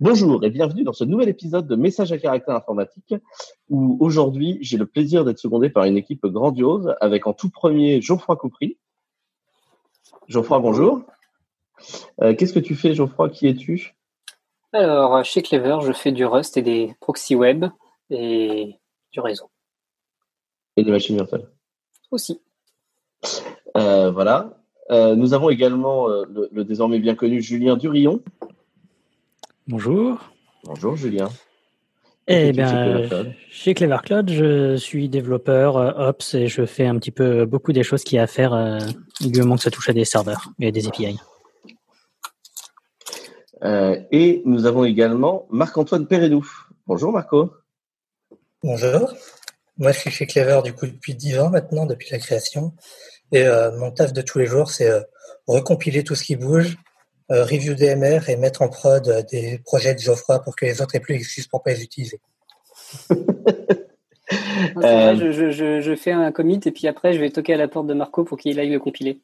Bonjour et bienvenue dans ce nouvel épisode de Messages à caractère informatique où aujourd'hui j'ai le plaisir d'être secondé par une équipe grandiose avec en tout premier Geoffroy Coupry. Geoffroy, bonjour. Euh, Qu'est-ce que tu fais Geoffroy? Qui es-tu? Alors, chez Clever, je fais du Rust et des proxys web et du réseau. Et des machines virtuelles Aussi. Euh, voilà. Euh, nous avons également le, le désormais bien connu Julien Durillon. Bonjour. Bonjour Julien. Eh bien, Clever Cloud chez Clever Cloud, je suis développeur euh, Ops et je fais un petit peu beaucoup des choses qu'il y a à faire euh, du moment que ça touche à des serveurs et des API. Euh, et nous avons également Marc-Antoine Perredou. Bonjour Marco. Bonjour, moi je suis chez Clever du coup depuis 10 ans maintenant, depuis la création. Et euh, mon taf de tous les jours, c'est euh, recompiler tout ce qui bouge, euh, review DMR et mettre en prod euh, des projets de Geoffroy pour que les autres aient plus d'excuses pour pas les utiliser. Non, c'est vrai, je, je- je- je fais un commit et puis après, je vais toquer à la porte de Marco pour qu'il aille le compiler.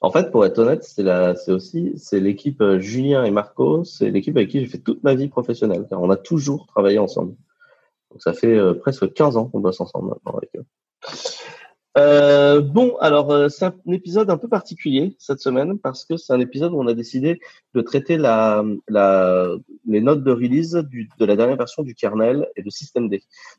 En fait, pour être honnête, c'est la, c'est aussi, c'est l'équipe euh, Julien et Marco, c'est l'équipe avec qui j'ai fait toute ma vie professionnelle, car on a toujours travaillé ensemble. Donc ça fait euh, presque 15 ans qu'on bosse ensemble maintenant avec eux. Euh, bon, alors euh, c'est un épisode un peu particulier cette semaine parce que c'est un épisode où on a décidé de traiter la, la, les notes de release du, de la dernière version du kernel et de systemd.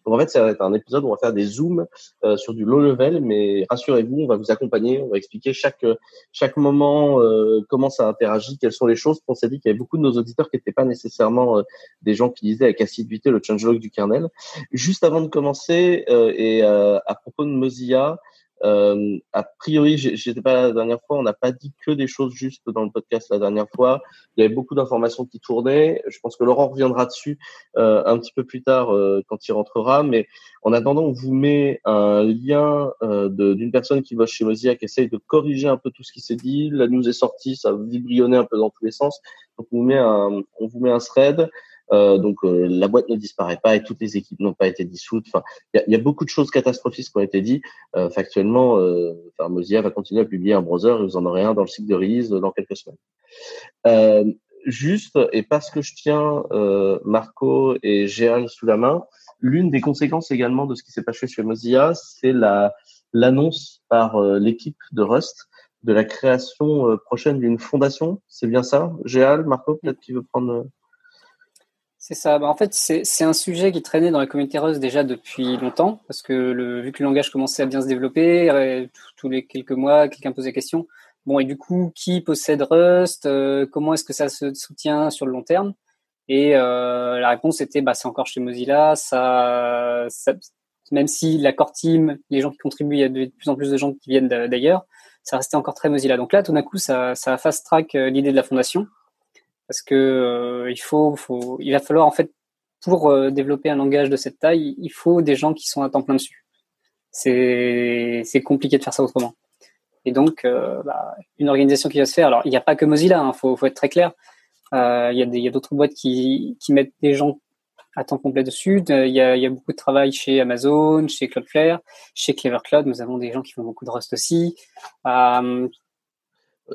Donc en fait, être un épisode où on va faire des zooms euh, sur du low level, mais rassurez-vous, on va vous accompagner, on va expliquer chaque chaque moment euh, comment ça interagit, quelles sont les choses. On s'est dit qu'il y avait beaucoup de nos auditeurs qui n'étaient pas nécessairement euh, des gens qui lisaient avec assiduité le changelog du kernel. Juste avant de commencer, euh, et à propos de Mozilla, euh, a priori, j'étais pas là la dernière fois, on n'a pas dit que des choses justes dans le podcast la dernière fois. Il y avait beaucoup d'informations qui tournaient. Je pense que Laurent reviendra dessus euh, un petit peu plus tard euh, quand il rentrera, mais en attendant, on vous met un lien euh, d'une personne qui bosse chez Mozilla qui essaye de corriger un peu tout ce qui s'est dit. La news est sortie, ça a vibrionné un peu dans tous les sens. Donc on vous met un, on vous met un thread. Euh, donc euh, la boîte ne disparaît pas et toutes les équipes n'ont pas été dissoutes. Enfin, il y y a beaucoup de choses catastrophiques qui ont été dites. Euh, factuellement, enfin, Mozilla va continuer à publier un browser et vous en aurez un dans le cycle de release dans quelques semaines. Juste, et parce que je tiens Marco et Géal sous la main, l'une des conséquences également de ce qui s'est passé chez Mozilla, c'est la l'annonce par l'équipe de Rust de la création prochaine d'une fondation. C'est bien ça, Géal, Marco, peut-être qui veut prendre. C'est ça. Bah, en fait, c'est un sujet qui traînait dans la communauté Rust déjà depuis longtemps, parce que le, vu que le langage commençait à bien se développer, tous- les quelques mois, quelqu'un posait question. Bon, et du coup, qui possède Rust Euh, Comment est-ce que ça se soutient sur le long terme? Et euh, la réponse était, bah, c'est encore chez Mozilla. Ça, ça, même si la core team, les gens qui contribuent, il y a de plus en plus de gens qui viennent d'a- d'ailleurs, ça restait encore très Mozilla. Donc là, tout d'un coup, ça, ça fast track euh, l'idée de la fondation parce que euh, il faut, il va falloir en fait pour euh, développer un langage de cette taille, il faut des gens qui sont à temps plein dessus. C'est compliqué de faire ça autrement. Et donc, euh, bah, une organisation qui va se faire. Alors, il n'y a pas que Mozilla, hein, faut, être très clair. Il y a il d'autres boîtes qui, mettent des gens à temps complet dessus. De- Il y a, il beaucoup de travail chez Amazon, chez Cloudflare, chez Clever Cloud. Nous avons des gens qui font beaucoup de Rust aussi.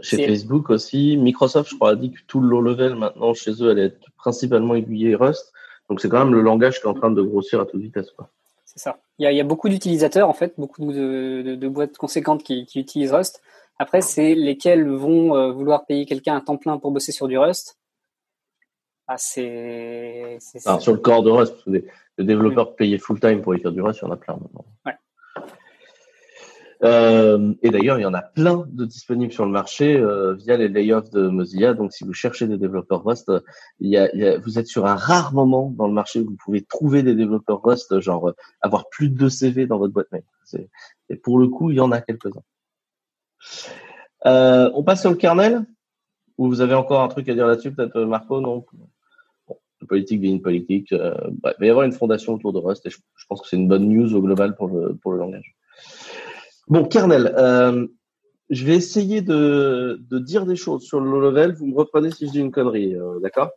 Chez Facebook aussi, Microsoft, je crois, a dit que tout le low level maintenant chez eux allait être principalement aiguillé Rust. Donc c'est quand même le langage qui est en train de grossir à toute vitesse. Quoi. C'est ça. Il y a, il y a beaucoup d'utilisateurs, en fait, beaucoup de, de, de boîtes conséquentes qui, qui utilisent Rust. Après, c'est lesquels vont euh, vouloir payer quelqu'un à temps plein pour bosser sur du Rust? Ah, c'est. sur le corps de Rust, parce que des, des développeurs payés full time pour écrire du Rust, il y en a plein maintenant. Ouais. Euh, et d'ailleurs, il y en a plein de disponibles sur le marché euh, via les layoffs de Mozilla. Donc, si vous cherchez des développeurs Rust, euh, y a, y a- vous êtes sur un rare moment dans le marché où vous pouvez trouver des développeurs Rust, genre euh, avoir plus de deux CV dans votre boîte mail. Et pour le coup, il y en a quelques-uns. On passe sur le kernel Ou vous avez encore un truc à dire là-dessus, peut-être Marco? Non Bon, politique devient politique. Bref, il va y avoir une fondation autour de Rust et je, je pense que c'est une bonne news au global pour le, pour le langage. Bon, kernel. Euh, je vais essayer de, dire des choses sur le low level. Vous me reprenez si je dis une connerie, euh, d'accord?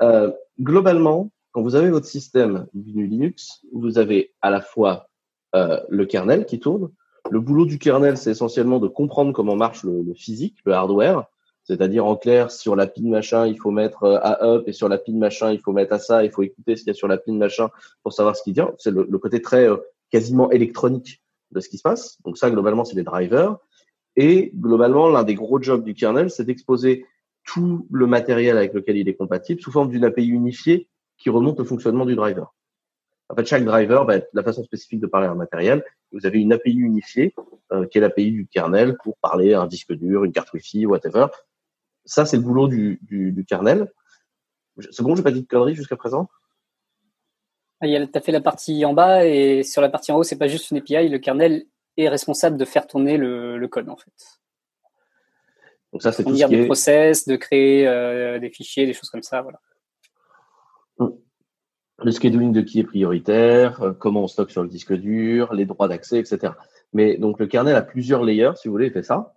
Euh, Globalement, quand vous avez votre système GNU Linux, vous avez à la fois le kernel qui tourne. Le boulot du kernel, c'est essentiellement de comprendre comment marche le, physique, le hardware. C'est-à-dire en clair, sur la pin machin, il faut mettre à up et sur la pin machin, il faut mettre à ça, il faut écouter ce qu'il y a sur la pin machin pour savoir ce qu'il dit. C'est le, côté très quasiment électronique de ce qui se passe. Donc ça, globalement, c'est des drivers. Et globalement, l'un des gros jobs du kernel, c'est d'exposer tout le matériel avec lequel il est compatible sous forme d'une API unifiée qui remonte au fonctionnement du driver. En fait, chaque driver va être la façon spécifique de parler à un matériel. Vous avez une API unifiée, euh, qui est l'API du kernel pour parler à un disque dur, une carte Wi-Fi, whatever. Ça, c'est le boulot du, du, kernel. C'est bon, j'ai pas dit de conneries jusqu'à présent? Ah, Tu as fait la partie en bas et sur la partie en haut, c'est pas juste une API. Le kernel est responsable de faire tourner le, le code, en fait. Donc ça, c'est tout ce qui des process, de créer euh, des fichiers, des choses comme ça, voilà. Hum. Le scheduling de qui est prioritaire, euh, comment on stocke sur le disque dur, les droits d'accès, etc. Mais donc le kernel a plusieurs layers, si vous voulez, il fait ça.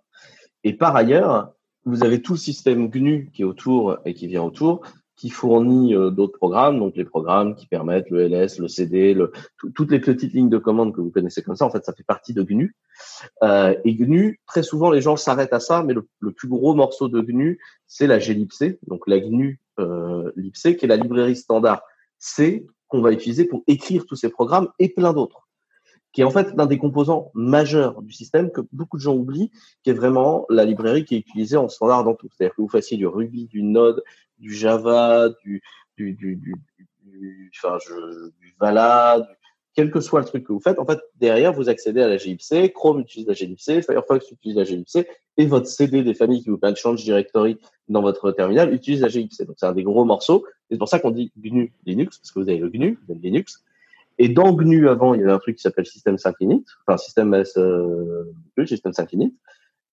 Et par ailleurs, vous avez tout le système GNU qui est autour et qui vient autour, qui fournit euh, d'autres programmes, donc les programmes qui permettent le ls, le cd, le, toutes les petites lignes de commande que vous connaissez comme ça, en fait, ça fait partie de GNU. Euh, et GNU, très souvent, les gens s'arrêtent à ça, mais le, plus gros morceau de GNU, c'est la glibc, donc la GNU euh, libc, qui est la librairie standard C qu'on va utiliser pour écrire tous ces programmes et plein d'autres qui est en fait l'un des composants majeurs du système que beaucoup de gens oublient, qui est vraiment la librairie qui est utilisée en standard dans tout. C'est-à-dire que vous fassiez du Ruby, du Node, du Java, du, du, du, du, du, enfin, je, du Vala, quel que soit le truc que vous faites, en fait, derrière, vous accédez à la glibc, Chrome utilise la glibc, Firefox utilise la glibc, et votre CD des familles qui vous permet de Change Directory dans votre terminal utilise la glibc. Donc, c'est un des gros morceaux. C'est pour ça qu'on dit GNU Linux, parce que vous avez le GNU, vous avez Linux, et dans GNU, avant, il y avait un truc qui s'appelle Système 5 init, enfin Système S, euh, Système 5 init,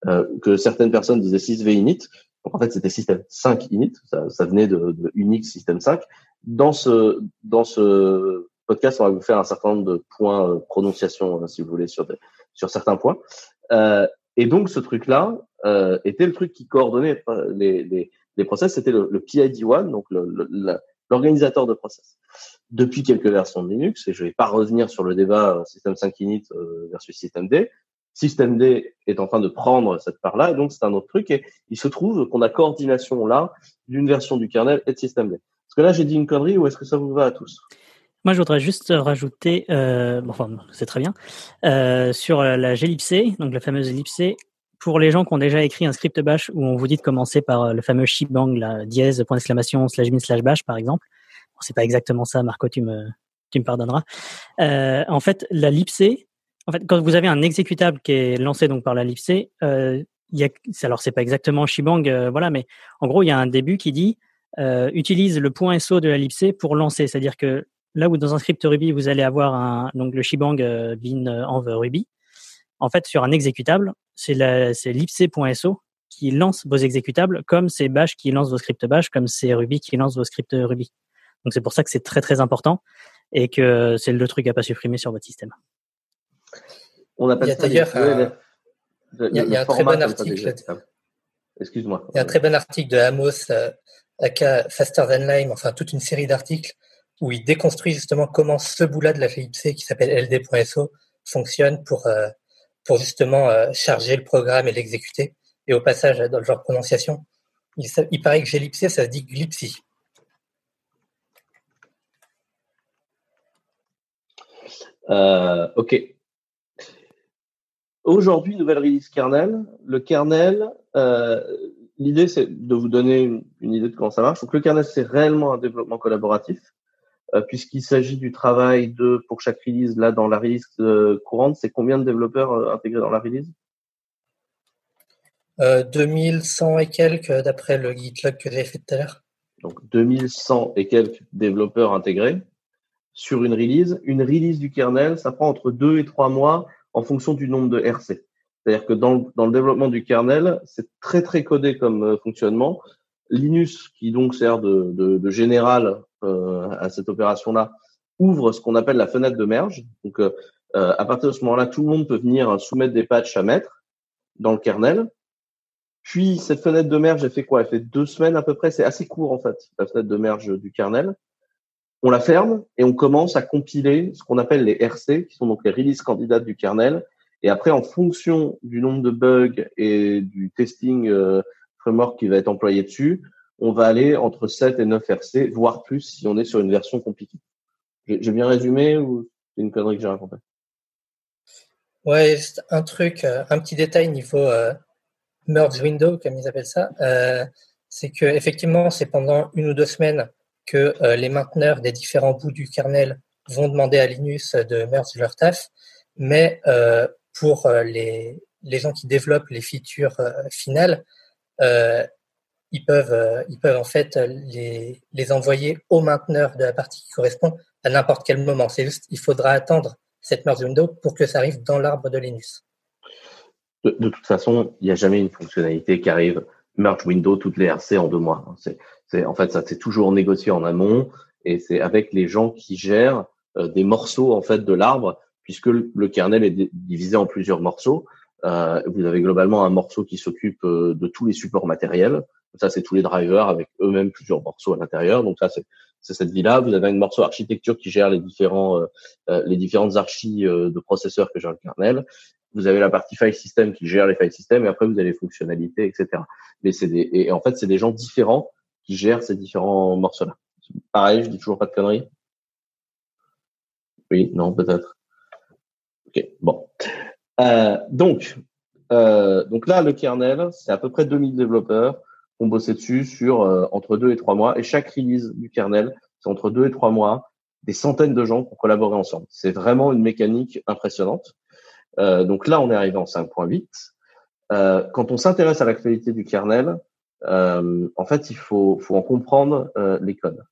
euh, que certaines personnes disaient 6V init. Donc, en fait, c'était Système 5 init, ça, ça venait de, de, Unix Système 5. Dans ce, dans ce podcast, on va vous faire un certain nombre de points euh, prononciation, hein, si vous voulez, sur, sur certains points. Euh, et donc, ce truc-là euh, était le truc qui coordonnait euh, les, les, les process, c'était le, le PID1, donc l'organisateur de process depuis quelques versions de Linux, et je ne vais pas revenir sur le débat euh, System 5 init euh, versus Systemd. Systemd est en train de prendre cette part-là, et donc c'est un autre truc, et il se trouve qu'on a coordination là d'une version du kernel et de Systemd. Est-ce que là j'ai dit une connerie ou est-ce que ça vous va à tous? Moi, je voudrais juste rajouter, euh, enfin, c'est très bien, euh, sur la glibc, donc la fameuse glibc, pour les gens qui ont déjà écrit un script bash où on vous dit de commencer par le fameux shebang, la dièse, point d'exclamation, slash bin, slash bash, par exemple, c'est pas exactement ça, Marco, tu me, tu me pardonneras. Euh, en fait, la libc, en fait, quand vous avez un exécutable qui est lancé donc par la libc, euh, y a, alors c'est pas exactement shebang, euh, voilà, mais en gros, il y a un début qui dit euh, utilise le point SO de la libc pour lancer, c'est-à-dire que là où dans un script Ruby vous allez avoir un, donc le shebang euh, bin env Ruby, en fait sur un exécutable, c'est libc.so qui lance vos exécutables comme c'est Bash qui lance vos scripts Bash, comme c'est Ruby qui lance vos scripts Ruby. Donc c'est pour ça que c'est très très important et que c'est le truc à pas supprimer sur votre système. On appelle ça d'ailleurs il y a, un très bon article. Excuse-moi. Il y a un très bon article de Amos, euh, aka Faster Than Lime, enfin toute une série d'articles où il déconstruit justement comment ce bout-là de la qui s'appelle ld.so fonctionne pour euh, pour justement euh, charger le programme et l'exécuter. Et au passage, dans le genre prononciation, il, il paraît que glibc ça se dit glipsy. Euh, ok. Aujourd'hui, nouvelle release kernel. Le kernel, euh, l'idée c'est de vous donner une, idée de comment ça marche. Donc le kernel c'est réellement un développement collaboratif puisqu'il s'agit du travail de pour chaque release. Là, dans la release courante, c'est combien de développeurs intégrés dans la release? 2100 et quelques d'après le GitLog que j'ai fait tout à l'heure. Donc 2100 et quelques développeurs intégrés sur une release. Une release du kernel, ça prend entre deux et trois mois en fonction du nombre de RC. C'est-à-dire que dans, dans, le développement du kernel, c'est très très codé comme euh, fonctionnement. Linus, qui donc sert de, de, de général euh, à cette opération-là, ouvre ce qu'on appelle la fenêtre de merge. Donc, euh, euh, à partir de ce moment-là, tout le monde peut venir soumettre des patchs à mettre dans le kernel. Puis cette fenêtre de merge, elle fait quoi? Elle fait deux semaines à peu près. C'est assez court en fait, la fenêtre de merge du kernel on la ferme et on commence à compiler ce qu'on appelle les RC, qui sont donc les releases candidates du kernel. Et après, en fonction du nombre de bugs et du testing, euh, framework qui va être employé dessus, on va aller entre 7 et 9 RC, voire plus si on est sur une version compliquée. J'ai bien résumé ou c'est une connerie que j'ai racontée? Ouais, un truc, euh, un petit détail niveau euh, merge window, comme ils appellent ça, euh, c'est que effectivement, c'est pendant une ou deux semaines que les mainteneurs des différents bouts du kernel vont demander à Linux de merge leur taf, mais pour les, les gens qui développent les features finales, ils peuvent, ils peuvent en fait les, envoyer au mainteneur de la partie qui correspond à n'importe quel moment. C'est juste, il faudra attendre cette merge window pour que ça arrive dans l'arbre de Linux. De, toute façon, il n'y a jamais une fonctionnalité qui arrive merge window toutes les RC en deux mois. C'est, en fait, ça c'est toujours négocié en amont et c'est avec les gens qui gèrent euh, des morceaux en fait de l'arbre, puisque le, kernel est divisé en plusieurs morceaux. Euh, vous avez globalement un morceau qui s'occupe euh, de tous les supports matériels. Ça, c'est tous les drivers avec eux-mêmes plusieurs morceaux à l'intérieur. Donc ça, c'est, cette vie-là. Vous avez un morceau architecture qui gère les différents, euh, les différentes archives de processeurs que gère le kernel vous avez la partie file system qui gère les file systems et après vous avez les fonctionnalités, etc. Mais c'est des, et en fait, c'est des gens différents qui gèrent ces différents morceaux-là. Pareil, je dis toujours pas de conneries? Oui, non, peut-être. Ok, bon. Euh, donc, euh, donc là, le kernel, c'est à peu près 2000 développeurs qui ont bossé dessus sur euh, entre deux et trois mois. Et chaque release du kernel, c'est entre deux et trois mois, des centaines de gens qui ont collaboré ensemble. C'est vraiment une mécanique impressionnante. Euh, donc là, on est arrivé en 5.8. Euh, quand on s'intéresse à la qualité du kernel, euh, en fait, il faut, faut en comprendre les codes.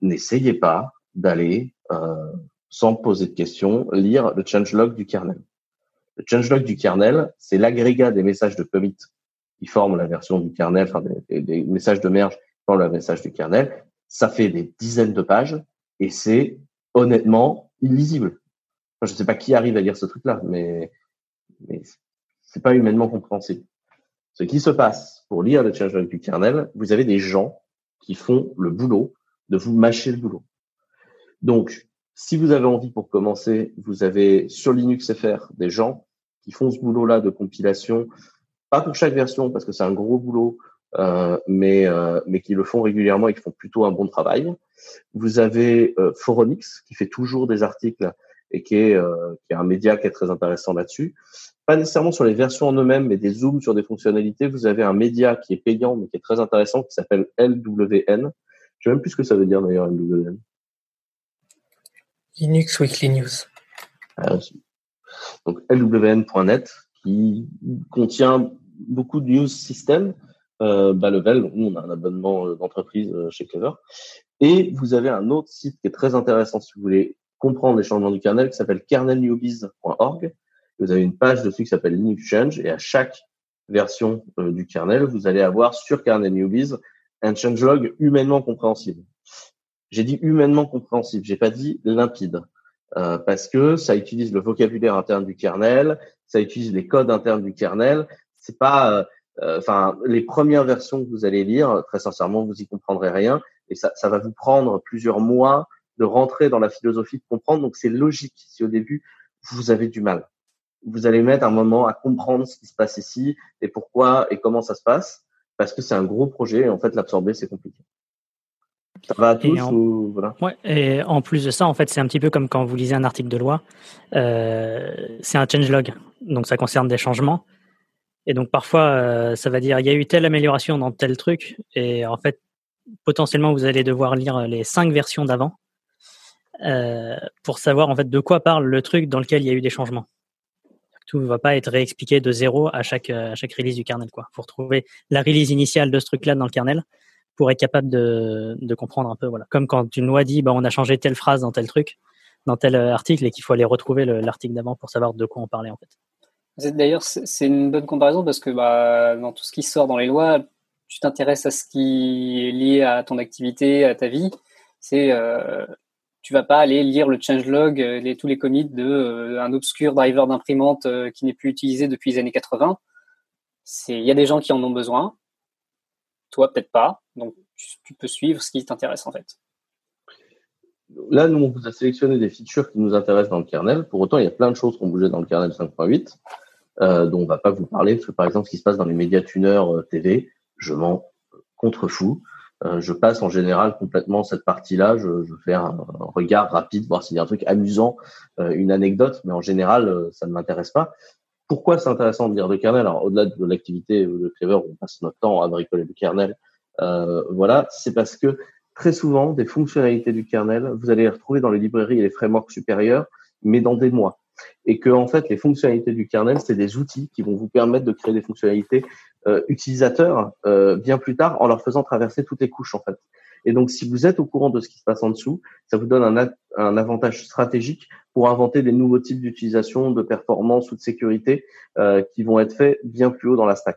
N'essayez pas d'aller, sans poser de questions, lire le changelog du kernel. Le changelog du kernel, c'est l'agrégat des messages de commit qui forment la version du kernel, enfin des, messages de merge qui forment le message du kernel. Ça fait des dizaines de pages et c'est honnêtement illisible je ne sais pas qui arrive à lire ce truc-là, mais, mais c'est pas humainement compréhensible. Ce qui se passe pour lire le changelog du kernel, vous avez des gens qui font le boulot de vous mâcher le boulot. Donc, si vous avez envie pour commencer, vous avez sur Linux FR des gens qui font ce boulot-là de compilation, pas pour chaque version parce que c'est un gros boulot, euh, mais euh, mais qui le font régulièrement et qui font plutôt un bon travail. Vous avez euh, Foronix qui fait toujours des articles et qui est, euh, qui est un média qui est très intéressant là-dessus. Pas nécessairement sur les versions en eux-mêmes, mais des zooms sur des fonctionnalités. Vous avez un média qui est payant, mais qui est très intéressant, qui s'appelle LWN. Je sais même plus ce que ça veut dire d'ailleurs, LWN. Linux Weekly News. Ah, donc lwn.net qui contient beaucoup de news system euh, bas level. Nous, on a un abonnement euh, d'entreprise euh, chez Clever. Et vous avez un autre site qui est très intéressant si vous voulez comprendre les changements du kernel qui s'appelle kernelnewbiz.org. Vous avez une page dessus qui s'appelle Linux Change et à chaque version du kernel, vous allez avoir sur kernel newbiz un changelog humainement compréhensible. J'ai dit humainement compréhensible, j'ai pas dit limpide. Euh, parce que ça utilise le vocabulaire interne du kernel, ça utilise les codes internes du kernel. C'est pas, euh, enfin, les premières versions que vous allez lire, très sincèrement, vous y comprendrez rien, et ça, ça va vous prendre plusieurs mois de rentrer dans la philosophie, de comprendre. Donc c'est logique si au début vous avez du mal. Vous allez mettre un moment à comprendre ce qui se passe ici et pourquoi et comment ça se passe, parce que c'est un gros projet et en fait l'absorber c'est compliqué. Ça va à tous ou voilà. Ouais, et en plus de ça, en fait, c'est un petit peu comme quand vous lisez un article de loi. Euh, c'est un changelog, donc ça concerne des changements. Et donc parfois, euh, ça va dire il y a eu telle amélioration dans tel truc, et en fait, potentiellement, vous allez devoir lire les cinq versions d'avant euh, pour savoir en fait de quoi parle le truc dans lequel il y a eu des changements. Tout ne va pas être réexpliqué de zéro à chaque à chaque release du kernel quoi. Pour trouver la release initiale de ce truc-là dans le kernel, pour être capable de, de comprendre un peu voilà. Comme quand une loi dit bah on a changé telle phrase dans tel truc, dans tel euh, article et qu'il faut aller retrouver l'article d'avant pour savoir de quoi on parlait en fait. D'ailleurs, c'est une bonne comparaison parce que bah, dans tout ce qui sort dans les lois, tu t'intéresses à ce qui est lié à ton activité, à ta vie. C'est euh, tu vas pas aller lire le changelog, euh, les, tous les commits de euh, un obscur driver d'imprimante qui n'est plus utilisé depuis les années 80. C'est, il y a des gens qui en ont besoin. Toi, peut-être pas. Donc, tu, peux suivre ce qui t'intéresse en fait. Là, nous, on vous a sélectionné des features qui nous intéressent dans le kernel. Pour autant, il y a plein de choses qui ont bougé dans le kernel 5.8, euh, dont on va pas vous parler, parce que par exemple, ce qui se passe dans les médias tuners TV, je m'en contrefous. Euh, je passe en général complètement cette partie-là. Je, fais un, regard rapide, voir s'il y a un truc amusant, euh, une anecdote, mais en général, euh, ça ne m'intéresse pas. Pourquoi c'est intéressant de lire de kernel? Alors, au-delà de l'activité de Clever, on passe notre temps à bricoler le kernel, voilà, c'est parce que très souvent, des fonctionnalités du kernel, vous allez les retrouver dans les librairies et les frameworks supérieurs, mais dans des mois et que en fait les fonctionnalités du kernel c'est des outils qui vont vous permettre de créer des fonctionnalités euh, utilisateurs euh, bien plus tard en leur faisant traverser toutes les couches en fait. Et donc si vous êtes au courant de ce qui se passe en dessous, ça vous donne un, un avantage stratégique pour inventer des nouveaux types d'utilisation, de performance ou de sécurité euh, qui vont être faits bien plus haut dans la stack.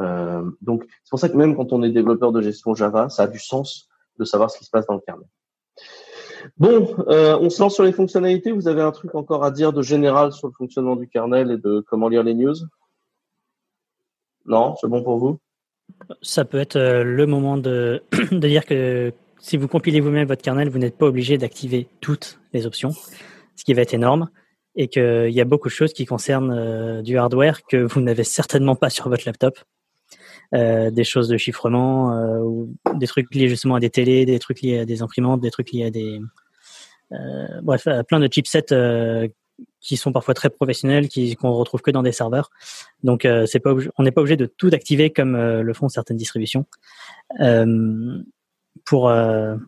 Euh, donc c'est pour ça que même quand on est développeur de gestion Java, ça a du sens de savoir ce qui se passe dans le kernel. Bon, euh, on se lance sur les fonctionnalités. Vous avez un truc encore à dire de général sur le fonctionnement du kernel et de comment lire les news? Non, c'est bon pour vous? Ça peut être euh, le moment de, de dire que si vous compilez vous-même votre kernel, vous n'êtes pas obligé d'activer toutes les options, ce qui va être énorme, et qu'il y a beaucoup de choses qui concernent du hardware que vous n'avez certainement pas sur votre laptop. Euh, des choses de chiffrement, euh, ou des trucs liés justement à des télés, des trucs liés à des imprimantes, des trucs liés à des euh, bref, plein de chipsets qui sont parfois très professionnels, qui qu'on retrouve que dans des serveurs. Donc c'est pas on n'est pas obligé de tout activer comme le font certaines distributions. pour en,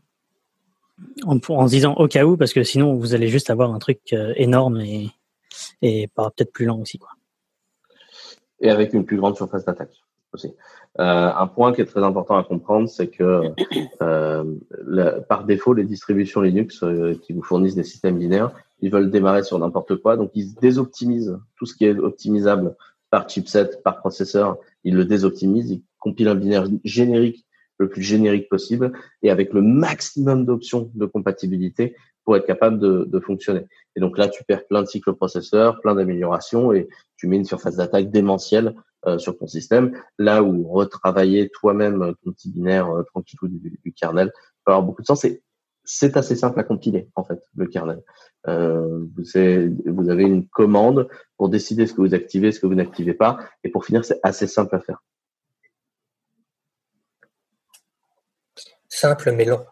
se disant au cas où, parce que sinon vous allez juste avoir un truc énorme et, et peut-être plus lent aussi. Quoi. Et avec une plus grande surface d'attaque aussi. Euh, un point qui est très important à comprendre, c'est que euh, par défaut, les distributions Linux euh, qui vous fournissent des systèmes binaires, ils veulent démarrer sur n'importe quoi, donc ils désoptimisent tout ce qui est optimisable par chipset, par processeur, ils le désoptimisent, ils compilent un binaire générique le plus générique possible et avec le maximum d'options de compatibilité pour être capable de, de, fonctionner. Et donc là, tu perds plein de cycles processeurs, plein d'améliorations et tu mets une surface d'attaque démentielle sur ton système, là où retravailler toi-même ton petit binaire euh, tranquille du, du, kernel peut avoir beaucoup de sens. Et c'est assez simple à compiler, en fait, le kernel. Euh, vous, vous avez une commande pour décider ce que vous activez, ce que vous n'activez pas. Et pour finir, c'est assez simple à faire. Simple mais long.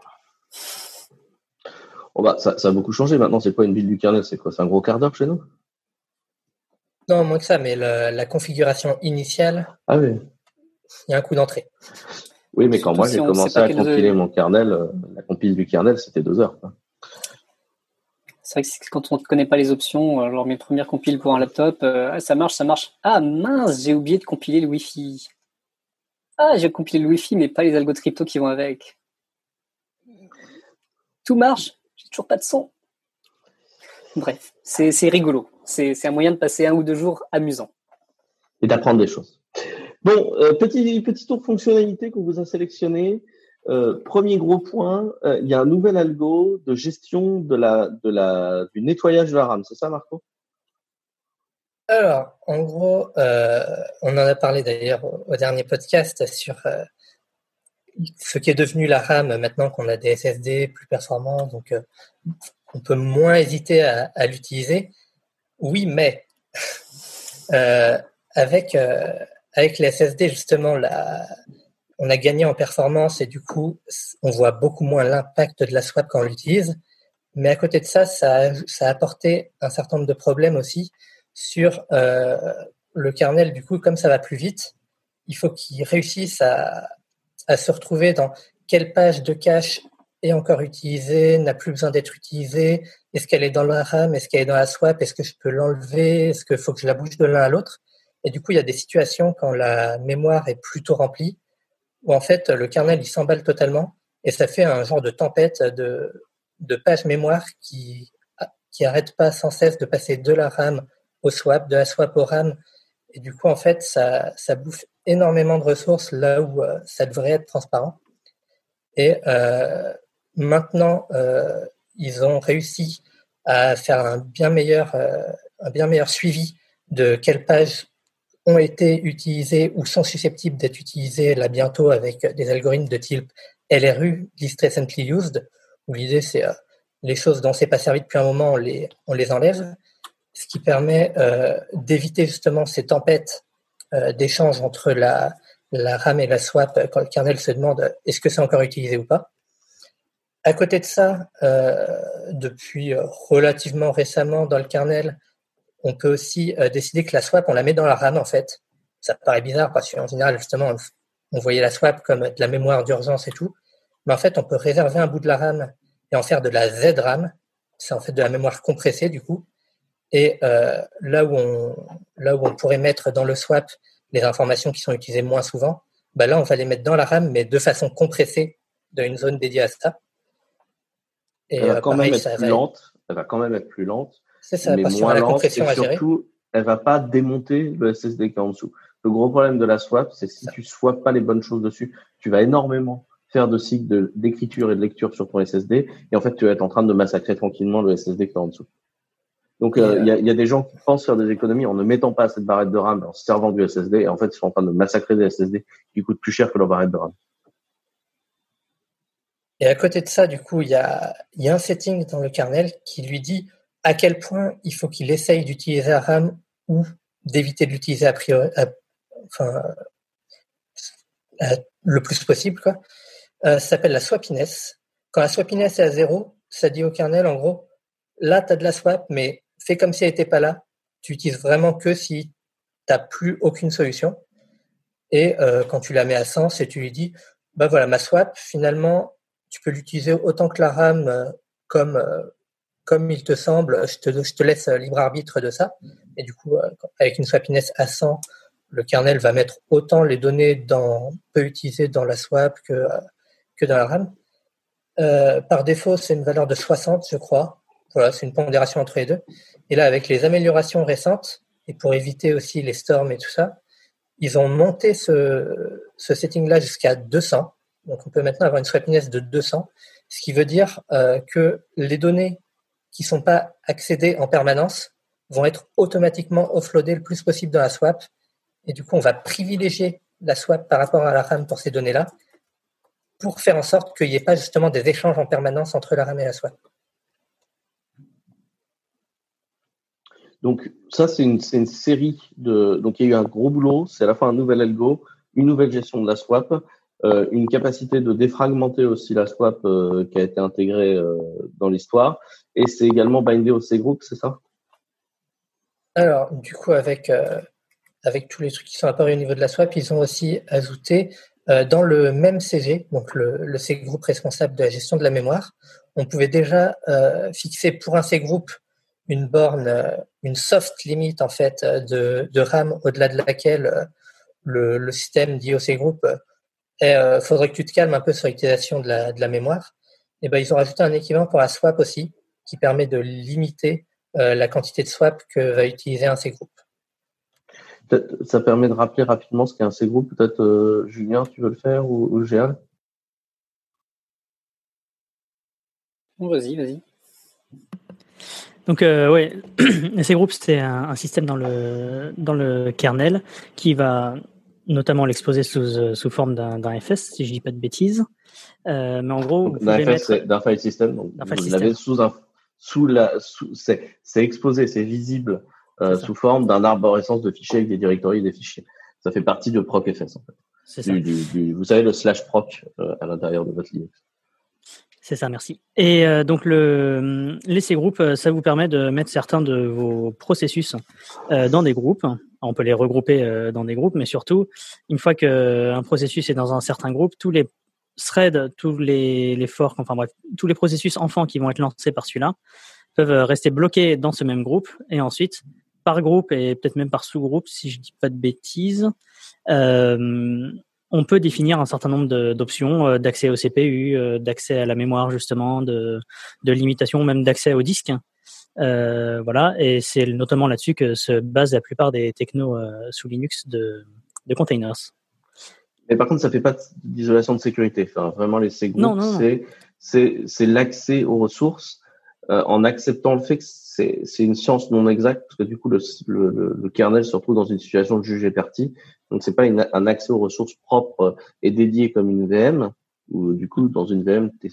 Oh bah, ça, ça, a beaucoup changé maintenant. C'est quoi une build du kernel? C'est quoi? C'est un gros quart d'heure chez nous? Non, moins que ça, mais la configuration initiale, ah oui. il y a un coup d'entrée. Oui, mais quand moi j'ai commencé à compiler mon kernel, euh, la compile du kernel, c'était deux heures. C'est vrai que quand on ne connaît pas les options, euh, genre mes premières compiles pour un laptop, euh, ça marche, ça marche. Ah mince, j'ai oublié de compiler le Wi-Fi. Ah, j'ai compilé le Wi-Fi, mais pas les algos de crypto qui vont avec. Tout marche, j'ai toujours pas de son. Bref, c'est rigolo. C'est un moyen de passer un ou deux jours amusants. Et d'apprendre des choses. Bon, euh, petit, petit tour de fonctionnalité qu'on vous a sélectionné. Euh, premier gros point, euh, il y a un nouvel algo de gestion de la, de la, du nettoyage de la RAM. C'est ça, Marco? Alors, en gros, on en a parlé d'ailleurs au, dernier podcast sur ce qui est devenu la RAM maintenant qu'on a des SSD plus performants. Donc, on peut moins hésiter à, l'utiliser. Oui, mais euh, avec, euh, avec les SSD, justement, on a gagné en performance et du coup, on voit beaucoup moins l'impact de la swap quand on l'utilise. Mais à côté de ça, ça, ça a apporté un certain nombre de problèmes aussi sur euh, le kernel. Du coup, comme ça va plus vite, il faut qu'il réussisse à, à se retrouver dans quelle page de cache est encore utilisée, n'a plus besoin d'être utilisée Est-ce qu'elle est dans la RAM Est-ce qu'elle est dans la swap? Est-ce que je peux l'enlever? Est-ce qu'il faut que je la bouge de l'un à l'autre? Et du coup, il y a des situations quand la mémoire est plutôt remplie, où en fait le kernel il s'emballe totalement et ça fait un genre de tempête de, de pages mémoire qui qui arrête pas sans cesse de passer de la RAM au swap, de la swap au RAM. Et du coup, en fait, ça, ça bouffe énormément de ressources là où euh, ça devrait être transparent. Et euh, Maintenant, euh, ils ont réussi à faire un bien meilleur, euh, un bien meilleur suivi de quelles pages ont été utilisées ou sont susceptibles d'être utilisées là bientôt avec des algorithmes de type LRU, Least Recently Used, où l'idée c'est euh, les choses dont c'est pas servi depuis un moment, on les, enlève, ce qui permet euh, d'éviter justement ces tempêtes euh, entre la, la RAM et la swap quand le kernel se demande est-ce que c'est encore utilisé ou pas. À côté de ça, euh, depuis relativement récemment dans le kernel, on peut aussi euh, décider que la swap, on la met dans la RAM en fait. Ça paraît bizarre parce qu'en général, justement, on voyait la swap comme de la mémoire d'urgence et tout. Mais en fait, on peut réserver un bout de la RAM et en faire de la ZRAM. C'est en fait de la mémoire compressée du coup. Et euh, là, où on, là où on pourrait mettre dans le swap les informations qui sont utilisées moins souvent, bah là, on va les mettre dans la RAM, mais de façon compressée dans une zone dédiée à ça. Et elle va euh, quand même être plus lente. Elle va quand même être plus lente. C'est ça, parce moins la compression et surtout, elle va pas démonter le SSD qui est en dessous. Le gros problème de la swap, c'est si tu swaps pas les bonnes choses dessus, tu vas énormément faire de cycles d'écriture et de lecture sur ton SSD, et en fait, tu vas être en train de massacrer tranquillement le SSD qui est en dessous. Donc, euh, il y, a, y, a, des gens qui pensent faire des économies en ne mettant pas cette barrette de RAM, en se servant du SSD, et en fait, ils sont en train de massacrer des SSD qui coûtent plus cher que leur barrette de RAM. Et à côté de ça, du coup, il y a, y a un setting dans le kernel qui lui dit à quel point il faut qu'il essaye d'utiliser la RAM ou d'éviter de l'utiliser a priori, enfin, le plus possible. Quoi. Euh, ça s'appelle la swapiness. Quand la swapiness est à zéro, ça dit au kernel, en gros, là, tu as de la swap, mais fais comme si elle n'était pas là. Tu utilises vraiment que si tu n'as plus aucune solution. Et euh, quand tu la mets à 100, c'est tu lui dis, bah voilà, ma swap, finalement, tu peux l'utiliser autant que la RAM euh, comme, euh, comme il te semble. Je te, laisse libre arbitre de ça. Et du coup, euh, avec une swapiness à 100, le kernel va mettre autant les données dans, peut utiliser dans la swap que, que dans la RAM. Euh, par défaut, c'est une valeur de 60, je crois. Voilà, c'est une pondération entre les deux. Et là, avec les améliorations récentes, et pour éviter aussi les storms et tout ça, ils ont monté ce, ce setting-là jusqu'à 200. Donc, on peut maintenant avoir une swapiness de 200, ce qui veut dire euh, que les données qui sont pas accédées en permanence vont être automatiquement offloadées le plus possible dans la swap. Et du coup, on va privilégier la swap par rapport à la RAM pour ces données-là pour faire en sorte qu'il n'y ait pas justement des échanges en permanence entre la RAM et la swap. Donc ça, c'est une, une, série de... Donc il y a eu un gros boulot, c'est à la fois un nouvel algo, une nouvelle gestion de la swap, euh, une capacité de défragmenter aussi la swap euh, qui a été intégrée euh, dans l'histoire, et c'est également bindé au C-group, c'est ça? Alors, du coup, avec, avec tous les trucs qui sont apparus au niveau de la swap, ils ont aussi ajouté dans le même CG, donc le, le C-group responsable de la gestion de la mémoire, on pouvait déjà fixer pour un C-group une borne, une soft limit en fait de, de RAM au-delà de laquelle le, le, système dit au C-group il faudrait que tu te calmes un peu sur l'utilisation de la, de la mémoire. Et ben ils ont rajouté un équivalent pour la swap aussi qui permet de limiter la quantité de swap que va utiliser un C-group. Ça permet de rappeler rapidement ce qu'est un C-group. Peut-être euh, Julien, tu veux le faire ou, ou Géal Vas-y, vas-y. Donc euh, ouais, C-group c'est un, un, système dans le dans le kernel qui va notamment l'exposer sous, sous forme d'un FS si je dis pas de bêtises. Euh, mais en gros, d'un FS, mettre... d'un file system. Donc vous l'avez sous un sous la sous, c'est exposé, c'est visible euh, sous forme d'un arborescence de fichiers avec des directories et des fichiers. Ça fait partie de procfs en fait. Du, du, du, vous savez le slash proc euh, à l'intérieur de votre Linux. C'est ça, merci. Et euh, donc le l'essai groupe, euh, ça vous permet de mettre certains de vos processus euh, dans des groupes. On peut les regrouper euh, dans des groupes, mais surtout, une fois qu'un processus est dans un certain groupe, tous les threads, tous les, forks, enfin bref, tous les processus enfants qui vont être lancés par celui-là peuvent rester bloqués dans ce même groupe et ensuite par groupe et peut-être même par sous-groupe, si je dis pas de bêtises, euh, on peut définir un certain nombre d'options euh, d'accès au CPU, euh, d'accès à la mémoire justement, de, de limitation, même d'accès au disque. Euh, voilà, et c'est notamment là-dessus que se base la plupart des technos euh, sous Linux de, de containers. Mais par contre, ça fait pas d'isolation de sécurité. Enfin, vraiment, les c'est l'accès aux ressources euh, en acceptant le fait que c'est une science non exacte, parce que du coup, le, le, le, kernel se retrouve dans une situation de juger parti. Donc, c'est pas une, un accès aux ressources propres et dédiées comme une VM, où du coup, dans une VM, tu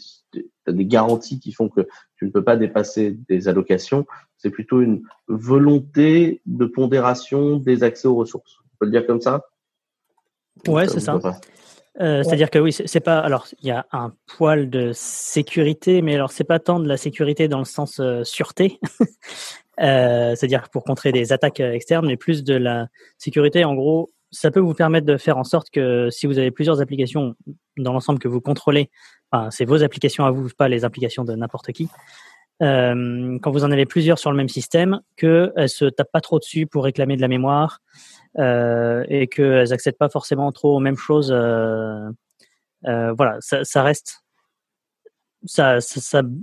as des garanties qui font que tu ne peux pas dépasser des allocations. C'est plutôt une volonté de pondération des accès aux ressources. On peut le dire comme ça? Ouais, c'est ça. Euh, c'est-à-dire que oui, c'est pas. Alors, il y a un poil de sécurité, mais alors c'est pas tant de la sécurité dans le sens euh, sûreté, euh, c'est-à-dire pour contrer des attaques externes, mais plus de la sécurité. En gros, ça peut vous permettre de faire en sorte que si vous avez plusieurs applications dans l'ensemble que vous contrôlez, enfin, c'est vos applications à vous, pas les applications de n'importe qui. quand vous en avez plusieurs sur le même système, qu'elles se tapent pas trop dessus pour réclamer de la mémoire, euh, et qu'elles n'accèdent pas forcément trop aux mêmes choses. Euh, euh, voilà, ça, reste ça,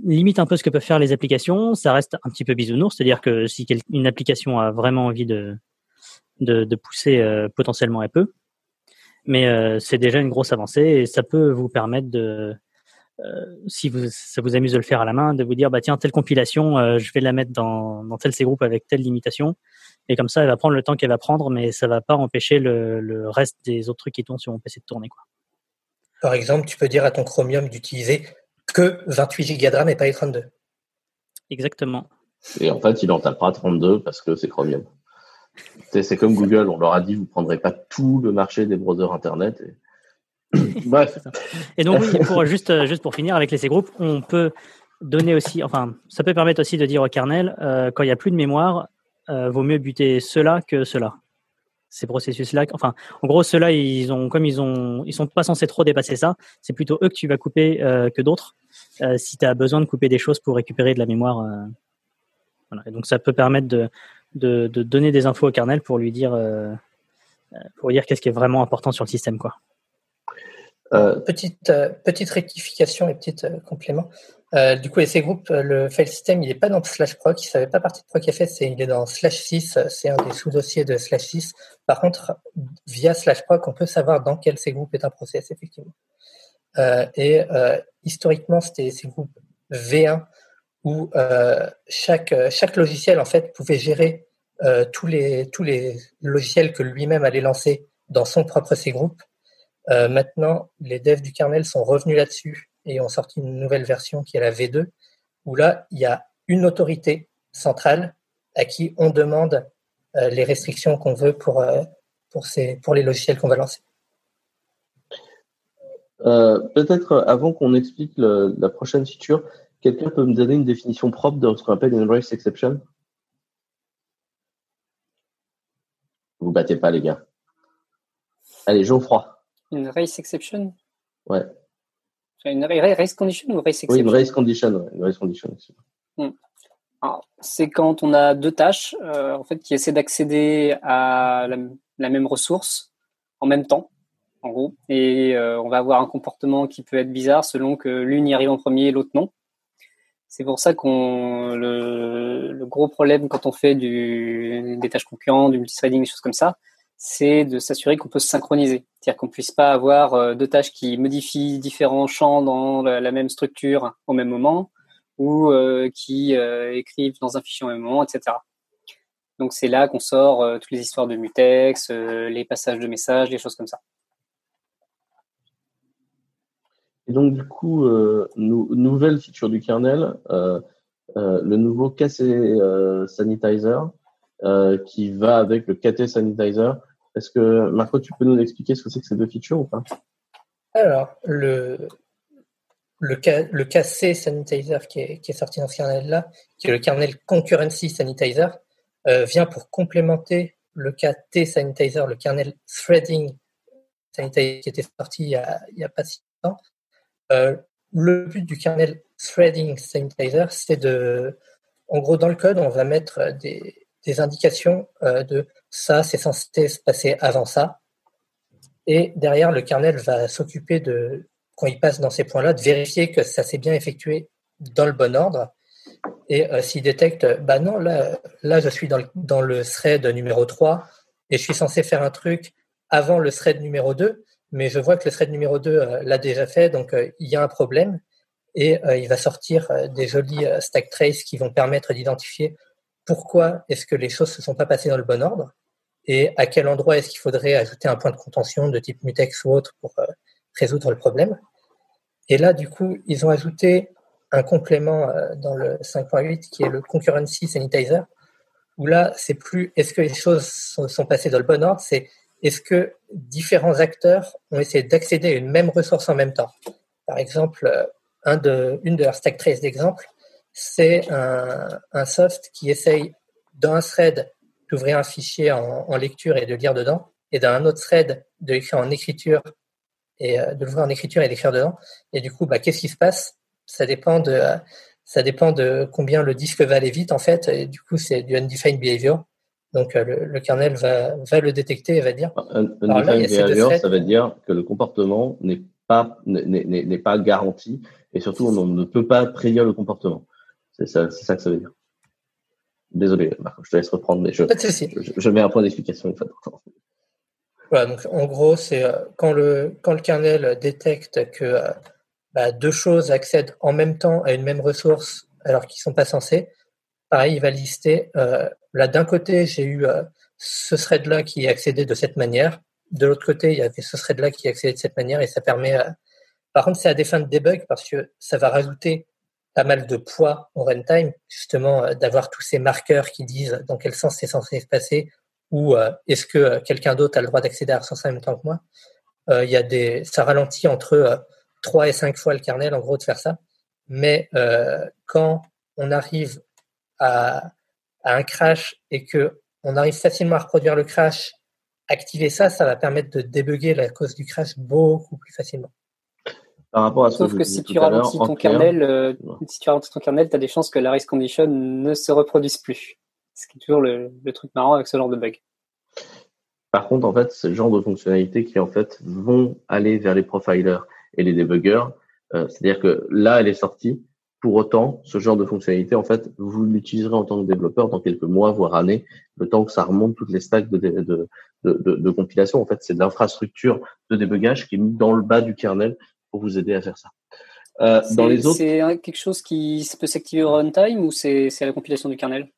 limite un peu ce que peuvent faire les applications. Ça reste un petit peu bisounours, c'est-à-dire que si une application a vraiment envie de, de, de pousser, euh, potentiellement elle peut. Mais euh, c'est déjà une grosse avancée et ça peut vous permettre de, euh, si vous, ça vous amuse de le faire à la main, de vous dire bah tiens telle compilation, je vais la mettre dans, dans tel C groupe avec telle limitation et comme ça, elle va prendre le temps qu'elle va prendre, mais ça va pas empêcher le, reste des autres trucs qui tournent sur mon PC de tourner. Quoi. Par exemple, tu peux dire à ton Chromium d'utiliser que 28 Go de RAM et pas les 32. Exactement. Et en fait, il en tapera 32 parce que c'est Chromium. C'est comme Google, on leur a dit vous prendrez pas tout le marché des browsers internet. Bref. Et donc oui, pour, juste, juste pour finir avec les C groupes, on peut donner aussi, enfin, ça peut permettre aussi de dire au kernel euh, quand il n'y a plus de mémoire, euh, vaut mieux buter cela que cela. Ces processus-là, enfin, en gros, ceux-là, ils ont, comme ils ont, ils sont pas censés trop dépasser ça. C'est plutôt eux que tu vas couper euh, que d'autres. Euh, si tu as besoin de couper des choses pour récupérer de la mémoire, voilà. Et donc, ça peut permettre de, de, de, donner des infos au kernel pour lui dire, pour lui dire qu'est-ce qui est vraiment important sur le système, quoi. petite petite rectification et petit complément. Euh, du coup, ces groupes, euh, le file system, il n'est pas dans slash proc, il ne fait pas partie de procfs, il est dans slash 6, c'est un des sous-dossiers de slash 6. Par contre, via slash proc, on peut savoir dans quel ces groupes est un process, effectivement. Euh, et euh, historiquement, c'était ces groupes V1 où euh, chaque, chaque logiciel, en fait, pouvait gérer tous, les, tous les logiciels que lui-même allait lancer dans son propre C group. maintenant, les devs du kernel sont revenus là-dessus et ont sorti une nouvelle version qui est la V2, où là, il y a une autorité centrale à qui on demande euh, les restrictions qu'on veut pour, euh, pour, ces, pour les logiciels qu'on va lancer. Euh, peut-être avant qu'on explique la prochaine feature, quelqu'un peut me donner une définition propre de ce qu'on appelle une race exception? Vous battez pas, les gars. Allez, Geoffroy. Une race exception? Ouais. Une race condition ou race exception Oui, une race condition. Une race condition hmm. C'est quand on a deux tâches euh, en fait, qui essaient d'accéder à la, même ressource en même temps, en gros. Et euh, on va avoir un comportement qui peut être bizarre selon que l'une y arrive en premier et l'autre non. C'est pour ça qu'on le, gros problème quand on fait des tâches concurrentes, du multithreading, des choses comme ça, c'est de s'assurer qu'on peut se synchroniser. C'est-à-dire qu'on puisse pas avoir euh, deux tâches qui modifient différents champs dans la, même structure au même moment ou euh, qui euh, écrivent dans un fichier au même moment, etc. Donc c'est là qu'on sort toutes les histoires de mutex, les passages de messages, les choses comme ça. Et donc du coup, nouvelle feature du kernel, le nouveau KC Sanitizer qui va avec le KT Sanitizer est-ce que, Marco, tu peux nous expliquer ce que c'est que ces deux features ou pas? Alors, le, le, KC Sanitizer qui est, sorti dans ce kernel-là, qui est le kernel Concurrency Sanitizer, euh, vient pour complémenter le KT Sanitizer, le kernel Threading Sanitizer qui était sorti il n'y a, a, pas si longtemps. Euh, le but du kernel Threading Sanitizer, c'est de, en gros, dans le code, on va mettre des, indications euh, de ça, c'est censé se passer avant ça. Et derrière, le kernel va s'occuper de, quand il passe dans ces points-là, de vérifier que ça s'est bien effectué dans le bon ordre. Et euh, s'il détecte, bah non, là, là je suis dans le, dans le thread numéro 3 et je suis censé faire un truc avant le thread numéro 2, mais je vois que le thread numéro 2 euh, l'a déjà fait, donc il y a un problème. Et il va sortir des jolis stack traces qui vont permettre d'identifier pourquoi est-ce que les choses se sont pas passées dans le bon ordre et à quel endroit est-ce qu'il faudrait ajouter un point de contention de type mutex ou autre pour euh, résoudre le problème. Et là, du coup, ils ont ajouté un complément euh, dans le 5.8 qui est le concurrency sanitizer, où là, c'est plus est-ce que les choses sont, passées dans le bon ordre, c'est est-ce que différents acteurs ont essayé d'accéder à une même ressource en même temps? Par exemple, un de, une de leurs stack traces d'exemple, c'est un, un, soft qui essaye dans un thread d'ouvrir un fichier en, en, lecture et de lire dedans, et dans un autre thread de l'écrire en écriture et euh, de l'ouvrir en écriture et d'écrire dedans. Et du coup, bah, qu'est-ce qui se passe? Ça dépend de ça dépend de combien le disque va aller vite en fait. Et du coup, c'est du undefined behavior. Donc euh, le, le, kernel va, va le détecter et va dire. Un, undefined behavior, ça veut dire que le comportement n'est pas n'est pas garanti et surtout on ne peut pas prédire le comportement. C'est ça, ça que ça veut dire. Désolé, Marc, je te laisse reprendre, mais je, je, je, mets un point d'explication une fois de temps. Voilà, donc en gros, c'est euh, quand le, quand le kernel détecte que euh, bah, deux choses accèdent en même temps à une même ressource alors qu'ils ne sont pas censés, pareil, il va lister, euh, là d'un côté, j'ai eu euh, ce thread-là qui accédait de cette manière, de l'autre côté, il y avait ce thread-là qui accédait de cette manière, et ça permet, euh, par contre, c'est à des fins de debug parce que ça va rajouter pas mal de poids au runtime, justement, euh, d'avoir tous ces marqueurs qui disent dans quel sens c'est censé se passer, ou euh, est-ce que quelqu'un d'autre a le droit d'accéder à ressource en même temps que moi. il y a des, ça ralentit entre 3 et 5 fois le kernel, en gros, de faire ça. Mais euh, quand on arrive à, à, un crash et que on arrive facilement à reproduire le crash, activer ça, ça va permettre de débugger la cause du crash beaucoup plus facilement. Par rapport à ce Sauf que, que si, tu ralentis ton kernel, euh, si tu ralentis ton kernel, tu as des chances que la race condition ne se reproduise plus. Ce qui est toujours le, le truc marrant avec ce genre de bug. Par contre, en fait, c'est le genre de fonctionnalités qui en fait vont aller vers les profilers et les débuggers. Euh, C'est-à-dire que là, elle est sortie. Pour autant, ce genre de fonctionnalité, en fait, vous l'utiliserez en tant que développeur dans quelques mois, voire années, le temps que ça remonte toutes les stacks de, de, de, de, de compilation. En fait, c'est de l'infrastructure de débugage qui est mise dans le bas du kernel pour vous aider à faire ça. Euh, dans les autres, c'est quelque chose qui peut s'activer au runtime ou c'est à la compilation du kernel?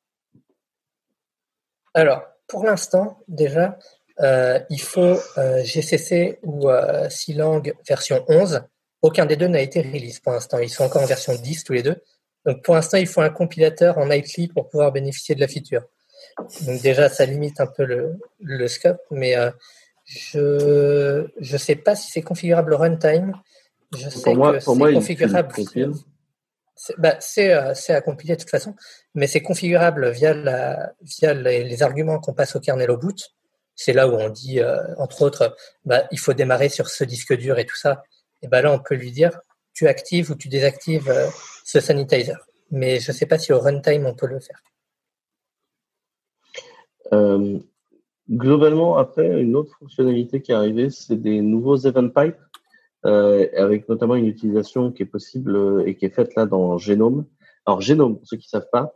Alors, pour l'instant, déjà, euh, il faut euh, GCC ou euh, Silang version 11. Aucun des deux n'a été release pour l'instant. Ils sont encore en version 10 tous les deux. Donc pour l'instant, il faut un compilateur en nightly pour pouvoir bénéficier de la feature. Donc déjà, ça limite un peu le, le scope, mais euh, je je sais pas si c'est configurable runtime. Je sais pour moi, que c'est configurable. C'est bah, euh, à compiler de toute façon, mais c'est configurable via, la, via les, les arguments qu'on passe au kernel au boot c'est là où on dit, euh, entre autres, bah, il faut démarrer sur ce disque dur et tout ça. Et ben là, on peut lui dire, tu actives ou tu désactives euh, ce sanitizer. Mais je ne sais pas si au runtime, on peut le faire. Euh, globalement, après, une autre fonctionnalité qui est arrivée, c'est des nouveaux event pipes, avec notamment une utilisation qui est possible et qui est faite là dans Genome. Alors, Genome, pour ceux qui ne savent pas,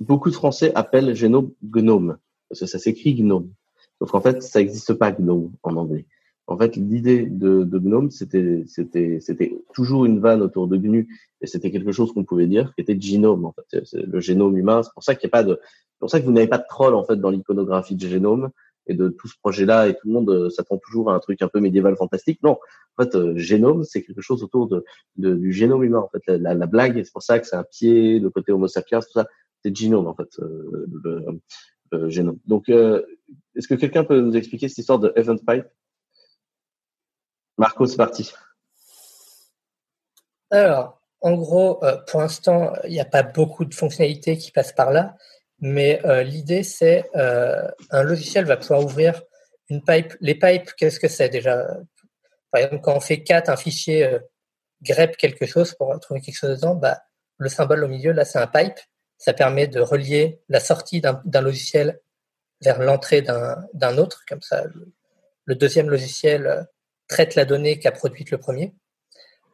beaucoup de Français appellent Genome Gnome, parce que ça s'écrit Gnome. Sauf qu'en fait, ça n'existe pas GNOME en anglais. En fait, l'idée de, de, GNOME, c'était, c'était, c'était toujours une vanne autour de GNU, et c'était quelque chose qu'on pouvait dire, qui était génome, en fait, c'est le génome humain. C'est pour ça qu'il n'y a pas de, c'est pour ça que vous n'avez pas de troll, en fait, dans l'iconographie de génome et de tout ce projet-là, et tout le monde euh, s'attend toujours à un truc un peu médiéval fantastique. Non, en fait, euh, génome, c'est quelque chose autour de, de, du génome humain. En fait, la, la, blague, c'est pour ça que c'est un pied, le côté Homo sapiens, tout ça, c'est génome, en fait, euh, le, le, génome. Donc, euh, est-ce que quelqu'un peut nous expliquer cette histoire de Event Pipe? Marco, c'est parti. Alors, en gros, euh, pour l'instant, il n'y a pas beaucoup de fonctionnalités qui passent par là, mais euh, l'idée, c'est euh, un logiciel va pouvoir ouvrir une pipe. Les pipes, qu'est-ce que c'est déjà? Par exemple, quand on fait cat un fichier grep quelque chose pour trouver quelque chose dedans, bah, le symbole au milieu, là, c'est un pipe. Ça permet de relier la sortie d'un logiciel vers l'entrée d'un autre, comme ça le, deuxième logiciel traite la donnée qu'a produite le premier.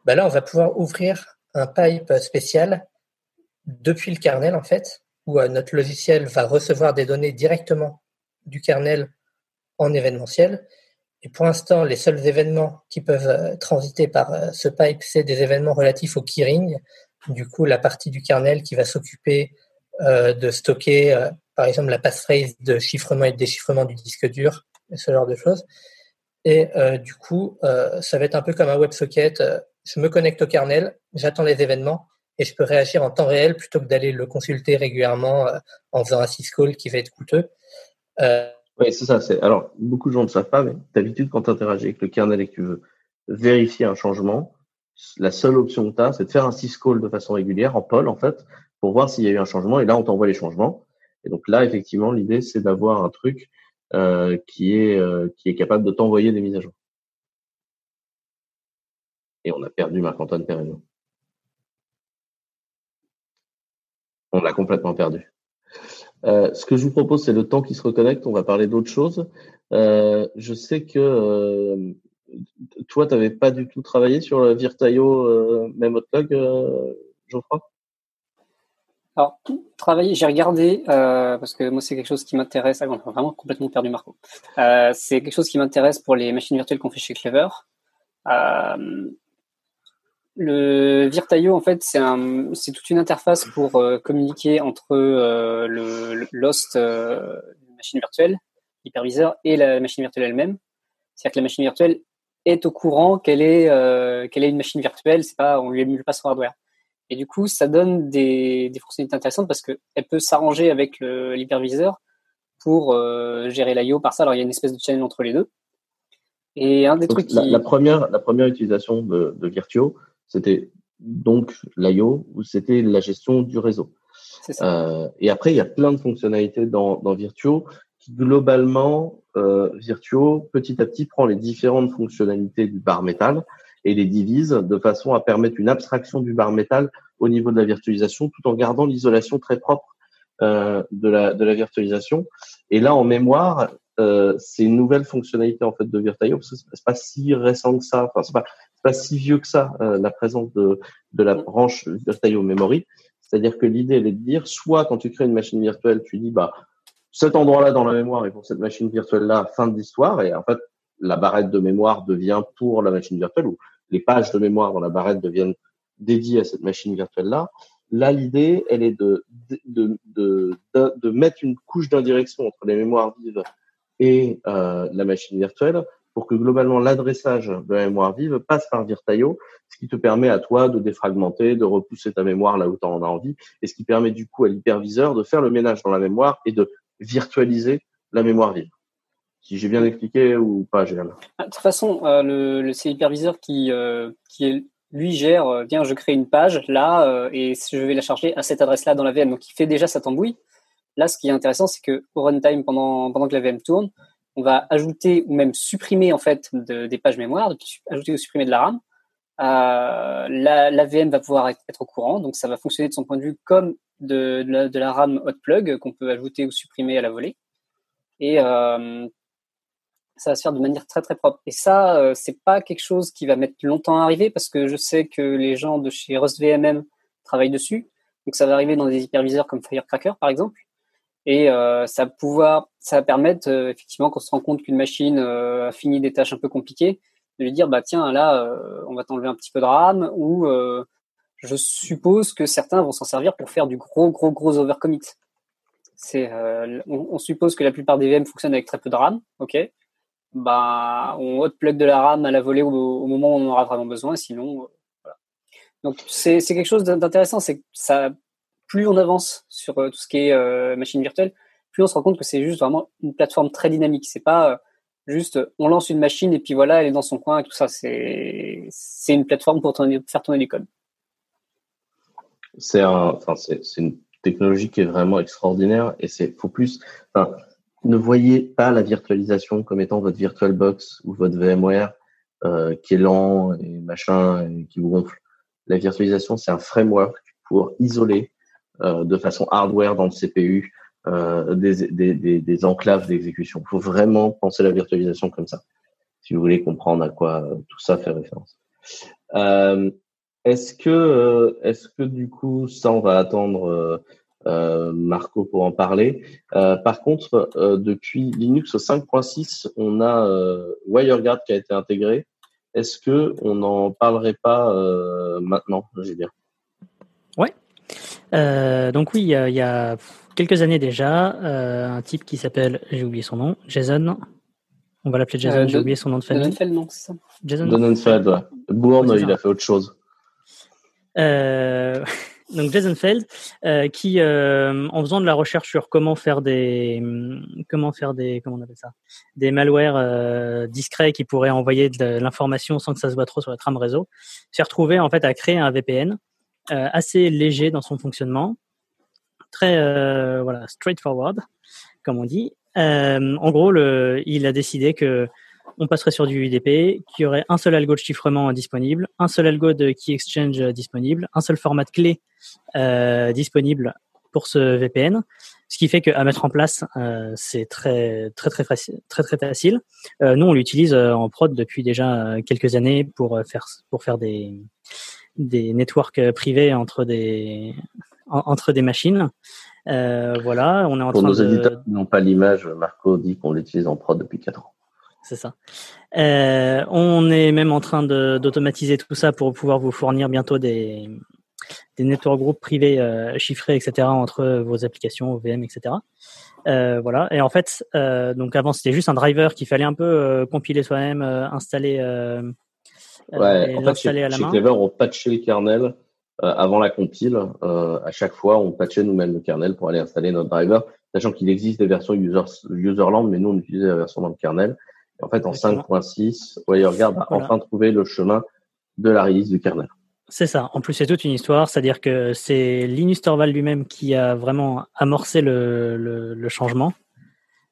Ben là, on va pouvoir ouvrir un pipe spécial depuis le kernel, en fait, où euh, notre logiciel va recevoir des données directement du kernel en événementiel. Et pour l'instant, les seuls événements qui peuvent euh, transiter par ce pipe, c'est des événements relatifs au keyring, du coup la partie du kernel qui va s'occuper de stocker par exemple la passphrase de chiffrement et de déchiffrement du disque dur, ce genre de choses. Et euh, du coup, euh, ça va être un peu comme un WebSocket. Euh, je me connecte au kernel, j'attends les événements et je peux réagir en temps réel plutôt que d'aller le consulter régulièrement en faisant un syscall qui va être coûteux. Oui, c'est ça. C'est alors beaucoup de gens ne savent pas, mais d'habitude quand tu interagis avec le kernel et que tu veux vérifier un changement, la seule option que tu as, c'est de faire un syscall de façon régulière en poll en fait pour voir s'il y a eu un changement. Et là, on t'envoie les changements. Et donc là, effectivement, l'idée c'est d'avoir un truc euh, qui est euh, qui est capable de t'envoyer des mises à jour. Et on a perdu Marc-Antoine Perreno. On l'a complètement perdu. Euh, ce que je vous propose, c'est le temps qui se reconnecte. On va parler d'autre chose. Euh, je sais que euh, toi, tu n'avais pas du tout travaillé sur le Virtaio euh, Memotlog, euh, Geoffroy? Alors, travailler, j'ai regardé, parce que moi, c'est quelque chose qui m'intéresse. Ah, on vraiment complètement perdu Marco. c'est quelque chose qui m'intéresse pour les machines virtuelles qu'on fait chez Clever. Le Virtaio, en fait, c'est toute une interface pour euh, communiquer entre euh, le, Lost, euh, machine virtuelle, l'hyperviseur, et la machine virtuelle elle-même. C'est-à-dire que la machine virtuelle est au courant qu'elle est, euh, qu'elle est une machine virtuelle, c'est pas, on lui émule pas son hardware. Et du coup, ça donne des, des fonctionnalités intéressantes parce qu'elle peut s'arranger avec l'hyperviseur pour gérer l'IO par ça. Alors, il y a une espèce de channel entre les deux. Et un des trucs la, qui... la, première, la première utilisation de, de Virtuo, c'était donc l'IO ou c'était la gestion du réseau. Euh, et après, il y a plein de fonctionnalités dans, dans Virtuo qui globalement, euh, Virtuo, petit à petit, prend les différentes fonctionnalités du bar métal et les divise de façon à permettre une abstraction du bar métal au niveau de la virtualisation tout en gardant l'isolation très propre euh, de, la, de la virtualisation. Et là, en mémoire, euh, c'est une nouvelle fonctionnalité en fait de Virtuo parce que c'est pas si récent que ça. Enfin, c'est pas pas si vieux que ça euh, la présence de, de la branche Virtual Memory. C'est-à-dire que l'idée elle est de dire, soit quand tu crées une machine virtuelle, tu dis bah cet endroit-là dans la mémoire est pour cette machine virtuelle-là, fin de l'histoire, et en fait la barrette de mémoire devient pour la machine virtuelle les pages de mémoire dans la barrette deviennent dédiées à cette machine virtuelle-là. Là, l'idée, elle est de, mettre une couche d'indirection entre les mémoires vives et euh, la machine virtuelle pour que globalement l'adressage de la mémoire vive passe par Virtaio, ce qui te permet à toi de défragmenter, de repousser ta mémoire là où tu en as envie, et ce qui permet du coup à l'hyperviseur de faire le ménage dans la mémoire et de virtualiser la mémoire vive. Si j'ai bien expliqué ou pas, Gérald? De toute façon, euh, le, c'est l'hyperviseur qui, euh, qui lui gère, euh, je crée une page là et je vais la charger à cette adresse-là dans la VM. Donc il fait déjà sa tambouille. Là, ce qui est intéressant, c'est que au runtime, pendant, pendant que la VM tourne, on va ajouter ou même supprimer en fait des pages mémoire, ajouter ou supprimer de la RAM. Euh, la, VM va pouvoir être au courant, donc ça va fonctionner de son point de vue comme de, la, RAM hot plug qu'on peut ajouter ou supprimer à la volée. Et euh, ça va se faire de manière très très propre. Et ça, euh, c'est pas quelque chose qui va mettre longtemps à arriver parce que je sais que les gens de chez Rust VMM travaillent dessus. Donc ça va arriver dans des hyperviseurs comme Firecracker par exemple. Et euh, ça, va pouvoir, ça va permettre, euh, effectivement, qu'on se rend compte qu'une machine euh, a fini des tâches un peu compliquées, de lui dire, bah tiens, là, on va t'enlever un petit peu de RAM, ou je suppose que certains vont s'en servir pour faire du gros, gros, gros overcommit. C'est, on, on, suppose que la plupart des VM fonctionnent avec très peu de RAM, ok bah, on plug de la RAM à la volée au, moment où on en aura vraiment besoin, sinon, voilà. Donc c'est quelque chose d'intéressant, c'est ça plus on avance sur euh, tout ce qui est euh, machine virtuelle, plus on se rend compte que c'est juste vraiment une plateforme très dynamique. C'est pas euh, juste on lance une machine et puis voilà, elle est dans son coin et tout ça. C'est une plateforme pour faire tourner les codes. C'est une technologie qui est vraiment extraordinaire et c'est faut plus. Ne voyez pas la virtualisation comme étant votre VirtualBox ou votre VMware euh, qui est lent et machin et qui vous gonfle. La virtualisation, c'est un framework pour isoler euh, de façon hardware dans le CPU euh, des, des, des, des, enclaves d'exécution. Il faut vraiment penser la virtualisation comme ça, si vous voulez comprendre à quoi euh, tout ça fait référence. Euh, est-ce que, est-ce que du coup, ça, on va attendre euh, Marco pour en parler. Euh, par contre, depuis Linux 5.6, on a WireGuard qui a été intégré. Est-ce que on n'en parlerait pas maintenant, j'ai bien Ouais, euh, donc oui, il y, a, quelques années déjà, euh, un type qui s'appelle, j'ai oublié son nom, Jason. On va l'appeler Jason, euh, j'ai oublié son nom de famille. Donenfeld, non, c'est ça Jason Donenfeld, ouais. Bourne, il a fait autre chose. donc Jason Feld, euh, qui, euh, en faisant de la recherche sur comment faire des, comment faire des, comment on appelle ça, des malwares euh, discrets qui pourraient envoyer de l'information sans que ça se voit trop sur la trame réseau, s'est retrouvé en fait à créer un VPN assez léger dans son fonctionnement, très voilà straightforward, comme on dit. en gros, le, il a décidé que on passerait sur du UDP, qu'il y aurait un seul algo de chiffrement disponible, un seul algo de key exchange disponible, un seul format de clé euh, disponible pour ce VPN, ce qui fait qu'à mettre en place, euh, c'est très très très facile, très très facile. Euh, nous, on l'utilise en prod depuis déjà quelques années pour faire pour faire des des networks privés entre des entre des machines. voilà, on est en pour train nos de... éditeurs qui n'ont pas l'image, Marco dit qu'on l'utilise en prod depuis 4 ans c'est ça. Euh, on est même en train d'automatiser tout ça pour pouvoir vous fournir bientôt des, des network groups privés euh, chiffrés, etc. entre vos applications, VM, etc. Euh, voilà. Et en fait, donc avant c'était juste un driver qu'il fallait un peu compiler soi-même, installer, ouais, en fait, chez, à la main. Clever, on patchait le kernel avant la compile. à chaque fois, on patchait nous-mêmes le kernel pour aller installer notre driver, sachant qu'il existe des versions user, userland, mais nous on utilisait la version dans le kernel. En fait, en 5.6, WireGuard a enfin trouvé le chemin de la release du kernel. C'est ça. En plus, c'est toute une histoire. C'est-à-dire que c'est Linus Torvald lui-même qui a vraiment amorcé le, le, changement.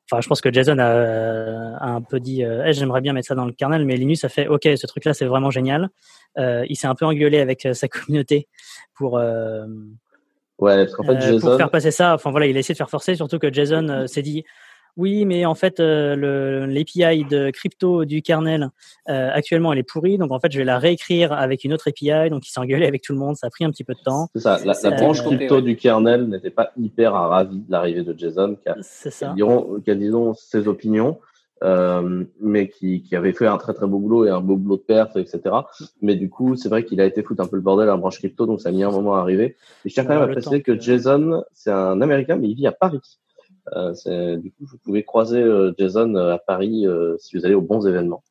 Enfin, je pense que Jason a, a un peu dit euh, j'aimerais bien mettre ça dans le kernel, mais Linus a fait OK, ce truc-là, c'est vraiment génial. Euh, il s'est un peu engueulé avec euh, sa communauté pour. Euh, ouais, parce qu'en fait, Jason... pour faire passer ça. Enfin voilà, il a essayé de faire forcer, surtout que Jason s'est dit oui, mais en fait, euh, l'API de crypto du kernel, euh, actuellement, elle est pourrie. Donc, en fait, je vais la réécrire avec une autre API. Donc, il s'est engueulé avec tout le monde. Ça a pris un petit peu de temps. C'est ça. La, branche crypto du kernel n'était pas hyper ravie de l'arrivée de Jason, qui a. Qui a, disons, ses opinions. Euh, mais qui, qui, avait fait un très très beau boulot et un beau boulot de perf, etc. Mais du coup, c'est vrai qu'il a été foutre un peu le bordel à la branche crypto, donc ça a mis un moment à arriver. Et je tiens quand même à préciser que Jason, c'est un Américain, mais il vit à Paris. Euh, du coup, vous pouvez croiser euh, Jason euh, à Paris si vous allez aux bons événements.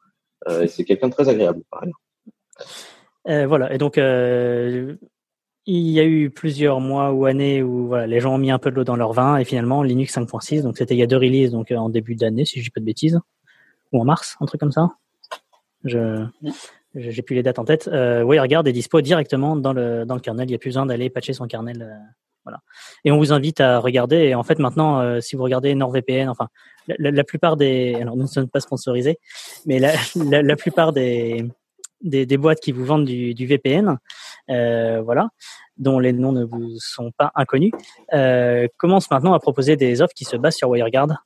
et c'est quelqu'un de très agréable, par ailleurs. voilà. Et donc, il y a eu plusieurs mois ou années où les gens ont mis un peu de l'eau dans leur vin et finalement Linux 5.6, donc c'était il y a deux releases, donc en début d'année si je dis pas de bêtises, ou en mars, un truc comme ça. Je j'ai plus les dates en tête. Euh, WireGuard est dispo directement dans le dans le kernel. Il n'y a plus besoin d'aller patcher son kernel voilà. Et on vous invite à regarder. Et en fait, maintenant, euh, si vous regardez NordVPN, enfin, la, plupart des, alors nous ne sommes pas sponsorisés, mais la, la, plupart des, des, des, boîtes qui vous vendent du, du VPN, euh, voilà, dont les noms ne vous sont pas inconnus, euh, commencent maintenant à proposer des offres qui se basent sur WireGuard.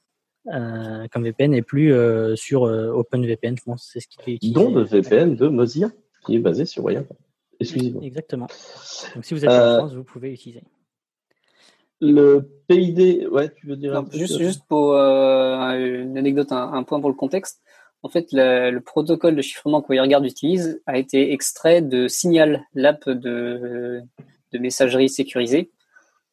Comme VPN et plus sur OpenVPN, je pense. C'est ce qui, qui dont le VPN de Mozilla qui est basé sur WireGuard. Excusez-moi. Exactement. Donc si vous êtes en France, vous pouvez utiliser. Le PID, ouais, tu veux dire un peu juste, juste pour euh, une anecdote, un, point pour le contexte. En fait, le, protocole de chiffrement que WireGuard utilise a été extrait de Signal, l'app de, de messagerie sécurisée.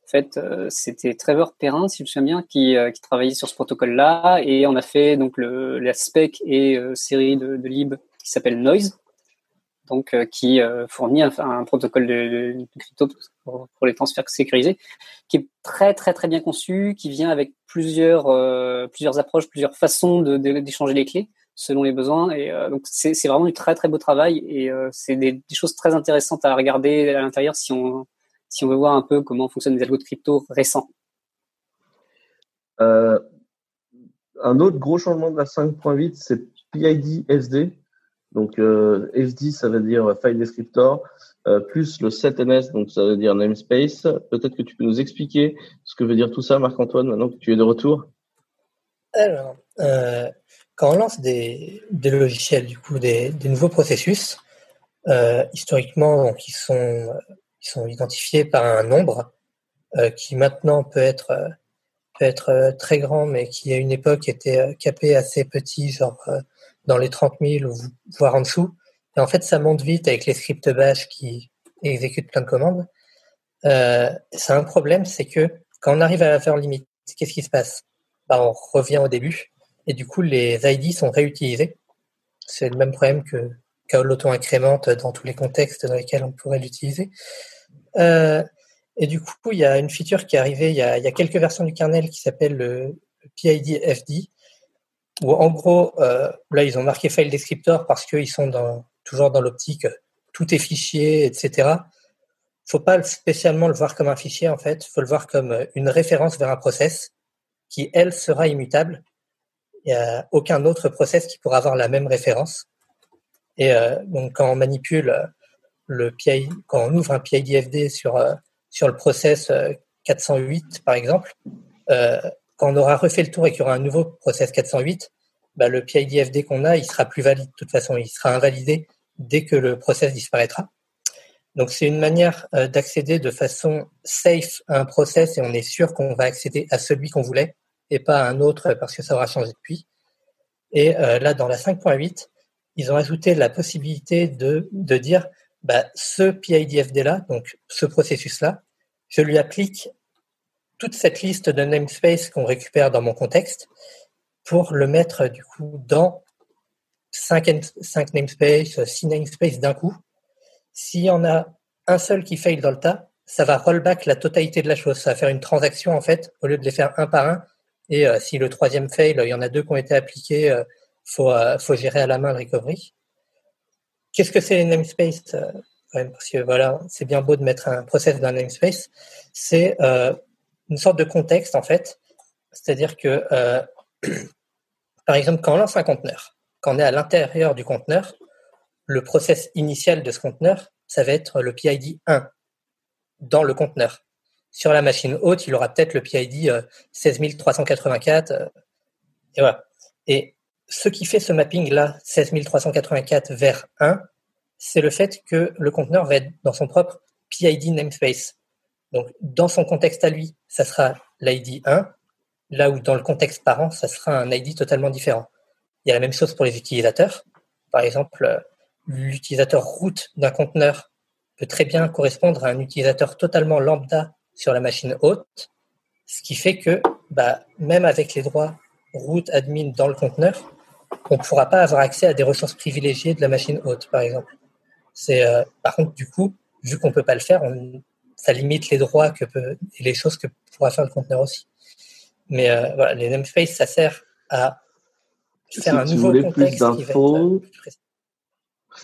En fait, euh, c'était Trevor Perrin, si je me souviens bien, qui, euh, qui travaillait sur ce protocole-là, et on a fait donc le, la spec et série de, de lib qui s'appelle Noise, donc euh, qui euh, fournit un, protocole de, crypto pour, les transferts sécurisés, qui est très très très bien conçu, qui vient avec plusieurs euh, plusieurs approches, plusieurs façons d'échanger les clés selon les besoins. Et donc c'est vraiment du très très beau travail et c'est des, choses très intéressantes à regarder à l'intérieur si on si on veut voir un peu comment fonctionnent les algos de crypto récents. un autre gros changement de la 5.8, c'est PID SD. Donc euh, FD, ça veut dire file descriptor, euh, plus le setNS, donc ça veut dire namespace. Peut-être que tu peux nous expliquer ce que veut dire tout ça, Marc-Antoine, maintenant que tu es de retour? Alors, euh, quand on lance des, logiciels, du coup, des, nouveaux processus, historiquement, ils sont, identifiés par un nombre qui maintenant peut être peut être très grand, mais qui à une époque était capé assez petit, genre dans les 30 000 ou voire en dessous. Et en fait, ça monte vite avec les scripts bash qui exécutent plein de commandes. Euh, c'est un problème, c'est que quand on arrive à la faire limite, qu'est-ce qui se passe? Bah, On revient au début et du coup, les ID sont réutilisés. C'est le même problème que l'auto-incrémente dans tous les contextes dans lesquels on pourrait l'utiliser. Euh, Et du coup, il y a une feature qui est arrivée il y a, il y a quelques versions du kernel qui s'appelle le PID FD, où en gros, euh, là, ils ont marqué file descriptor parce qu'ils sont dans, toujours dans l'optique tout est fichier, etc. Faut pas spécialement le voir comme un fichier, en fait. Faut le voir comme une référence vers un process qui, elle, sera immutable. Il n'y a aucun autre process qui pourra avoir la même référence. Et euh, donc, quand on manipule le PI, quand on ouvre un PIDFD sur, euh, sur le process 408, euh, par exemple, euh, quand on aura refait le tour et qu'il y aura un nouveau process 408, bah, le PIDFD qu'on a, il sera plus valide de toute façon. Il sera invalidé dès que le process disparaîtra. Donc c'est une manière euh, d'accéder de façon safe à un process et on est sûr qu'on va accéder à celui qu'on voulait et pas à un autre parce que ça aura changé depuis. Et euh, là, dans la 5.8, ils ont ajouté la possibilité de, de dire bah, ce PIDFD-là, donc ce processus-là, je lui applique toute cette liste de namespace qu'on récupère dans mon contexte pour le mettre du coup dans 5, 5 namespaces, 6 namespaces d'un coup. S'il y en a un seul qui fail dans le tas, ça va rollback la totalité de la chose. Ça va faire une transaction en fait, au lieu de les faire un par un. Et euh, si le troisième fail, il y en a deux qui ont été appliqués, euh, faut, euh, faut gérer à la main le recovery. Qu'est-ce que c'est les namespaces Parce que voilà, c'est bien beau de mettre un process dans un namespace. C'est une sorte de contexte en fait. C'est-à-dire que, par exemple, quand on lance un conteneur, quand on est à l'intérieur du conteneur, le process initial de ce conteneur, ça va être le PID 1 dans le conteneur. Sur la machine haute, il aura peut-être le PID 16384. Euh, euh, et voilà. Et ce qui fait ce mapping-là, 16384 vers 1, c'est le fait que le conteneur va être dans son propre PID namespace. Donc, dans son contexte à lui, ça sera l'ID 1, là où dans le contexte parent, ça sera un ID totalement différent. Il y a la même chose pour les utilisateurs. Par exemple, l'utilisateur root d'un conteneur peut très bien correspondre à un utilisateur totalement lambda sur la machine haute, ce qui fait que bah, même avec les droits root admin dans le conteneur, on ne pourra pas avoir accès à des ressources privilégiées de la machine haute, par exemple. Euh, par contre du coup, vu qu'on peut pas le faire, ça limite les droits que peut et les choses que pourra faire le conteneur aussi. Mais euh, voilà, les namespaces, ça sert à faire un nouveau contexte qui va être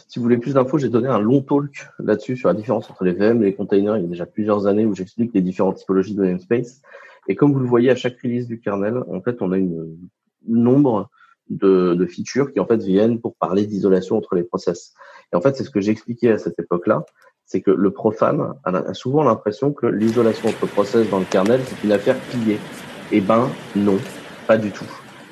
si vous voulez plus d'infos, j'ai donné un long talk là-dessus sur la différence entre les VM et les containers il y a déjà plusieurs années où j'explique les différentes typologies de namespace. Et comme vous le voyez à chaque release du kernel, en fait, on a une nombre de, de features qui en fait viennent pour parler d'isolation entre les process. Et en fait, c'est ce que j'expliquais à cette époque-là, c'est que le profane a souvent l'impression que l'isolation entre process dans le kernel, c'est une affaire pliée. Eh ben non, pas du tout.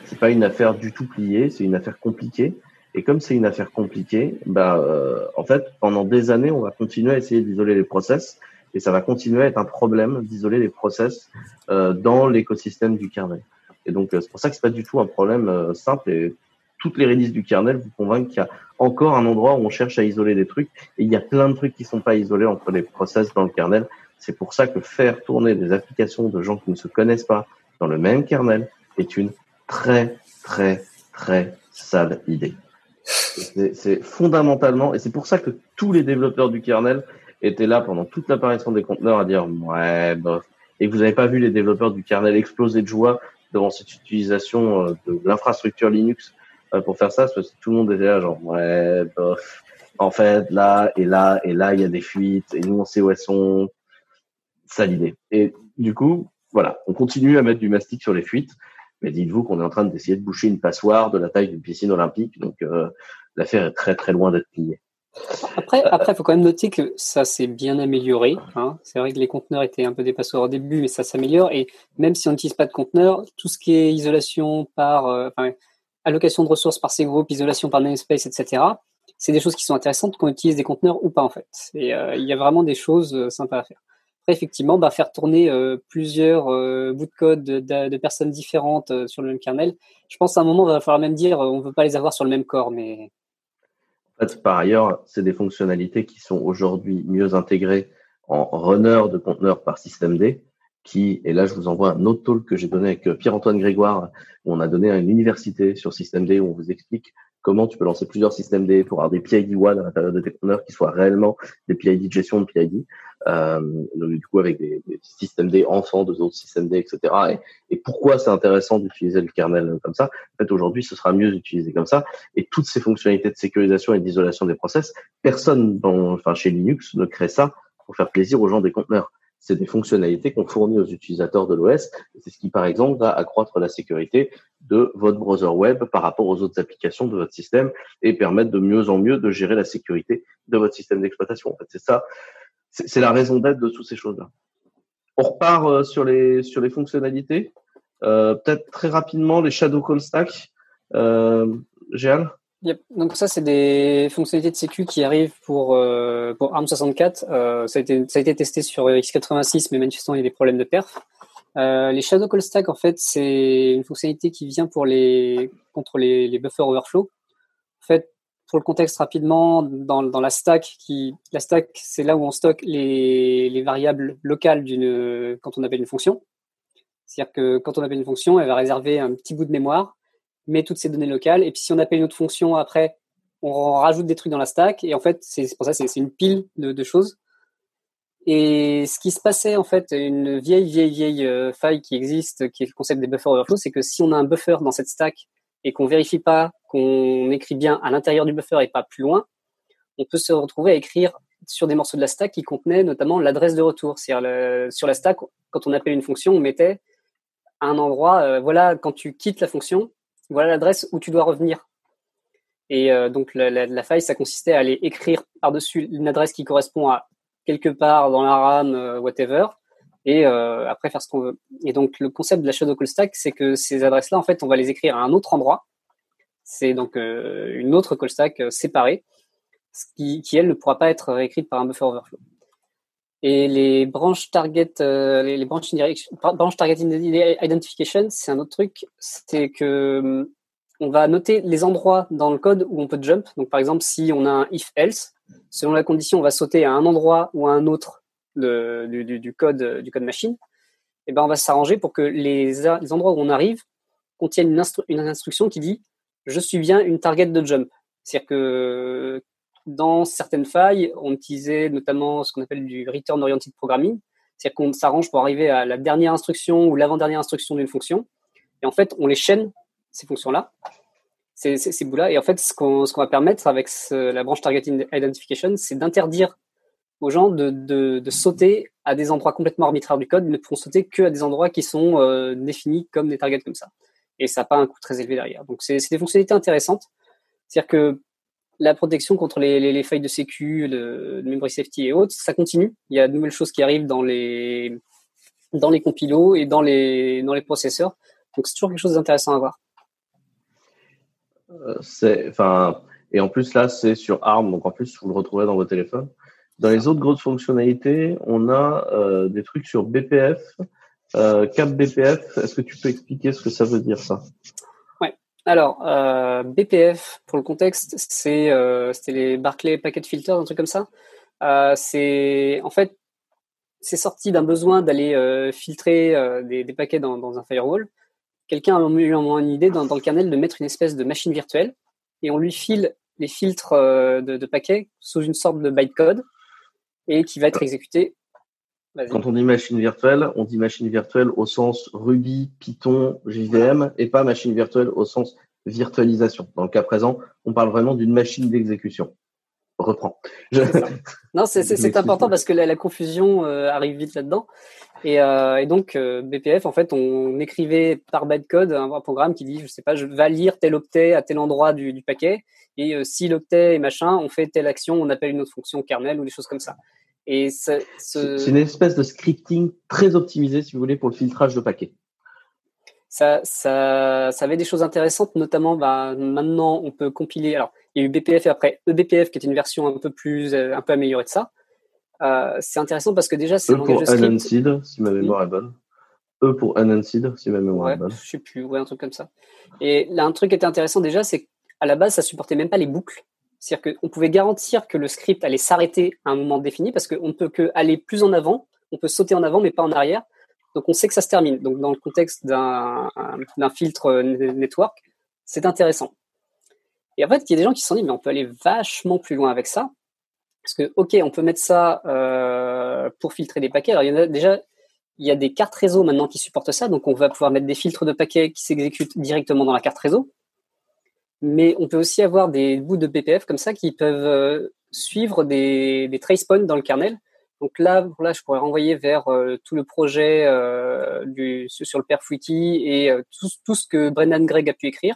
C'est pas une affaire du tout pliée, c'est une affaire compliquée. Et comme c'est une affaire compliquée, bah, euh, en fait, pendant des années, on va continuer à essayer d'isoler les process, et ça va continuer à être un problème d'isoler les process euh, dans l'écosystème du kernel. Et donc, euh, c'est pour ça que c'est pas du tout un problème euh, simple. Et toutes les releases du kernel vous convainquent qu'il y a encore un endroit où on cherche à isoler des trucs, et il y a plein de trucs qui sont pas isolés entre les process dans le kernel. C'est pour ça que faire tourner des applications de gens qui ne se connaissent pas dans le même kernel est une très, très, très sale idée. C'est fondamentalement, et c'est pour ça que tous les développeurs du kernel étaient là pendant toute l'apparition des conteneurs à dire ouais, bof. Et vous n'avez pas vu les développeurs du kernel exploser de joie devant cette utilisation euh, de l'infrastructure Linux pour faire ça, parce que tout le monde était là genre ouais, bof. En fait, là et là et là, il y a des fuites et nous on sait où elles sont. Ça l'idée. Et du coup, voilà, on continue à mettre du mastic sur les fuites. Mais dites-vous qu'on est en train d'essayer de boucher une passoire de la taille d'une piscine olympique, donc euh, l'affaire est très très loin d'être pliée. Après, après, faut quand même noter que ça s'est bien amélioré. Hein. C'est vrai que les conteneurs étaient un peu des passoires au début, mais ça s'améliore. Et même si on n'utilise pas de conteneurs, tout ce qui est isolation par, euh, enfin, allocation de ressources par ces groupes, isolation par namespace, etc. C'est des choses qui sont intéressantes qu'on utilise des conteneurs ou pas en fait. Et euh, il y a vraiment des choses sympas à faire effectivement, bah, faire tourner euh, plusieurs euh, bouts de code de, personnes différentes euh, sur le même kernel, je pense à un moment, il va falloir même dire on ne veut pas les avoir sur le même corps. Mais... Par ailleurs, c'est des fonctionnalités qui sont aujourd'hui mieux intégrées en runner de conteneurs par système D et là je vous envoie un autre talk que j'ai donné avec Pierre-Antoine Grégoire, où on a donné à une université sur Système D, où on vous explique comment tu peux lancer plusieurs systèmes D pour avoir des PID one à l'intérieur de tes conteneurs qui soient réellement des PID de gestion de PID. Euh, donc, du coup, avec des, des, systèmes D enfants de autres systèmes D, etc. Et, et pourquoi c'est intéressant d'utiliser le kernel comme ça? En fait, aujourd'hui, ce sera mieux d'utiliser comme ça. Et toutes ces fonctionnalités de sécurisation et d'isolation des process, personne, dans, enfin, chez Linux, ne crée ça pour faire plaisir aux gens des conteneurs c'est des fonctionnalités qu'on fournit aux utilisateurs de l'OS. C'est ce qui, par exemple, va accroître la sécurité de votre browser web par rapport aux autres applications de votre système et permettre de mieux en mieux de gérer la sécurité de votre système d'exploitation. En fait, c'est ça, c'est la raison d'être de toutes ces choses-là. On repart euh, sur les fonctionnalités. Euh, Peut-être très rapidement les Shadow Call Stack. Euh, Yep. Donc ça, c'est des fonctionnalités de sécu qui arrivent pour, euh, pour ARM64. Euh, ça, a été, ça a été testé sur x86, mais manifestement, il y a des problèmes de perf. Euh, les Shadow Call Stack, en fait, c'est une fonctionnalité qui vient pour les, contre les, les buffers overflow. En fait, pour le contexte rapidement, dans, dans la stack, qui, la stack, c'est là où on stocke les, les variables locales d'une, quand on appelle une fonction. C'est-à-dire que quand on appelle une fonction, elle va réserver un petit bout de mémoire met toutes ces données locales. Et puis si on appelle une autre fonction après, on rajoute des trucs dans la stack. Et en fait, c'est pour ça c'est une pile de, choses. Et ce qui se passait en fait, une vieille vieille vieille euh, faille qui existe, qui est le concept des buffer overflow, c'est que si on a un buffer dans cette stack et qu'on vérifie pas qu'on écrit bien à l'intérieur du buffer et pas plus loin, on peut se retrouver à écrire sur des morceaux de la stack qui contenaient notamment l'adresse de retour. C'est-à-dire sur la stack, quand on appelle une fonction, on mettait à un endroit, euh, voilà, quand tu quittes la fonction, voilà l'adresse où tu dois revenir. Et euh, donc la, la, la, faille, ça consistait à aller écrire par-dessus une adresse qui correspond à quelque part dans la RAM, euh, whatever, et euh, après faire ce qu'on veut. Et donc le concept de la shadow call stack, c'est que ces adresses-là, en fait, on va les écrire à un autre endroit. C'est donc euh, une autre call stack euh, séparée, ce qui, qui, elle ne pourra pas être écrite par un buffer overflow. Et les branches target, euh, les, branches, target identification, c'est un autre truc. C'est que hum, on va noter les endroits dans le code où on peut jump. Donc, par exemple, si on a un if else, selon la condition, on va sauter à un endroit ou à un autre du, code du code machine. Et ben, on va s'arranger pour que les, endroits où on arrive contiennent une, une instruction qui dit je suis bien une target de jump. C'est-à-dire que dans certaines failles, on utilisait notamment ce qu'on appelle du return oriented programming, c'est-à-dire qu'on s'arrange pour arriver à la dernière instruction ou l'avant-dernière instruction d'une fonction, et en fait, on les chaîne ces fonctions-là, ces, ces, ces bouts-là, et en fait, ce qu'on qu va permettre avec la branche target identification, c'est d'interdire aux gens de, sauter à des endroits complètement arbitraires du code, ils ne pourront sauter que à des endroits qui sont euh, définis comme des targets comme ça. Et ça n'a pas un coût très élevé derrière. Donc c'est des fonctionnalités intéressantes. C'est-à-dire que la protection contre les, les, les failles de sécu, de, memory safety et autres, ça continue. Il y a de nouvelles choses qui arrivent dans les dans les compilos et dans les dans les processeurs. Donc c'est toujours quelque chose d'intéressant à voir. Euh, enfin et en plus là c'est sur ARM donc en plus vous le retrouvez dans vos téléphones. Dans les autres grosses fonctionnalités, on a euh, des trucs sur BPF, euh, cap BPF. Est-ce que tu peux expliquer ce que ça veut dire ça? Alors, euh, BPF, pour le contexte, c'est euh, c'était les Barclay Packet Filters, un truc comme ça. Euh, c'est en fait, c'est sorti d'un besoin d'aller filtrer des, des, paquets dans, dans, un firewall. Quelqu'un a eu une idée dans, dans, le kernel de mettre une espèce de machine virtuelle et on lui file les filtres de, de paquets sous une sorte de bytecode et qui va être exécuté quand on dit machine virtuelle, on dit machine virtuelle au sens Ruby, Python, JVM et pas machine virtuelle au sens virtualisation. Dans le cas présent, on parle vraiment d'une machine d'exécution. Reprends. Je... Non, c'est important parce que la, la confusion euh, arrive vite là-dedans. Et, euh, et, donc, euh, BPF, en fait, on écrivait par bytecode un, un, programme qui dit, je sais pas, je vais lire tel octet à tel endroit du, du paquet. Et si l'octet est machin, on fait telle action, on appelle une autre fonction kernel ou des choses comme ça. Et c'est ce... une espèce de scripting très optimisé, si vous voulez, pour le filtrage de paquets. Ça, ça, ça avait des choses intéressantes, notamment bah, maintenant on peut compiler. Alors, il y a eu BPF et après EBPF qui est une version un peu plus, un peu améliorée de ça. Euh, c'est intéressant parce que déjà c'est e pour Unanswered, si ma mémoire est bonne. E pour Unanswered, si ma mémoire ouais, est bonne. Je sais plus, ouais, un truc comme ça. Et là, un truc qui était intéressant déjà, c'est qu'à la base, ça supportait même pas les boucles. C'est-à-dire qu'on pouvait garantir que le script allait s'arrêter à un moment défini parce qu'on ne peut que aller plus en avant, on peut sauter en avant mais pas en arrière. Donc on sait que ça se termine. Donc dans le contexte d'un filtre network, c'est intéressant. Et en fait, il y a des gens qui se sont dit, mais on peut aller vachement plus loin avec ça. Parce que, OK, on peut mettre ça euh, pour filtrer des paquets. Alors, il y en a déjà, il y a des cartes réseau maintenant qui supportent ça. Donc, on va pouvoir mettre des filtres de paquets qui s'exécutent directement dans la carte réseau. Mais on peut aussi avoir des bouts de BPF comme ça qui peuvent euh, suivre des, des trace points dans le kernel. Donc là, là, je pourrais renvoyer vers euh, tout le projet du, sur le père et tout, ce que Brendan Gregg a pu écrire.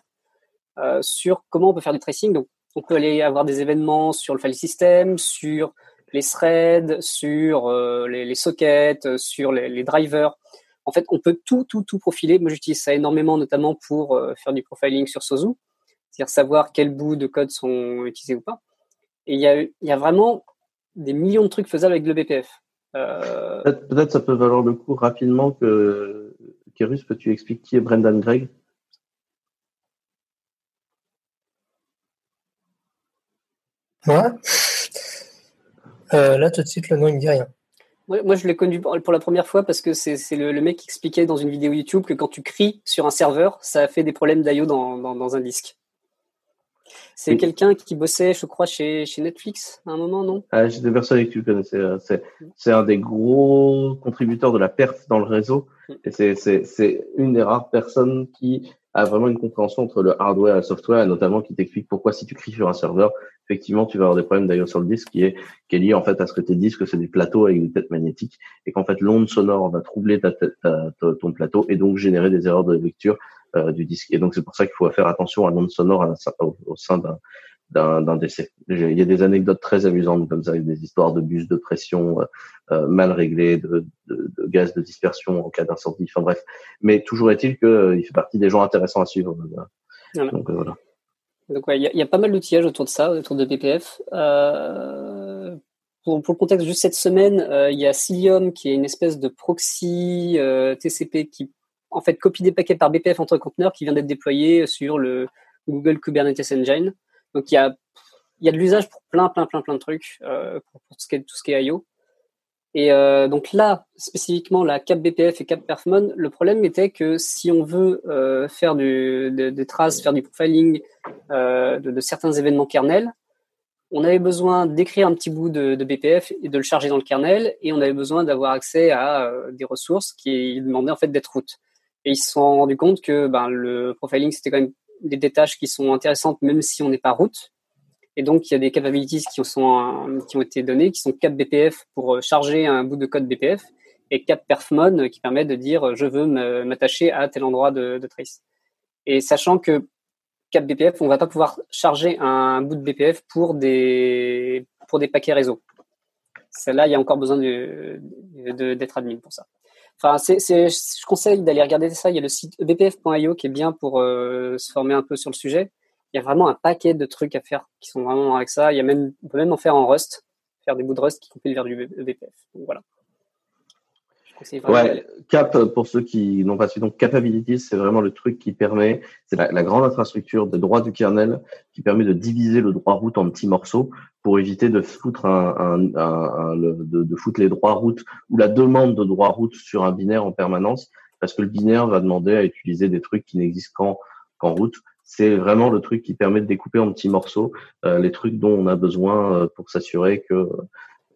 Euh, sur comment on peut faire du tracing. Donc, on peut aller avoir des événements sur le file system, sur les threads, sur euh, les, sockets, sur les, drivers. En fait, on peut tout, tout, tout profiler. Moi, j'utilise ça énormément, notamment pour euh, faire du profiling sur Sozu, c'est-à-dire savoir quels bouts de code sont utilisés ou pas. Et il y a, y a vraiment des millions de trucs faisables avec le BPF. Peut-être ça peut valoir le coup rapidement que Kérus, peux-tu expliquer qui est Brendan Gregg? Moi euh, Là, tout de suite, le nom, il me dit rien. moi, je l'ai connu pour la première fois parce que c'est le, mec qui expliquait dans une vidéo YouTube que quand tu cries sur un serveur, ça fait des problèmes d'IO dans, un disque. C'est quelqu'un qui bossait, je crois, chez, chez Netflix à un moment, non? Ah, J'étais persuadé que tu connaissais. Euh, c'est un des gros contributeurs de la perf dans le réseau. Mm. Et c'est une des rares personnes qui a vraiment une compréhension entre le hardware et le software, notamment qui t'explique pourquoi si tu cries sur un serveur, effectivement, tu vas avoir des problèmes d'ailleurs sur le disque qui est, qui est lié en fait à ce que tes disques, c'est des plateaux avec une tête magnétique et qu'en fait l'onde sonore va troubler ta, ton plateau et donc générer des erreurs de lecture du disque. Et donc c'est pour ça qu'il faut faire attention à l'onde sonore au sein d'un d'un décès. Il y a des anecdotes très amusantes comme ça, avec des histoires de bus de pression euh, euh, mal réglés, de, de, de, gaz de dispersion en cas d'incendie. Enfin bref, mais toujours est-il qu'il euh, fait partie des gens intéressants à suivre. Donc voilà. Donc ouais, il y, y, a pas mal d'outillages autour de ça, autour de BPF. Pour, pour, le contexte, juste cette semaine, il y a Cilium qui est une espèce de proxy TCP qui en fait copie des paquets par BPF entre conteneurs qui vient d'être déployé sur le Google Kubernetes Engine. Donc il y a, y a de l'usage pour plein, plein, plein, plein de trucs, euh, pour, tout, ce qui est, tout ce qui est IO. Et euh, donc là, spécifiquement la cap BPF et cap Perfmon, le problème était que si on veut euh, faire du, des traces, faire du profiling de, certains événements kernel, on avait besoin d'écrire un petit bout de, BPF et de le charger dans le kernel, et on avait besoin d'avoir accès à des ressources qui demandaient en fait d'être route. Et ils se sont rendus compte que ben, le profiling c'était quand même des, tâches qui sont intéressantes même si on n'est pas route. Et donc, il y a des capabilities qui, qui ont été données, qui sont cap BPF pour euh, charger un bout de code BPF et cap perfmon euh, qui permet de dire euh, je veux m'attacher à tel endroit de, de, trace. Et sachant que cap BPF, on va pas pouvoir charger un bout de BPF pour des, pour des paquets réseau. Celle-là, il y a encore besoin d'être admin pour ça. Enfin, c'est, je conseille d'aller regarder ça. Il y a le site bpf.io qui est bien pour euh, se former un peu sur le sujet. Il y a vraiment un paquet de trucs à faire qui sont vraiment avec ça. Il y a même, on peut même en faire en Rust, faire des bouts de Rust qui compilent vers du BPF. Donc voilà. Ouais, Cap, pour ceux qui n'ont pas su, donc Capabilities, c'est vraiment le truc qui permet, c'est la, grande infrastructure de droit du kernel qui permet de diviser le droit route en petits morceaux pour éviter de foutre un, un, un, de, de, foutre les droits routes ou la demande de droit route sur un binaire en permanence parce que le binaire va demander à utiliser des trucs qui n'existent qu'en qu'en route. C'est vraiment le truc qui permet de découper en petits morceaux euh, les trucs dont on a besoin euh, pour s'assurer que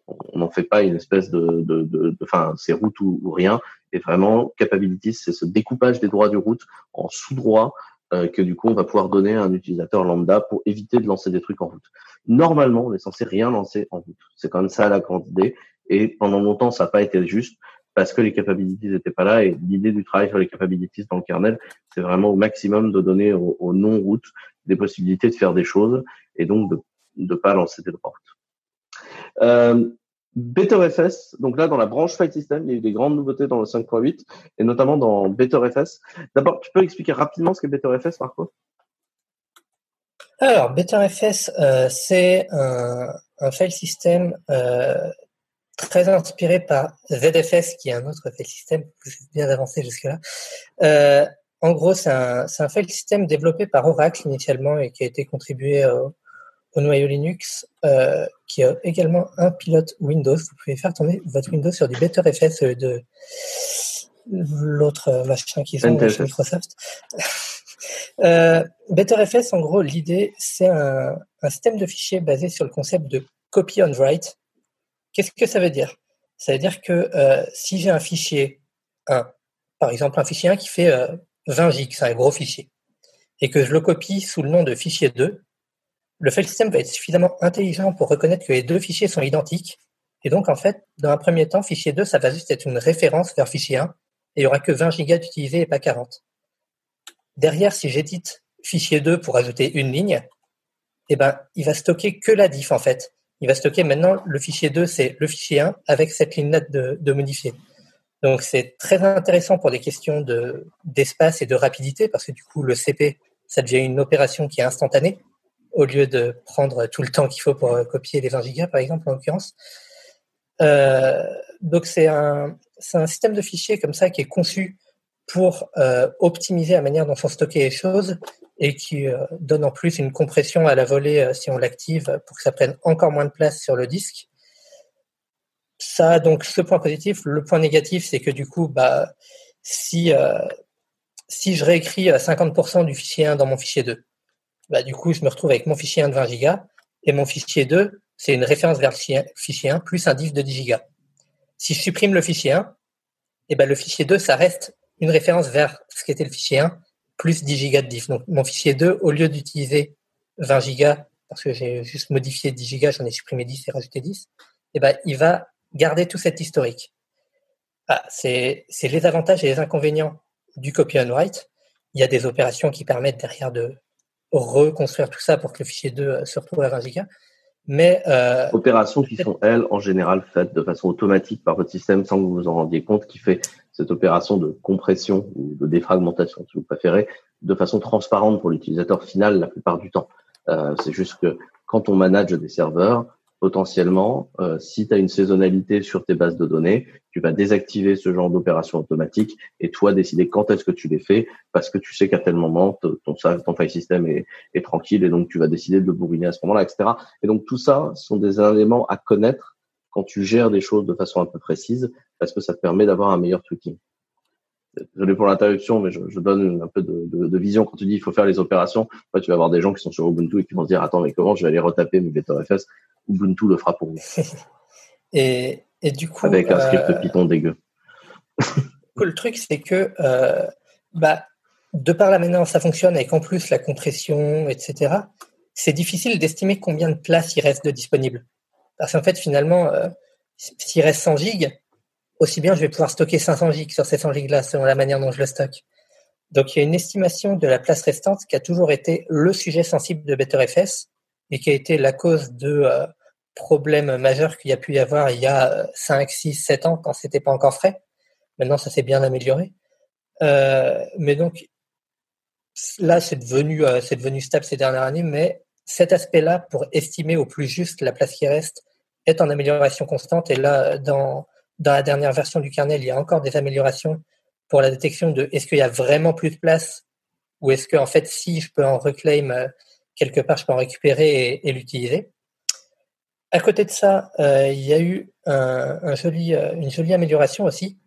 on n'en fait pas une espèce de, de, enfin, c'est route ou, rien. Et vraiment, capabilities, c'est ce découpage des droits du route en sous-droits euh, que du coup, on va pouvoir donner à un utilisateur lambda pour éviter de lancer des trucs en route. Normalement, on est censé rien lancer en route. C'est quand même ça la grande idée. Et pendant longtemps, ça n'a pas été juste parce que les capabilities n'étaient pas là. Et l'idée du travail sur les capabilities dans le kernel, c'est vraiment au maximum de donner aux, non-routes des possibilités de faire des choses et donc de ne pas lancer des droits routes. Euh, BetterFS, donc là dans la branche File System, il y a eu des grandes nouveautés dans le 5.8 et notamment dans BetterFS. D'abord, tu peux expliquer rapidement ce qu'est BetterFS, Marco? Alors, BetterFS, euh, c'est un, file system euh, très inspiré par ZFS, qui est un autre file system. Bien avancé jusque-là. En gros, c'est un, un, file system développé par Oracle initialement et qui a été contribué au au noyau Linux, euh, qui a également un pilote Windows. Vous pouvez faire tourner votre Windows sur du BetterFS de l'autre machin qu'ils ont chez Microsoft. euh, BetterFS, en gros, l'idée, c'est un, un, système de fichiers basé sur le concept de copy on write. Qu'est-ce que ça veut dire? Ça veut dire que euh, si j'ai un fichier 1, par exemple un fichier 1 qui fait 20 gigs, c'est un gros fichier, et que je le copie sous le nom de fichier 2, le file system va être suffisamment intelligent pour reconnaître que les deux fichiers sont identiques. Et donc, en fait, dans un premier temps, fichier 2, ça va juste être une référence vers fichier 1, et il n'y aura que 20 gigas d'utilisés et pas 40. Derrière, si j'édite fichier 2 pour ajouter une ligne, eh ben, il va stocker que la diff, en fait. Il va stocker maintenant le fichier 2, c'est le fichier 1 avec cette ligne de, de modifier. Donc, c'est très intéressant pour des questions de, d'espace et de rapidité parce que du coup, le CP, ça devient une opération qui est instantanée au lieu de prendre tout le temps qu'il faut pour euh, copier les 20 gigas, par exemple, en l'occurrence. Euh, donc, c'est un, système de fichiers comme ça qui est conçu pour euh, optimiser la manière dont sont stockées les choses et qui donne en plus une compression à la volée si on l'active pour que ça prenne encore moins de place sur le disque. Ça a donc ce point positif. Le point négatif, c'est que du coup, bah, si, si je réécris 50% du fichier 1 dans mon fichier 2, bah, du coup, je me retrouve avec mon fichier 1 de 20 Go et mon fichier 2, c'est une référence vers le fichier 1 plus un diff de 10 Go. Si je supprime le fichier 1, et ben, le fichier 2, ça reste une référence vers ce qu'était le fichier 1 plus 10 Go de diff. Donc, mon fichier 2, au lieu d'utiliser 20 Go, parce que j'ai juste modifié 10 Go, j'en ai supprimé 10 et rajouté 10, et ben, il va garder tout cet historique. Ah, c'est les avantages et les inconvénients du copy on write. Il y a des opérations qui permettent derrière de reconstruire tout ça pour que le fichier 2 euh, se retrouve à 20 gigas. Mais euh, opérations qui sont elles en général faites de façon automatique par votre système sans que vous vous en rendiez compte, qui fait cette opération de compression ou de défragmentation, si vous préférez, de façon transparente pour l'utilisateur final la plupart du temps. Euh, c'est juste que quand on manage des serveurs, potentiellement, euh, si tu as une saisonnalité sur tes bases de données, tu vas désactiver ce genre d'opération automatique et toi décider quand est-ce que tu les fais parce que tu sais qu'à tel moment ton, ton file system est, tranquille et donc tu vas décider de le bourriner à ce moment-là, etc. Et donc tout ça sont des éléments à connaître quand tu gères des choses de façon un peu précise parce que ça te permet d'avoir un meilleur tweaking. Désolé pour l'interruption, mais je, je, donne un peu de, de, de, vision quand tu dis il faut faire les opérations. tu vas avoir des gens qui sont sur Ubuntu et qui vont se dire attends mais comment je vais aller retaper mes VectorFS Ubuntu le fera pour vous. et, et, du coup. Avec un script euh, Python dégueu. le truc, c'est que, euh, bah, de par la manière dont ça fonctionne, et qu'en plus la compression, etc., c'est difficile d'estimer combien de place il reste de disponible. Parce qu'en fait, finalement, euh, s'il reste 100 gigs, aussi bien je vais pouvoir stocker 500 gigs sur ces 100 gigs-là, selon la manière dont je le stocke. Donc, il y a une estimation de la place restante qui a toujours été le sujet sensible de BetterFS et qui a été la cause de euh, problèmes majeurs qu'il y a pu y avoir il y a 5, 6, 7 ans quand c'était pas encore frais. Maintenant, ça s'est bien amélioré. Euh, mais donc, là, c'est devenu, euh, c'est devenu stable ces dernières années, mais cet aspect-là, pour estimer au plus juste la place qui reste, est en amélioration constante. Et là, dans, dans la dernière version du kernel, il y a encore des améliorations pour la détection de est-ce qu'il y a vraiment plus de place ou est-ce que, en fait, si je peux en reclaim euh, quelque part, je peux en récupérer et, l'utiliser. À côté de ça, euh, il y a eu euh, une jolie amélioration aussi.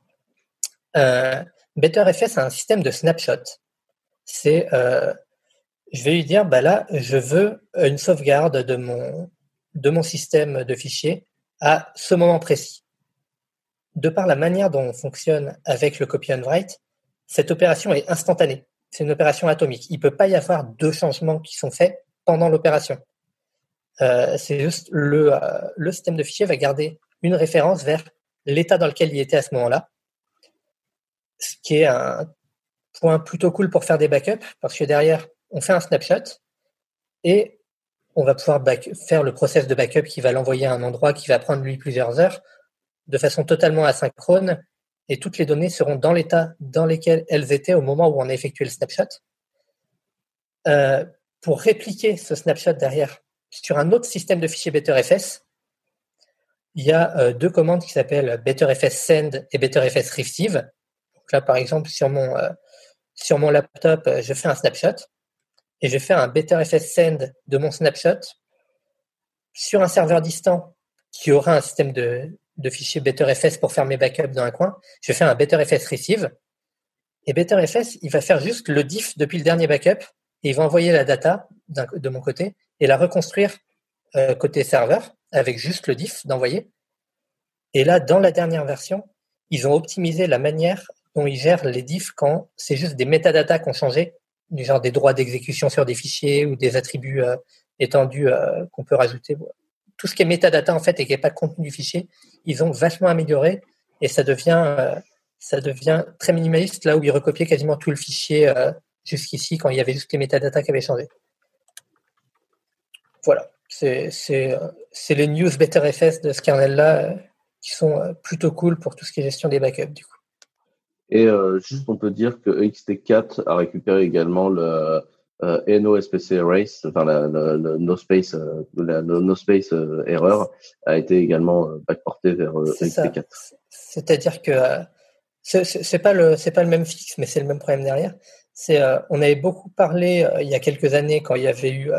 BetterFS a un système de snapshot. C'est, je vais lui dire, bah là, je veux une sauvegarde de mon, de mon système de fichiers à ce moment précis. De par la manière dont on fonctionne avec le copy and write, cette opération est instantanée c'est une opération atomique. Il ne peut pas y avoir deux changements qui sont faits pendant l'opération. Euh, c'est juste le, euh, le système de fichier va garder une référence vers l'état dans lequel il était à ce moment-là, ce qui est un point plutôt cool pour faire des backups, parce que derrière, on fait un snapshot et on va pouvoir faire le process de backup qui va l'envoyer à un endroit qui va prendre lui plusieurs heures de façon totalement asynchrone et toutes les données seront dans l'état dans lequel elles étaient au moment où on a effectué le snapshot. Euh, pour répliquer ce snapshot derrière sur un autre système de fichiers BetterFS, il y a euh, deux commandes qui s'appellent BetterFS Send et BetterFS Receive. Donc là, par exemple, sur mon, euh, sur mon laptop, je fais un snapshot et je fais un BetterFS Send de mon snapshot sur un serveur distant qui aura un système de, de fichier BetterFS pour faire mes backups dans un coin. Je fais un BetterFS receive. Et BetterFS, il va faire juste le diff depuis le dernier backup et il va envoyer la data de mon côté et la reconstruire euh, côté serveur avec juste le diff d'envoyer. Et là, dans la dernière version, ils ont optimisé la manière dont ils gèrent les diffs quand c'est juste des métadatas qui ont changé, du genre des droits d'exécution sur des fichiers ou des attributs euh, étendus euh, qu'on peut rajouter. Tout ce qui est métadata en fait et qui n'est pas contenu du fichier, ils ont vachement amélioré et ça devient euh, ça devient très minimaliste là où ils recopiaient quasiment tout le fichier jusqu'ici quand il y avait juste les métadatas qui avaient changé. Voilà, c'est les news BetterFS de ce kernel-là qui sont plutôt cool pour tout ce qui est gestion des backups du coup. Et euh, juste, on peut dire que EXT4 a récupéré également le euh, NoSPC Race, enfin la, le no space, euh, la no space euh, erreur a été également euh, backporté vers EXT4. C'est-à-dire que c'est pas le c'est pas le même fixe, mais c'est le même problème derrière. C'est on avait beaucoup parlé il y a quelques années quand il y avait eu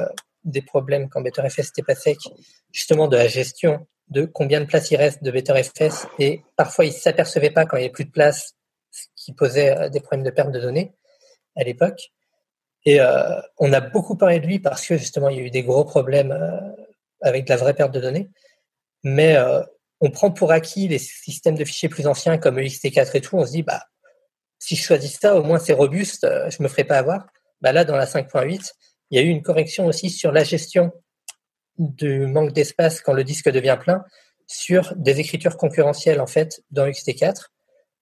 des problèmes quand BetterFS n'était pas sec, justement de la gestion de combien de place il reste de BetterFS et parfois ils s'apercevaient pas quand il y avait plus de place qui posait euh, des problèmes de perte de données à l'époque. Et euh, on a beaucoup parlé de lui parce que justement il y a eu des gros problèmes euh, avec de la vraie perte de données. Mais on prend pour acquis les systèmes de fichiers plus anciens comme EXT4 et tout. On se dit bah si je choisis ça, au moins c'est robuste, je me ferai pas avoir. Bah là dans la 5.8, il y a eu une correction aussi sur la gestion du manque d'espace quand le disque devient plein sur des écritures concurrentielles en fait dans EXT4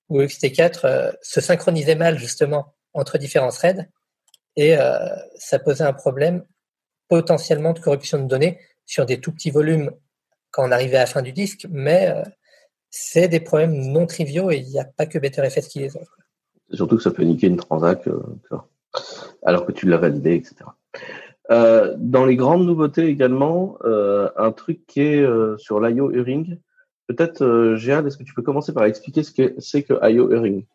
où XT4 euh, se synchronisait mal justement entre différents threads et euh, ça posait un problème potentiellement de corruption de données sur des tout petits volumes quand on arrivait à la fin du disque, mais euh, c'est des problèmes non triviaux et il n'y a pas que BetterFS qui les a. Surtout que ça peut niquer une transac, alors que tu l'as validé, etc. dans les grandes nouveautés également, un truc qui est sur l'IO Uring, Peut-être, euh, est-ce que tu peux commencer par expliquer ce que c'est que IO Uring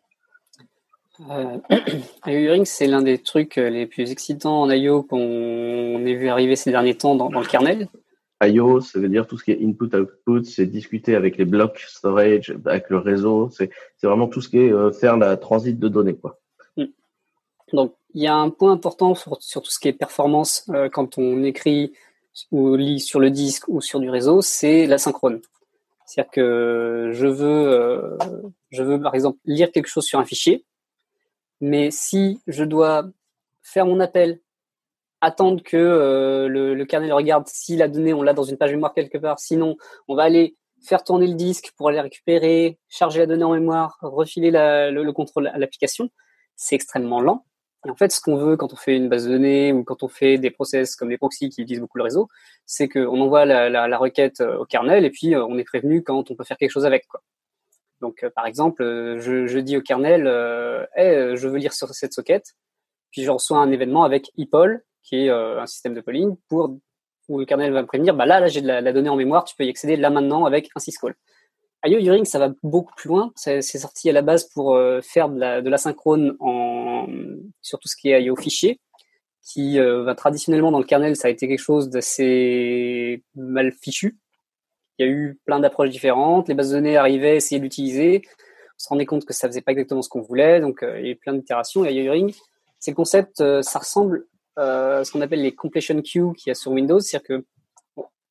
euh, c'est l'un des trucs euh, les plus excitants en IO qu'on ait vu arriver ces derniers temps dans, le kernel. IO, ça veut dire tout ce qui est input-output, c'est discuter avec les blocs storage, avec le réseau, c'est vraiment tout ce qui est euh, faire la transit de données. Quoi. Hmm. Donc, il y a un point important sur, tout ce qui est performance quand on écrit ou lit sur le disque ou sur du réseau, c'est l'asynchrone. C'est-à-dire que je veux, euh, je veux par exemple lire quelque chose sur un fichier, mais si je dois faire mon appel, attendre que euh, le, kernel regarde si la donnée on l'a dans une page mémoire quelque part, sinon on va aller faire tourner le disque pour aller récupérer, charger la donnée en mémoire, refiler le, contrôle à l'application, c'est extrêmement lent. Et en fait, ce qu'on veut quand on fait une base de données ou quand on fait des process comme les proxys qui utilisent beaucoup le réseau, c'est qu'on envoie la, la, requête euh, au kernel et puis euh, on est prévenu quand on peut faire quelque chose avec. Quoi. Donc, euh, par exemple, je, je, dis au kernel, euh, je veux lire sur cette socket, puis je reçois un événement avec ePol, qui est un système de polling, pour où le kernel va me prévenir, bah là, là j'ai de la, donnée en mémoire, tu peux y accéder là maintenant avec un syscall. IO Uring, ça va beaucoup plus loin. C'est sorti à la base pour euh, faire de la, de la synchrone en, sur tout ce qui est IO fichier, qui euh, va traditionnellement dans le kernel, ça a été quelque chose d'assez mal fichu. Il y a eu plein d'approches différentes. Les bases de données arrivaient, essayaient d'utiliser. On se rendait compte que ça faisait pas exactement ce qu'on voulait. Donc, euh, il y a eu plein d'itérations. Et IO Uring, c'est le concept, ça ressemble à ce qu'on appelle les completion queues qu'il y a sur Windows. C'est-à-dire que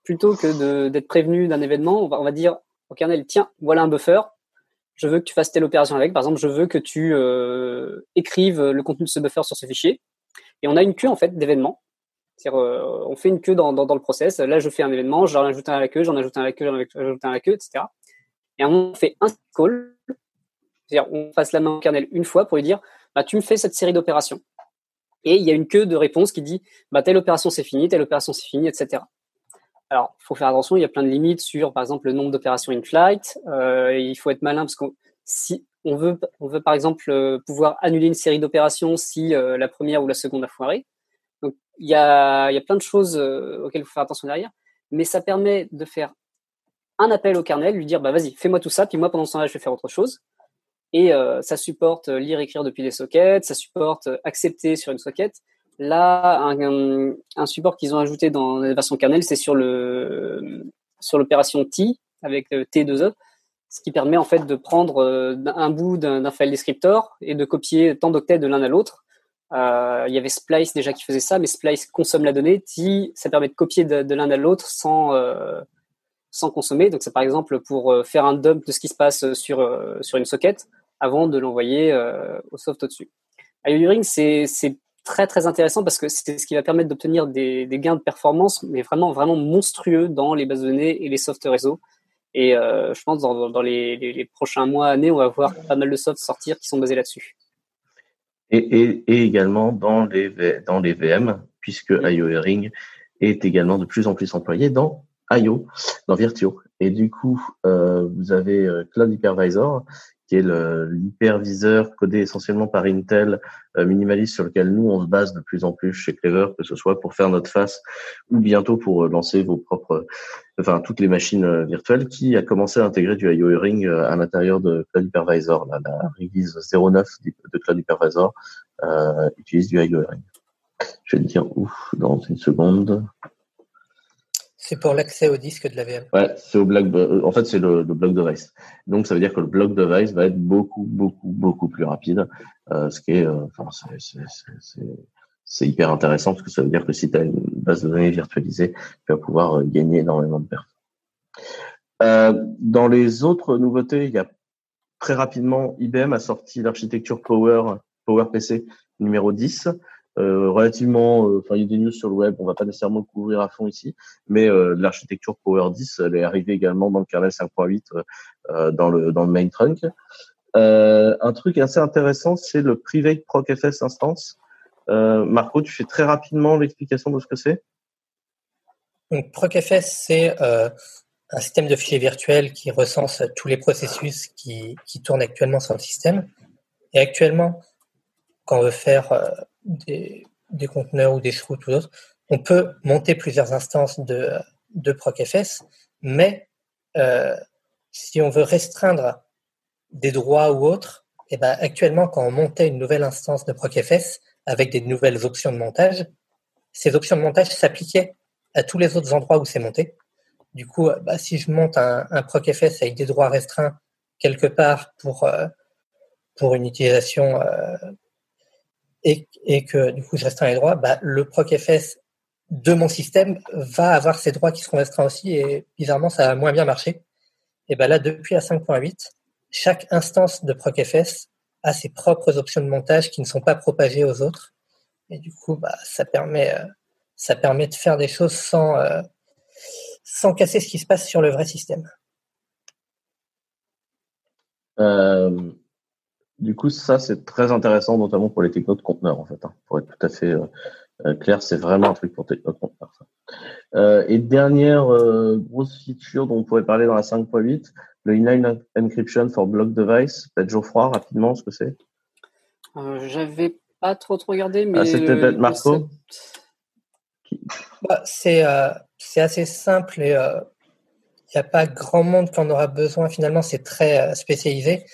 plutôt que d'être prévenu d'un événement, on va, on va dire au kernel, tiens, voilà un buffer, je veux que tu fasses telle opération avec. Par exemple, je veux que tu euh, écrives le contenu de ce buffer sur ce fichier. Et on a une queue en fait d'événements. Euh, on fait une queue dans, le process. Là, je fais un événement, j'en ajoute un à la queue, j'en ajoute un à la queue, j'en ajoute un à la queue, etc. Et on fait un call. C'est-à-dire, on passe la main au kernel une fois pour lui dire, bah, tu me fais cette série d'opérations. Et il y a une queue de réponse qui dit, bah, telle opération c'est fini, telle opération c'est fini, etc. Alors, il faut faire attention, il y a plein de limites sur, par exemple, le nombre d'opérations in-flight. Euh, il faut être malin parce que si on veut, par exemple euh, pouvoir annuler une série d'opérations si la première ou la seconde a foiré. Donc, il y a, plein de choses auxquelles il faut faire attention derrière, mais ça permet de faire un appel au kernel, lui dire, bah vas-y, fais-moi tout ça, puis moi pendant ce temps-là, je vais faire autre chose. Et ça supporte lire, écrire depuis des sockets, ça supporte accepter sur une socket. Là, un, support qu'ils ont ajouté dans la version kernel, c'est sur l'opération T avec T2E. ce qui permet en fait de prendre euh, un bout d'un file descriptor et de copier tant d'octets de l'un à l'autre. Euh, il y avait Splice déjà qui faisait ça, mais Splice consomme la donnée, ça permet de copier de, l'un à l'autre sans euh, sans consommer. Donc c'est par exemple pour faire un dump de ce qui se passe sur sur une socket avant de l'envoyer au soft au-dessus. IOUring, c'est très très intéressant parce que c'est ce qui va permettre d'obtenir des, gains de performance, mais vraiment vraiment monstrueux dans les bases de données et les soft réseaux. Et euh, je pense dans, dans les, les, prochains mois, années, on va voir pas mal de softs sortir qui sont basés là-dessus. Et, et, et, également dans les, dans les VM, puisque IO Ring est également de plus en plus employé dans IO, dans Virtuo. Et du coup, euh, vous avez euh, Cloud Hypervisor qui est l'hyperviseur codé essentiellement par Intel, euh, minimaliste sur lequel nous on se base de plus en plus chez Clever, que ce soit pour faire notre face ou bientôt pour euh, lancer vos propres, enfin toutes les machines euh, virtuelles, qui a commencé à intégrer du IO Ring à l'intérieur de Cloud Hypervisor. la release 09 de Cloud Hypervisor euh, utilise du IO Ring. Je vais te dire ouf dans une seconde. C'est pour l'accès au disque de la VM. Ouais, c'est au bloc. En fait, c'est le, le bloc device. Donc, ça veut dire que le bloc device va être beaucoup, beaucoup, beaucoup plus rapide. Euh, ce qui est, euh, c'est hyper intéressant parce que ça veut dire que si tu as une base de données virtualisée, tu vas pouvoir euh, gagner énormément de pertes. Euh, dans les autres nouveautés, il y a très rapidement IBM a sorti l'architecture Power Power PC numéro 10 euh, relativement, euh, enfin il y a des news sur le web, on va pas nécessairement couvrir à fond ici, mais euh, l'architecture Power 10, elle est arrivée également dans le kernel 5.8 dans le dans le main trunk. un truc assez intéressant, c'est le private procfs instance. Marco, tu fais très rapidement l'explication de ce que c'est? Donc procfs, c'est un système de fichiers virtuels qui recense tous les processus qui, qui tournent actuellement sur le système. Et actuellement, quand on veut faire des, des conteneurs ou des routes ou d'autres, on peut monter plusieurs instances de, ProcFS, mais euh, si on veut restreindre des droits ou autres, et eh ben actuellement, quand on montait une nouvelle instance de ProcFS avec des nouvelles options de montage, ces options de montage s'appliquaient à tous les autres endroits où c'est monté. Du coup, bah, si je monte un, ProcFS avec des droits restreints quelque part pour, euh, pour une utilisation euh, et, et que du coup je restreins les droits, bah, le procfs de mon système va avoir ses droits qui seront restreints aussi et bizarrement ça a moins bien marché. Et ben là depuis la 5.8, chaque instance de procfs a ses propres options de montage qui ne sont pas propagées aux autres et du coup bah, ça permet euh, ça permet de faire des choses sans euh, sans casser ce qui se passe sur le vrai système. Euh, du coup, ça, c'est très intéressant, notamment pour les technos de conteneurs, en fait. Hein. Pour être tout à fait euh, euh, clair, c'est vraiment un truc pour technos de conteneurs. Ça. Euh, et dernière grosse feature dont on pourrait parler dans la 5.8, le inline encryption for block device. Peut-être Geoffroy, rapidement, ce que c'est? J'avais pas trop trop regardé, mais. Ah, c'était peut-être Marco? bah, C'est assez simple et il n'y a pas grand monde qui en aura besoin. Finalement, c'est très spécialisé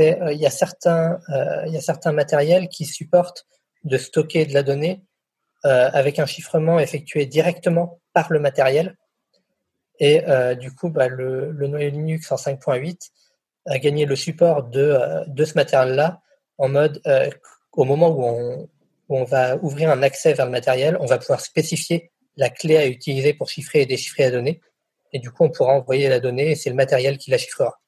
euh, il y a certains euh, il y a certains matériels qui supportent de stocker de la donnée euh, avec un chiffrement effectué directement par le matériel. Et du coup, bah, le, le noyau Linux en 5.8 a gagné le support de, ce matériel-là en mode au moment où on va ouvrir un accès vers le matériel, on va pouvoir spécifier la clé à utiliser pour chiffrer et déchiffrer la donnée. Et du coup, on pourra envoyer la donnée et c'est le matériel qui la chiffrera.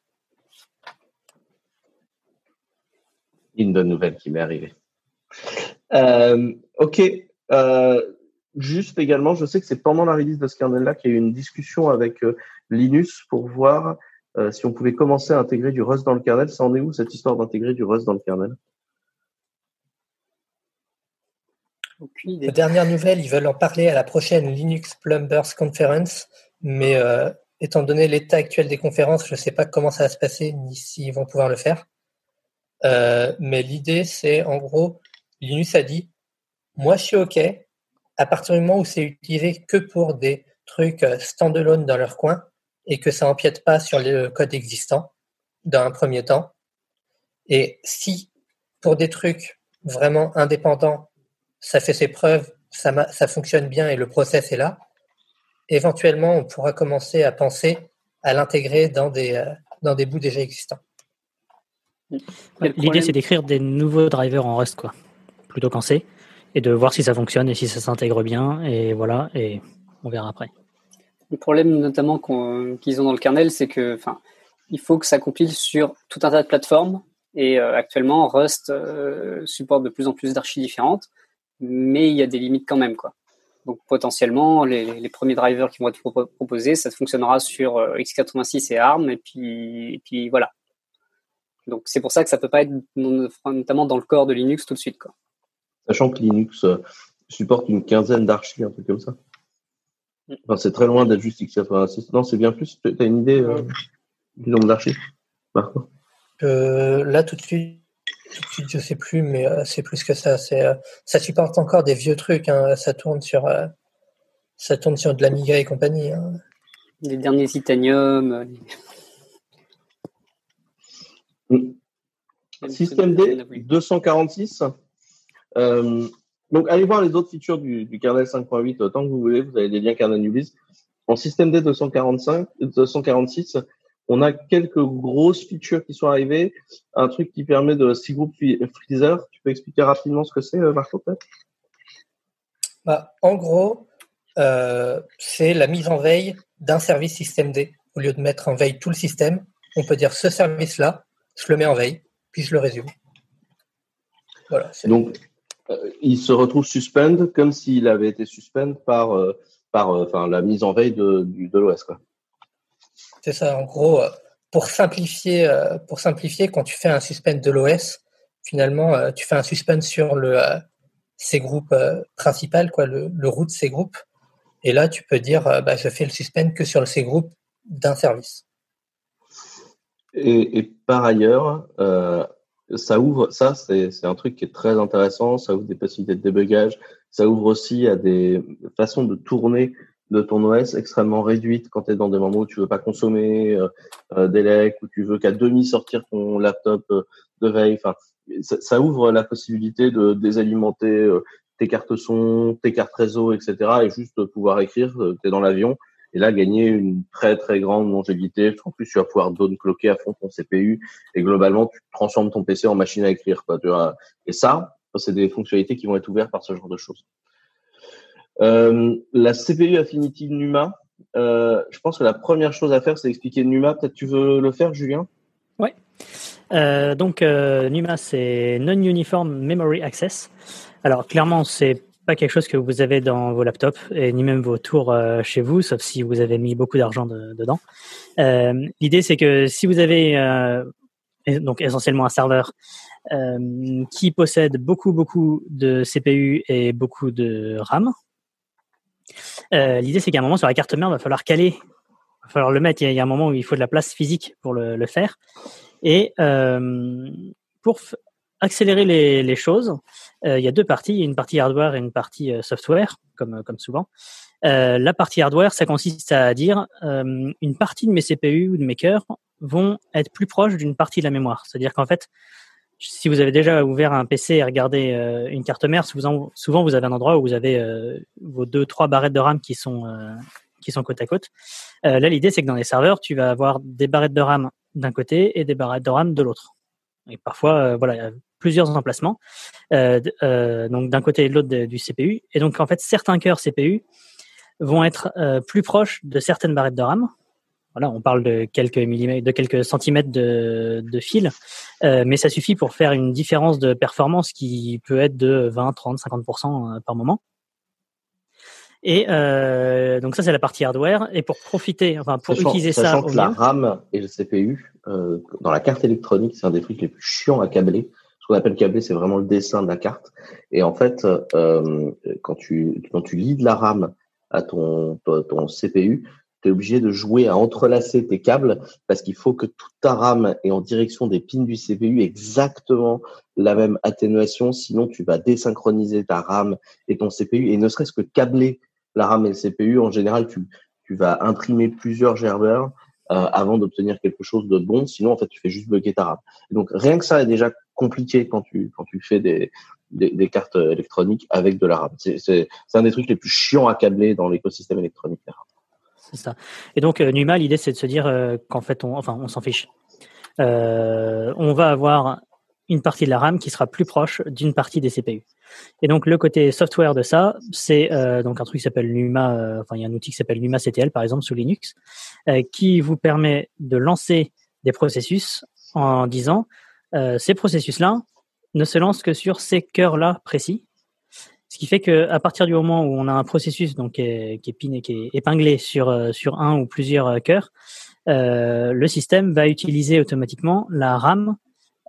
une bonne nouvelle qui m'est arrivée. Euh, ok. Euh, juste également, je sais que c'est pendant la release de ce kernel-là qu'il y a eu une discussion avec euh, Linus pour voir si on pouvait commencer à intégrer du Rust dans le kernel. Ça en est où cette histoire d'intégrer du Rust dans le kernel? Aucune Dernière nouvelle, ils veulent en parler à la prochaine Linux Plumbers Conference, mais étant donné l'état actuel des conférences, je ne sais pas comment ça va se passer ni s'ils vont pouvoir le faire. Euh, mais l'idée, c'est en gros, Linus a dit, moi je suis OK, à partir du moment où c'est utilisé que pour des trucs euh, standalone dans leur coin et que ça empiète pas sur le code existant dans un premier temps. Et si pour des trucs vraiment indépendants, ça fait ses preuves, ça, ça fonctionne bien et le process est là, éventuellement on pourra commencer à penser à l'intégrer dans des, euh, dans des bouts déjà existants. L'idée, c'est d'écrire des nouveaux drivers en Rust, quoi, plutôt qu'en C, et de voir si ça fonctionne et si ça s'intègre bien, et voilà, et on verra après. Le problème, notamment qu'ils ont dans le kernel, c'est que, enfin, il faut que ça compile sur tout un tas de plateformes, et euh, actuellement, Rust euh, supporte de plus en plus d'archis différentes, mais il y a des limites quand même, quoi. Donc potentiellement, les, premiers drivers qui vont être proposés, ça fonctionnera sur euh, x86 et ARM, et puis, et puis voilà. Donc c'est pour ça que ça peut pas être notamment dans le corps de Linux tout de suite. Quoi. Sachant que Linux euh, supporte une quinzaine d'archives, un truc comme ça. Mm. Enfin, c'est très loin d'être juste x86. Non, c'est bien plus. Tu as une idée euh, du nombre d'archives euh, Là, tout de suite, je sais plus, mais c'est plus que ça. C'est, ça supporte encore des vieux trucs. Hein. Ça tourne sur, ça tourne sur de l'Amiga et compagnie. Hein. Les derniers Titanium. Système D 246. Euh, donc, allez voir les autres features du, du kernel 5.8 autant que vous voulez. Vous avez des liens kernel newbies. En système D 245, 246, on a quelques grosses features qui sont arrivées. Un truc qui permet de six groupes freezer. Tu peux expliquer rapidement ce que c'est, euh, Marco, peut-être? Bah, En gros, euh, c'est la mise en veille d'un service système D. Au lieu de mettre en veille tout le système, on peut dire ce service-là, je le mets en veille, puis je le résume. Voilà, Donc, euh, il se retrouve suspend comme s'il avait été suspend par, euh, par enfin, la mise en veille de, de l'OS. C'est ça, en gros, pour simplifier, pour simplifier, quand tu fais un suspend de l'OS, finalement, tu fais un suspend sur le ces groupes principal, quoi, le, le root ces groupes. Et là, tu peux dire, bah, je fais le suspend que sur ces groupes d'un service. Et, par ailleurs, euh, ça ouvre, ça c'est un truc qui est très intéressant, ça ouvre des possibilités de débugage, ça ouvre aussi à des façons de tourner de ton OS extrêmement réduites quand tu es dans des moments où tu veux pas consommer euh, euh d'élec, où tu veux qu'à demi sortir ton laptop euh, de veille. Enfin, ça, ça, ouvre la possibilité de désalimenter euh, tes cartes son, tes cartes réseau, etc. et juste pouvoir écrire. tu es dans l'avion et là gagner une très très grande longévité. En plus, tu vas pouvoir cloquer à fond ton CPU et globalement, tu transformes ton PC en machine à écrire. Quoi, tu vois. Et ça, c'est des fonctionnalités qui vont être ouvertes par ce genre de choses. Euh, la CPU Affinity Numa, euh, je pense que la première chose à faire, c'est expliquer Numa. Peut-être tu veux le faire, Julien? Ouais. Euh, donc Numa, c'est Non-Uniform Memory Access. Alors clairement, c'est pas quelque chose que vous avez dans vos laptops et ni même vos tours chez vous, sauf si vous avez mis beaucoup d'argent dedans. Euh, L'idée, c'est que si vous avez euh, donc essentiellement un serveur qui possède beaucoup beaucoup de CPU et beaucoup de RAM, euh, l'idée, c'est qu'à un moment sur la carte mère, il va falloir caler, il va falloir le mettre. Il y, a, un moment où il faut de la place physique pour le, faire. Et pour accélérer les, choses, euh, il y a deux parties, une partie hardware et une partie euh, software, comme, souvent. Euh, la partie hardware, ça consiste à dire euh, une partie de mes CPU ou de mes cœurs vont être plus proches d'une partie de la mémoire. C'est-à-dire qu'en fait, si vous avez déjà ouvert un PC et regardé euh, une carte mère, souvent, vous avez un endroit où vous avez vos deux, trois barrettes de RAM qui sont qui sont côte à côte. là, l'idée, c'est que dans les serveurs, tu vas avoir des barrettes de RAM d'un côté et des barrettes de RAM de l'autre. Et parfois, voilà, plusieurs emplacements, euh, euh, donc d'un côté et de l'autre du CPU. Et donc en fait, certains cœurs CPU vont être euh, plus proches de certaines barrettes de RAM. Voilà, on parle de quelques millimètres, de quelques centimètres de, de fil, euh, mais ça suffit pour faire une différence de performance qui peut être de 20, 30, 50% par moment. Et euh, donc ça c'est la partie hardware. Et pour profiter, enfin pour utiliser ça, que la RAM et le CPU euh, dans la carte électronique, c'est un des trucs les plus chiants à câbler qu'on appelle câblé, c'est vraiment le dessin de la carte. Et en fait, euh, quand tu quand tu lis de la RAM à ton ton, CPU, tu es obligé de jouer à entrelacer tes câbles parce qu'il faut que toute ta RAM est en direction des pins du CPU exactement la même atténuation, sinon tu vas désynchroniser ta RAM et ton CPU. Et ne serait-ce que câbler la RAM et le CPU, en général, tu, tu vas imprimer plusieurs gerbeurs euh, avant d'obtenir quelque chose de bon. Sinon, en fait, tu fais juste bloquer ta RAM. donc, rien que ça est déjà compliqué quand tu quand tu fais des des, cartes électroniques avec de la RAM. C'est un des trucs les plus chiants à câbler dans l'écosystème électronique. Et donc NUMA, l'idée c'est de se dire qu'en fait, on, s'en fiche. on va avoir une partie de la RAM qui sera plus proche d'une partie des CPU. Et donc le côté software de ça, c'est euh, donc un truc qui s'appelle Numa, euh, enfin il y a un outil qui s'appelle Numa CTL par exemple sous Linux, euh, qui vous permet de lancer des processus en disant ces processus-là ne se lancent que sur ces cœurs-là précis. Ce qui fait que à partir du moment où on a un processus donc qui est, qui est, qui est épinglé sur sur un ou plusieurs cœurs, le système va utiliser automatiquement la RAM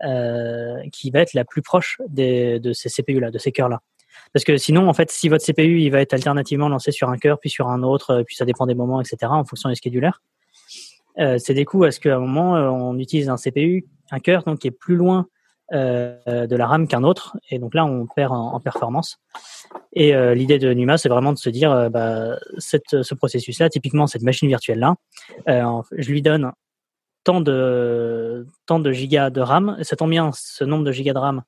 euh, qui va être la plus proche des, de ces CPU-là, de ces cœurs-là. Parce que sinon, en fait, si votre CPU, il va être alternativement lancé sur un cœur, puis sur un autre, euh, puis ça dépend des moments, etc., en fonction des schedulers, euh, c'est des coups à ce qu'à un moment, euh, on utilise un CPU, un cœur, donc qui est plus loin euh, de la RAM qu'un autre, et donc là, on perd en, performance. Et euh, l'idée de Numa, c'est vraiment de se dire, bah, cette, ce processus-là, typiquement cette machine virtuelle-là, je lui donne tant de, tant de gigas de RAM. Ça tombe bien, ce nombre de gigas de RAM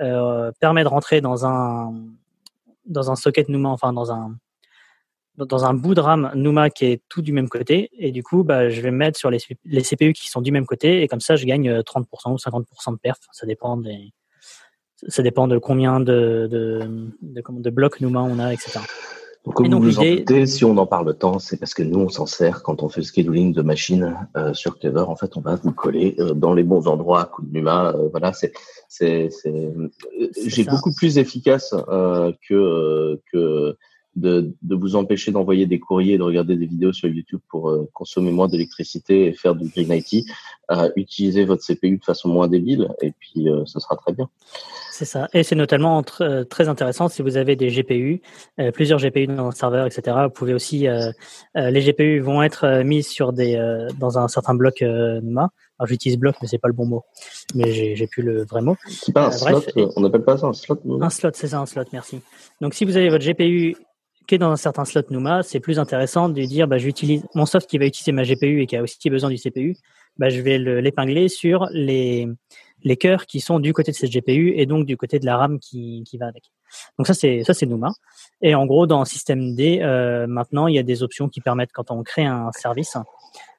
euh, permet de rentrer dans un, dans un socket Numa, enfin dans un, dans un bout de RAM Numa qui est tout du même côté. Et du coup, bah, je vais mettre sur les, les CPU qui sont du même côté. Et comme ça, je gagne 30% ou 50% de perf. Ça dépend des, ça dépend de combien de, de, de, de blocs Numa on a, etc. Comme vous vous en doutez, si on en parle tant, c'est parce que nous, on s'en sert quand on fait le scheduling de machines euh, sur Clever. En fait, on va vous coller euh, dans les bons endroits, coup de Numa. Euh, voilà, c'est, c'est, c'est, j'ai beaucoup plus efficace que que de, de vous empêcher d'envoyer des courriers et de regarder des vidéos sur YouTube pour euh, consommer moins d'électricité et faire du Green IT, euh, utilisez votre CPU de façon moins débile et puis euh, ce sera très bien. C'est ça. Et c'est notamment euh, très intéressant si vous avez des GPU, plusieurs GPU dans un serveur, etc. Vous pouvez aussi, les GPU vont être mis sur des, dans un certain bloc NUMA. Alors j'utilise bloc, mais c'est pas le bon mot. Mais j'ai plus le vrai mot. C'est pas un slot. on n'appelle pas ça un slot. Un slot, c'est ça, un slot. Merci. Donc si vous avez votre GPU qui est dans un certain slot NUMA, c'est plus intéressant de dire bah, j'utilise mon soft qui va utiliser ma GPU et qui a aussi besoin du CPU, bah, je vais l'épingler sur les, les cœurs qui sont du côté de cette GPU et donc du côté de la RAM qui, qui va avec. Donc ça c'est ça c'est Numa. Et en gros dans système D euh, maintenant il y a des options qui permettent quand on crée un service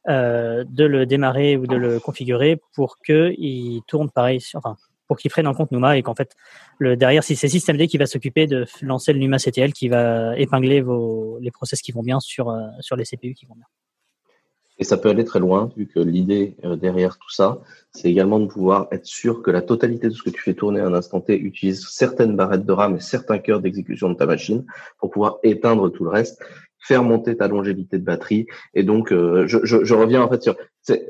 euh, de le démarrer ou de le configurer pour que il tourne pareil. Enfin pour qu'ils prennent en compte Numa et qu'en fait, le, derrière, si c'est SystemD qui va s'occuper de lancer le Numa CTL qui va épingler vos, les process qui vont bien sur, euh, sur les CPU qui vont bien. Et ça peut aller très loin, vu que l'idée euh, derrière tout ça, c'est également de pouvoir être sûr que la totalité de ce que tu fais tourner à un instant T utilise certaines barrettes de RAM et certains cœurs d'exécution de ta machine pour pouvoir éteindre tout le reste faire monter ta longévité de batterie. Et donc, euh, je, je, je, reviens en fait sur,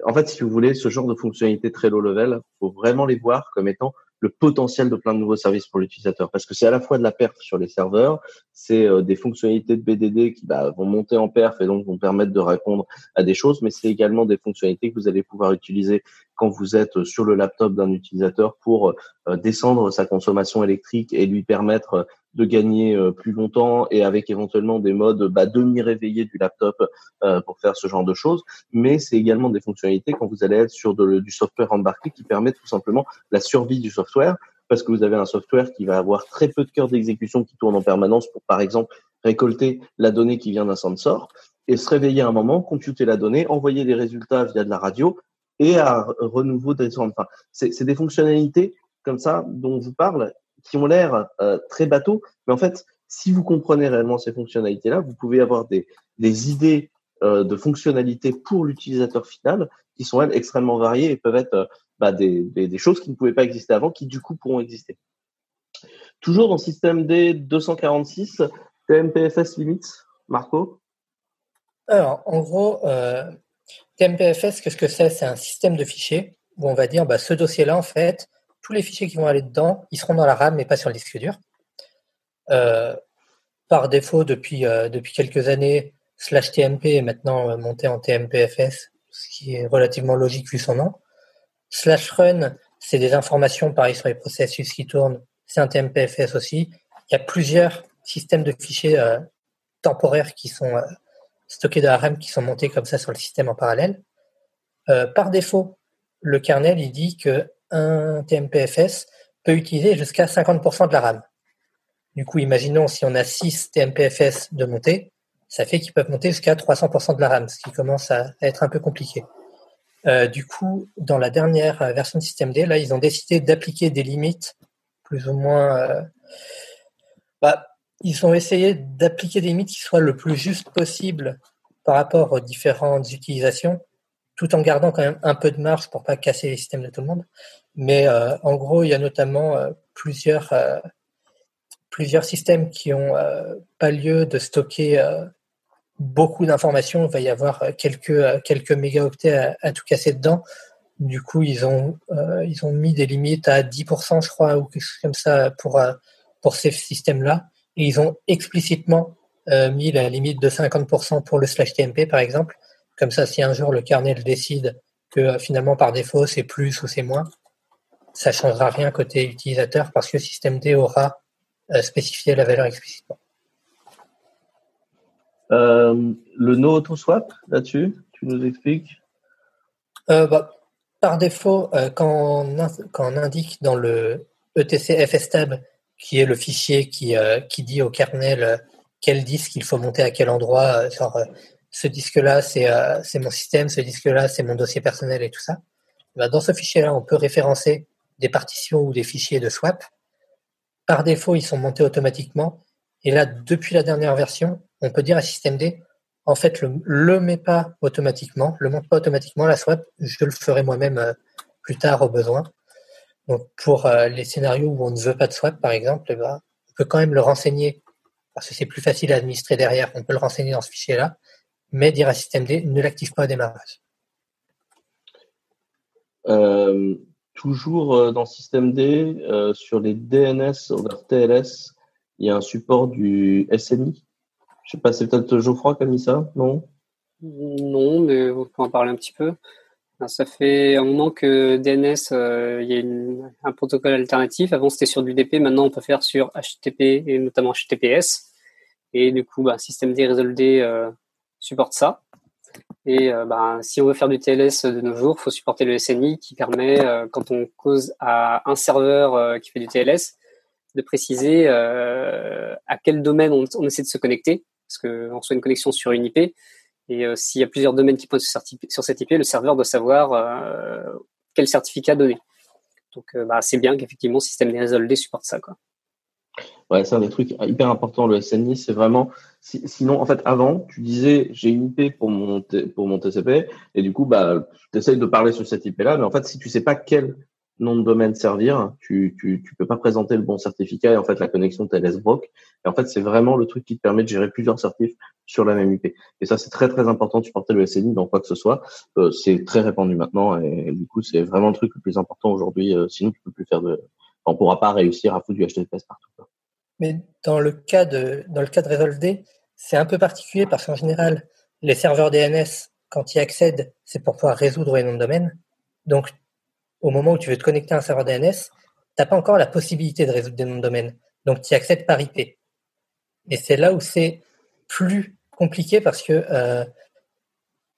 en fait, si vous voulez, ce genre de fonctionnalités très low level, faut vraiment les voir comme étant le potentiel de plein de nouveaux services pour l'utilisateur. Parce que c'est à la fois de la perf sur les serveurs, c'est euh, des fonctionnalités de BDD qui bah, vont monter en perf et donc vont permettre de répondre à des choses, mais c'est également des fonctionnalités que vous allez pouvoir utiliser quand vous êtes sur le laptop d'un utilisateur pour euh, descendre sa consommation électrique et lui permettre de gagner euh, plus longtemps et avec éventuellement des modes bah, demi-réveillés du laptop euh, pour faire ce genre de choses. Mais c'est également des fonctionnalités quand vous allez être sur de, du software embarqué qui permet tout simplement la survie du software parce que vous avez un software qui va avoir très peu de cœurs d'exécution qui tourne en permanence pour, par exemple, récolter la donnée qui vient d'un sensor et se réveiller à un moment, computer la donnée, envoyer les résultats via de la radio et à renouveau descendre. Enfin, c'est des fonctionnalités comme ça dont je vous parle qui ont l'air euh, très bateaux, mais en fait, si vous comprenez réellement ces fonctionnalités-là, vous pouvez avoir des, des idées euh, de fonctionnalités pour l'utilisateur final qui sont elles extrêmement variées et peuvent être euh, bah, des, des, des, choses qui ne pouvaient pas exister avant, qui du coup pourront exister. Toujours dans système D 246, TMPFS limite, Marco? Alors, en gros, TMPFS, qu'est-ce que c'est? C'est un système de fichiers où on va dire, bah, ce dossier-là, en fait, tous les fichiers qui vont aller dedans, ils seront dans la RAM, mais pas sur le disque dur. Euh, par défaut, depuis, euh, depuis quelques années, slash TMP est maintenant euh, monté en TMPFS, ce qui est relativement logique vu son nom. Slash run, c'est des informations, pareil, sur les processus qui tournent, c'est un TMPFS aussi. Il y a plusieurs systèmes de fichiers temporaires qui sont dans la RAM, qui sont montés comme ça sur le système en parallèle. par défaut, le kernel, il dit que un TMPFS peut utiliser jusqu'à 50% de la RAM. Du coup, imaginons si on a 6 TMPFS de montée, ça fait qu'ils peuvent monter jusqu'à 300% de la RAM, ce qui commence à, être un peu compliqué. Euh, du coup, dans la dernière version de système D, là, ils ont décidé d'appliquer des limites plus ou moins. Euh, bah, ils ont essayé d'appliquer des limites qui soient le plus juste possible par rapport aux différentes utilisations, tout en gardant quand même un peu de marge pour pas casser les systèmes de tout le monde. Mais euh, en gros, il y a notamment plusieurs plusieurs systèmes qui ont pas lieu de stocker beaucoup d'informations. Il va y avoir euh, quelques, euh, quelques mégaoctets à, tout casser dedans. Du coup, ils ont, euh, ils ont mis des limites à 10%, je crois, ou quelque chose comme ça pour, pour ces systèmes-là. Et ils ont explicitement mis la limite de 50% pour le slash TMP, par exemple. Comme ça, si un jour le kernel décide que finalement, par défaut, c'est plus ou c'est moins, ça changera rien côté utilisateur parce que système D aura spécifié la valeur explicitement. Euh, le no auto swap là-dessus, tu nous expliques? Euh, bah, Par défaut, euh, quand, on quand, on indique dans le ETC FSTab, qui est le fichier qui, qui dit au kernel quel disque il faut monter à quel endroit, genre ce disque-là c'est mon système, ce disque-là c'est mon dossier personnel et tout ça. Bah, dans ce fichier-là, on peut référencer des partitions ou des fichiers de swap. Par défaut, ils sont montés automatiquement. Et là, depuis la dernière version, on peut dire à systemd, en fait, le, le met pas automatiquement, le monte pas automatiquement, la swap, je le ferai moi-même euh, plus tard au besoin. Donc, pour euh, les scénarios où on ne veut pas de swap, par exemple, bah, on peut quand même le renseigner, parce que c'est plus facile à administrer derrière, on peut le renseigner dans ce fichier-là, mais dire à systemd, ne l'active pas au démarrage. Euh, toujours dans systemd, sur les DNS over TLS, il y a un support du SNI je sais pas, c'est peut-être Geoffroy qui a mis ça, non? Non, mais vous pouvez en parler un petit peu. Ça fait un moment que DNS, euh, il y a un protocole alternatif. Avant, c'était sur du DP. Maintenant, on peut faire sur HTTP et notamment HTTPS. Et du coup, bah, système D euh, supporte ça. Et euh, bah, si on veut faire du TLS de nos jours, il faut supporter le SNI qui permet, quand on cause à un serveur qui fait du TLS, de préciser à quel domaine on, on, essaie de se connecter parce qu'on reçoit une connexion sur une IP. Et euh, s'il y a plusieurs domaines qui pointent sur cette IP, le serveur doit savoir euh, quel certificat donner. Donc, euh, bah, c'est bien qu'effectivement, système des supporte ça. Quoi. Ouais, c'est un des trucs hyper importants, le SNI, c'est vraiment. sinon, en fait, avant, tu disais j'ai une IP pour mon, pour mon TCP, et du coup, bah, tu essayes de parler sur cette IP-là, mais en fait, si tu sais pas quel nom de domaine servir, tu, tu, tu peux pas présenter le bon certificat et en fait la connexion TLS broke. Et en fait, c'est vraiment le truc qui te permet de gérer plusieurs certifs sur la même IP. Et ça, c'est très très important de supporter le SNI dans quoi que ce soit. Euh, c'est très répandu maintenant et, du coup, c'est vraiment le truc le plus important aujourd'hui. Euh, sinon, tu peux plus faire de, on pourra pas réussir à foutre du HTTPS partout. Mais dans le cas de dans c'est un peu particulier parce qu'en général, les serveurs DNS, quand ils accèdent, c'est pour pouvoir résoudre les noms de domaine. Donc, au moment où tu veux te connecter à un serveur DNS, tu n'as pas encore la possibilité de résoudre des noms de domaine. Donc, tu accèdes par IP. Et c'est là où c'est plus compliqué parce que euh,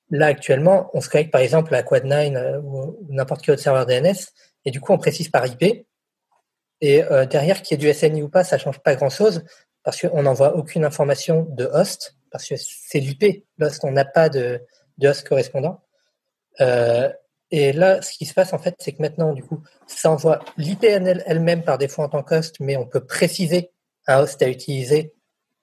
là, actuellement, on se connecte par exemple à Quad9 euh, ou, n'importe quel autre serveur DNS, et du coup, on précise par IP. Et euh, derrière, qu'il y ait du SNI ou pas, ça change pas grand-chose parce qu'on n'envoie aucune information de host, parce que c'est l'IP, l'host, on n'a pas de, de host correspondant. Euh, et là, ce qui se passe en fait, c'est que maintenant, du coup, ça envoie l'IPNL elle-même par défaut en tant qu'host, mais on peut préciser un host à utiliser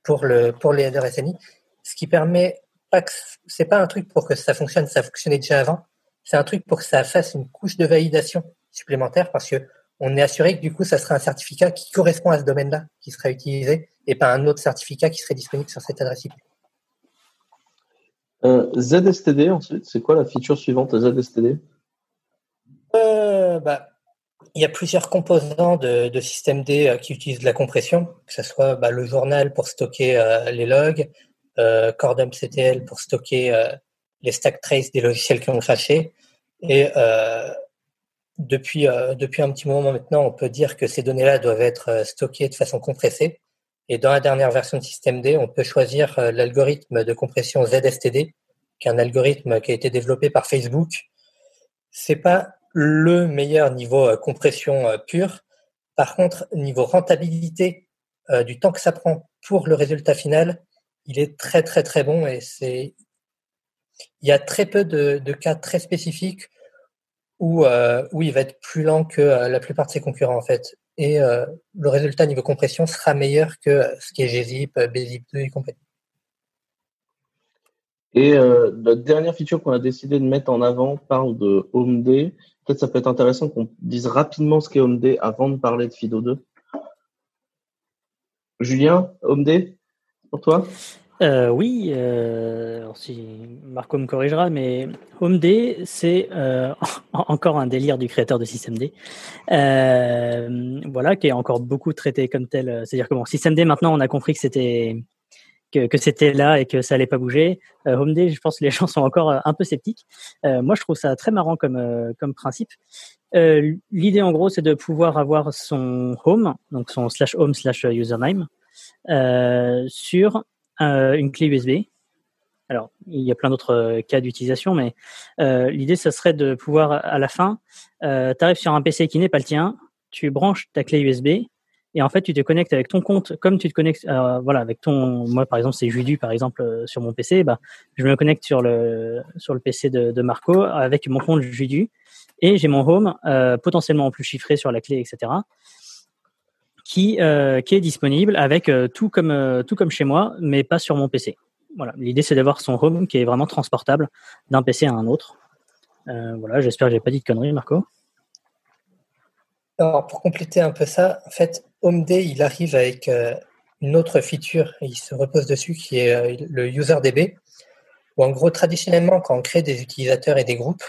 pour le pour les headers SNI, ce qui permet pas que c'est pas un truc pour que ça fonctionne, ça fonctionnait déjà avant, c'est un truc pour que ça fasse une couche de validation supplémentaire parce que on est assuré que du coup, ça sera un certificat qui correspond à ce domaine-là qui sera utilisé et pas un autre certificat qui serait disponible sur cette adresse IP. Euh, ZSTD ensuite, c'est quoi la feature suivante ZSTD euh, bah, il y a plusieurs composants de, de système D euh, qui utilisent de la compression, que ce soit bah, le journal pour stocker euh, les logs, euh, CordMCTL pour stocker euh, les stack traces des logiciels qui ont fâché. Et depuis, depuis un petit moment maintenant, on peut dire que ces données-là doivent être stockées de façon compressée. Et dans la dernière version de système D, on peut choisir l'algorithme de compression ZSTD, qui est un algorithme qui a été développé par Facebook. C'est pas le meilleur niveau euh, compression euh, pure. Par contre, niveau rentabilité euh, du temps que ça prend pour le résultat final, il est très très très bon et c'est il y a très peu de, cas très spécifiques où, où il va être plus lent que la plupart de ses concurrents en fait. Et le résultat niveau compression sera meilleur que ce qui est gzip, bzip2 et compagnie. Et notre dernière feature qu'on a décidé de mettre en avant parle de HomeD. Peut-être ça peut être intéressant qu'on dise rapidement ce qu'est HomeD avant de parler de Fido 2. Julien, HomeD, pour toi? Euh, oui, euh, Marco me corrigera, mais HomeD, c'est euh, encore un délire du créateur de SystemD, voilà, qui est encore beaucoup traité comme tel. C'est-à-dire que SystemD maintenant, on a compris que c'était que, c'était là et que ça allait pas bouger. Euh, Home Day, je pense que les gens sont encore euh, un peu sceptiques. Euh, moi, je trouve ça très marrant comme comme principe. L'idée, en gros, c'est de pouvoir avoir son home, donc son slash home slash username, sur une clé USB. Alors, il y a plein d'autres cas d'utilisation, mais l'idée, ça serait de pouvoir, à la fin, tu arrives sur un PC qui n'est pas le tien, tu branches ta clé USB, et en fait tu te connectes avec ton compte. Comme tu te connectes euh, voilà avec ton moi par exemple c'est Judu par exemple euh, sur mon PC bah je me connecte sur le sur le PC de, Marco avec mon compte Judu. Et j'ai mon home euh, potentiellement en plus chiffré sur la clé etc qui qui est disponible avec tout comme tout comme chez moi mais pas sur mon PC voilà. L'idée c'est d'avoir son home qui est vraiment transportable d'un PC à un autre. Voilà j'espère que j'ai pas dit de conneries Marco alors, pour compléter un peu ça, en fait, HomeD, il arrive avec euh, une autre feature, il se repose dessus, qui est euh, le UserDB, où en gros, traditionnellement, quand on crée des utilisateurs et des groupes,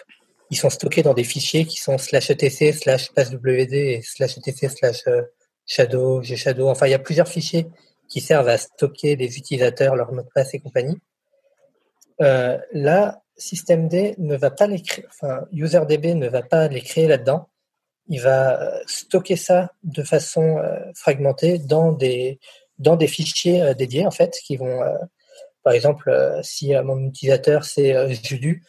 ils sont stockés dans des fichiers qui sont slash etc, slash passwd et slash etc, slash euh, shadow, gshadow. Enfin, il y a plusieurs fichiers qui servent à stocker les utilisateurs, leurs mots de passe et compagnie. Là, systemd ne va pas les créer, enfin, UserDB ne va pas les créer là-dedans il va euh, stocker ça de façon euh, fragmentée dans des, fichiers euh, dédiés, en fait, qui vont, par exemple, si mon utilisateur c'est Judu,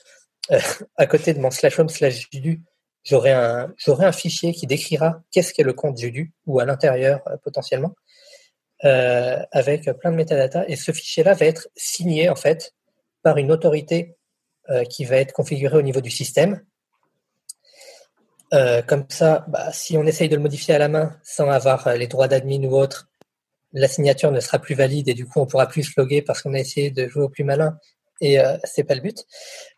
à côté de mon slash home slash Judu, j'aurai un, j'aurai un fichier qui décrira qu'est-ce qu'est le compte Judu, ou à l'intérieur potentiellement, avec plein de métadatas. Et ce fichier-là va être signé, en fait, par une autorité qui va être configurée au niveau du système euh, comme ça, bah, si on essaye de le modifier à la main sans avoir euh, les droits d'admin ou autre, la signature ne sera plus valide et du coup on pourra plus se parce qu'on a essayé de jouer au plus malin et euh, c'est pas le but.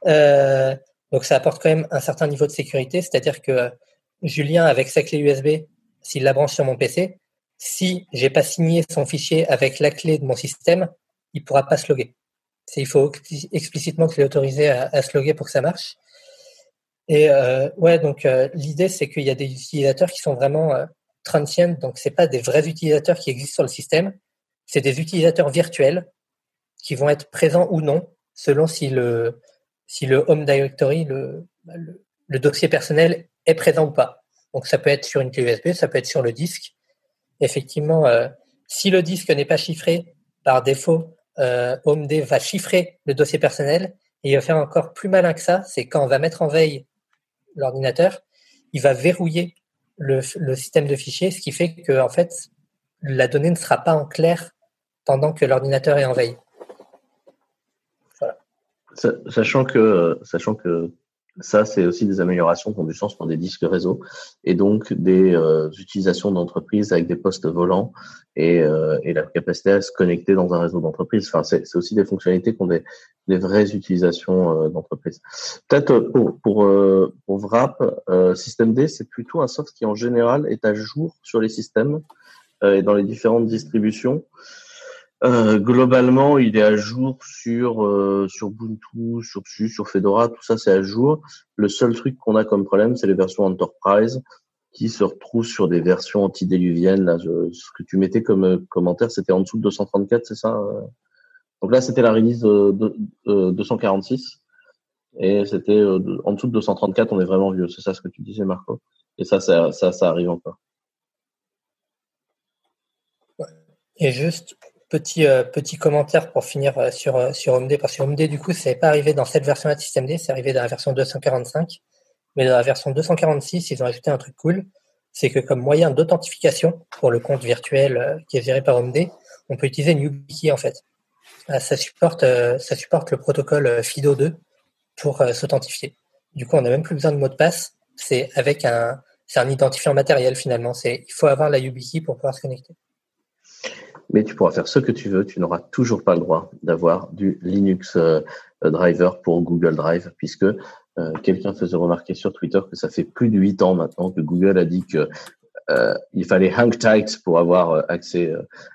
Euh, donc ça apporte quand même un certain niveau de sécurité, c'est-à-dire que Julien avec sa clé USB, s'il la branche sur mon PC, si j'ai pas signé son fichier avec la clé de mon système, il pourra pas se. Il faut explicitement je l'ai autorisé à, à pour que ça marche. Et euh, ouais, donc euh, l'idée c'est qu'il y a des utilisateurs qui sont vraiment euh, transient, donc c'est pas des vrais utilisateurs qui existent sur le système, c'est des utilisateurs virtuels qui vont être présents ou non selon si le si le home directory, le, le, le dossier personnel est présent ou pas. Donc ça peut être sur une clé USB, ça peut être sur le disque. Effectivement, euh, si le disque n'est pas chiffré, par défaut, HomeD va chiffrer le dossier personnel et il va faire encore plus malin que ça, c'est quand on va mettre en veille l'ordinateur, il va verrouiller le, système de fichiers, ce qui fait que en fait, la donnée ne sera pas en clair pendant que l'ordinateur est en veille. Voilà. Sachant que, sachant que ça, c'est aussi des améliorations qui ont du sens pour des disques réseau et donc des euh, utilisations d'entreprise avec des postes volants et, euh, et, la capacité à se connecter dans un réseau d'entreprise. Enfin, c'est aussi des fonctionnalités qui ont des, des vraies utilisations euh, d'entreprise. Peut-être pour, pour, euh, pour Wrap, euh, Systemd, c'est plutôt un soft qui en général est à jour sur les systèmes et dans les différentes distributions. Euh, globalement, il est à jour sur euh, sur Ubuntu, sur SUSE, sur Fedora, tout ça c'est à jour. Le seul truc qu'on a comme problème, c'est les versions Enterprise qui se retrouvent sur des versions antidéluviennes. Là, ce que tu mettais comme euh, commentaire, c'était en dessous de 234, c'est ça Donc là, c'était la release de, 246 et c'était en dessous de 234. On est vraiment vieux. C'est ça ce que tu disais, Marco? Et ça, ça, ça, ça arrive encore. Et juste Petit, euh, petit commentaire pour finir euh, sur, euh, sur OMD, parce que OMD, du coup, c'est pas arrivé dans cette version-là de systemd, c'est arrivé dans la version 245. Mais dans la version 246, ils ont ajouté un truc cool, c'est que comme moyen d'authentification pour le compte virtuel qui est géré par OMD, on peut utiliser YubiKey en fait. ça supporte, ça supporte le protocole FIDO2 pour s'authentifier. Du coup, on n'a même plus besoin de mot de passe. C'est avec un, c'est un identifiant matériel finalement. C'est, il faut avoir la YubiKey pour pouvoir se connecter. Mais tu pourras faire ce que tu veux. Tu n'auras toujours pas le droit d'avoir du Linux driver pour Google Drive puisque euh, quelqu'un faisait remarquer sur Twitter que ça fait plus de 8 ans maintenant que Google a dit que euh, il fallait hang tight pour avoir euh, accès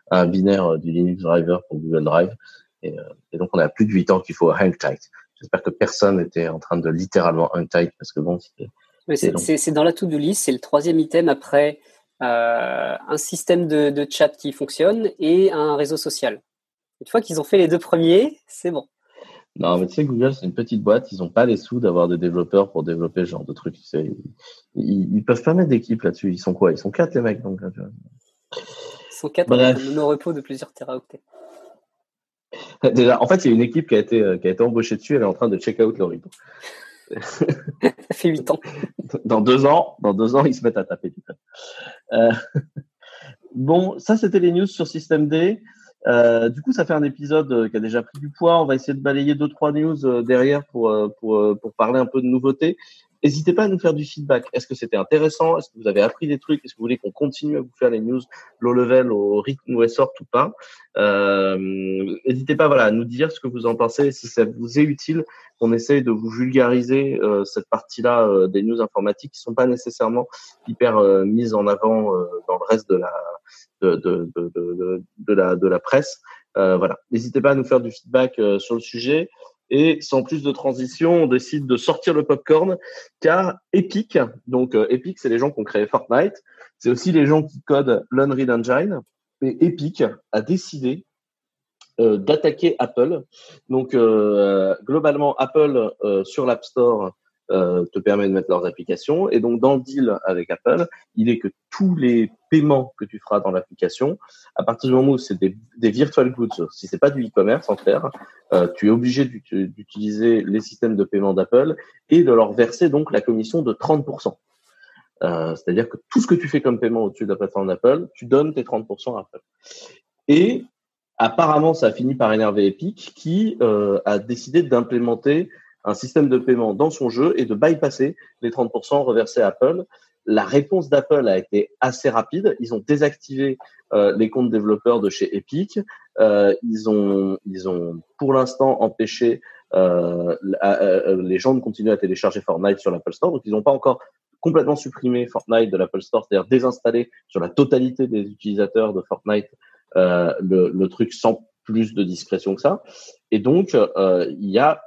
à un binaire du Linux driver pour Google Drive. Et, et donc, on a plus de 8 ans qu'il faut hang tight. J'espère que personne n'était en train de littéralement hang tight parce que bon, c'est dans la to-do list, c'est le troisième item après euh, un système de, de, chat qui fonctionne et un réseau social. Une fois qu'ils ont fait les deux premiers, c'est bon. Non, mais tu sais, Google, c'est une petite boîte. Ils n'ont pas les sous d'avoir des développeurs pour développer ce genre de trucs. ils, ils, peuvent pas mettre d'équipe là-dessus. Ils sont quoi? Ils sont quatre, les mecs. Donc, ils sont quatre avec un repos de plusieurs teraoctets. Déjà, en fait, il y a une équipe qui a été, qui a été embauchée dessus. Elle est en train de check out le repo. Ça fait huit ans. Dans deux ans, dans deux ans, ils se mettent à taper du euh, bon, ça, c'était les news sur System D. Euh, du coup, ça fait un épisode euh, qui a déjà pris du poids. On va essayer de balayer deux trois news euh, derrière pour pour parler un peu de nouveautés. N'hésitez pas à nous faire du feedback. Est-ce que c'était intéressant? Est-ce que vous avez appris des trucs? Est-ce que vous voulez qu'on continue à vous faire les news low level au rythme où elles sortent ou pas? N'hésitez pas voilà, à nous dire ce que vous en pensez, si ça vous est utile qu'on essaye de vous vulgariser cette partie-là des news informatiques qui sont pas nécessairement hyper mises en avant dans le reste de la de, de, de, de, la, de la presse. Euh, voilà. N'hésitez pas à nous faire du feedback euh, sur le sujet. Et sans plus de transition, on décide de sortir le popcorn car Epic, donc euh, Epic, c'est les gens qui ont créé Fortnite, c'est aussi les gens qui codent l'Unreal Engine. Et Epic a décidé d'attaquer Apple. Donc globalement, Apple sur l'App Store euh, te permet de mettre leurs applications. Et donc, dans le deal avec Apple, il est que tous les paiements que tu feras dans l'application, à partir du moment où c'est des, virtual goods, si c'est pas du e-commerce en clair, euh, tu es obligé d'utiliser les systèmes de paiement d'Apple et de leur verser donc la commission de 30%. Euh, C'est-à-dire que tout ce que tu fais comme paiement au-dessus de la plateforme d'Apple, tu donnes tes 30% à Apple. Et apparemment, ça a fini par énerver Epic, qui euh, a décidé d'implémenter un système de paiement dans son jeu et de bypasser les 30% reversés à Apple. La réponse d'Apple a été assez rapide. Ils ont désactivé euh, les comptes développeurs de chez Epic. Euh, ils ont, ils ont pour l'instant empêché euh, les gens de continuer à télécharger Fortnite sur l'Apple Store. Donc, ils n'ont pas encore complètement supprimé Fortnite de l'Apple Store, c'est-à-dire désinstaller sur la totalité des utilisateurs de Fortnite le, le, truc sans plus de discrétion que ça. Et donc, il y a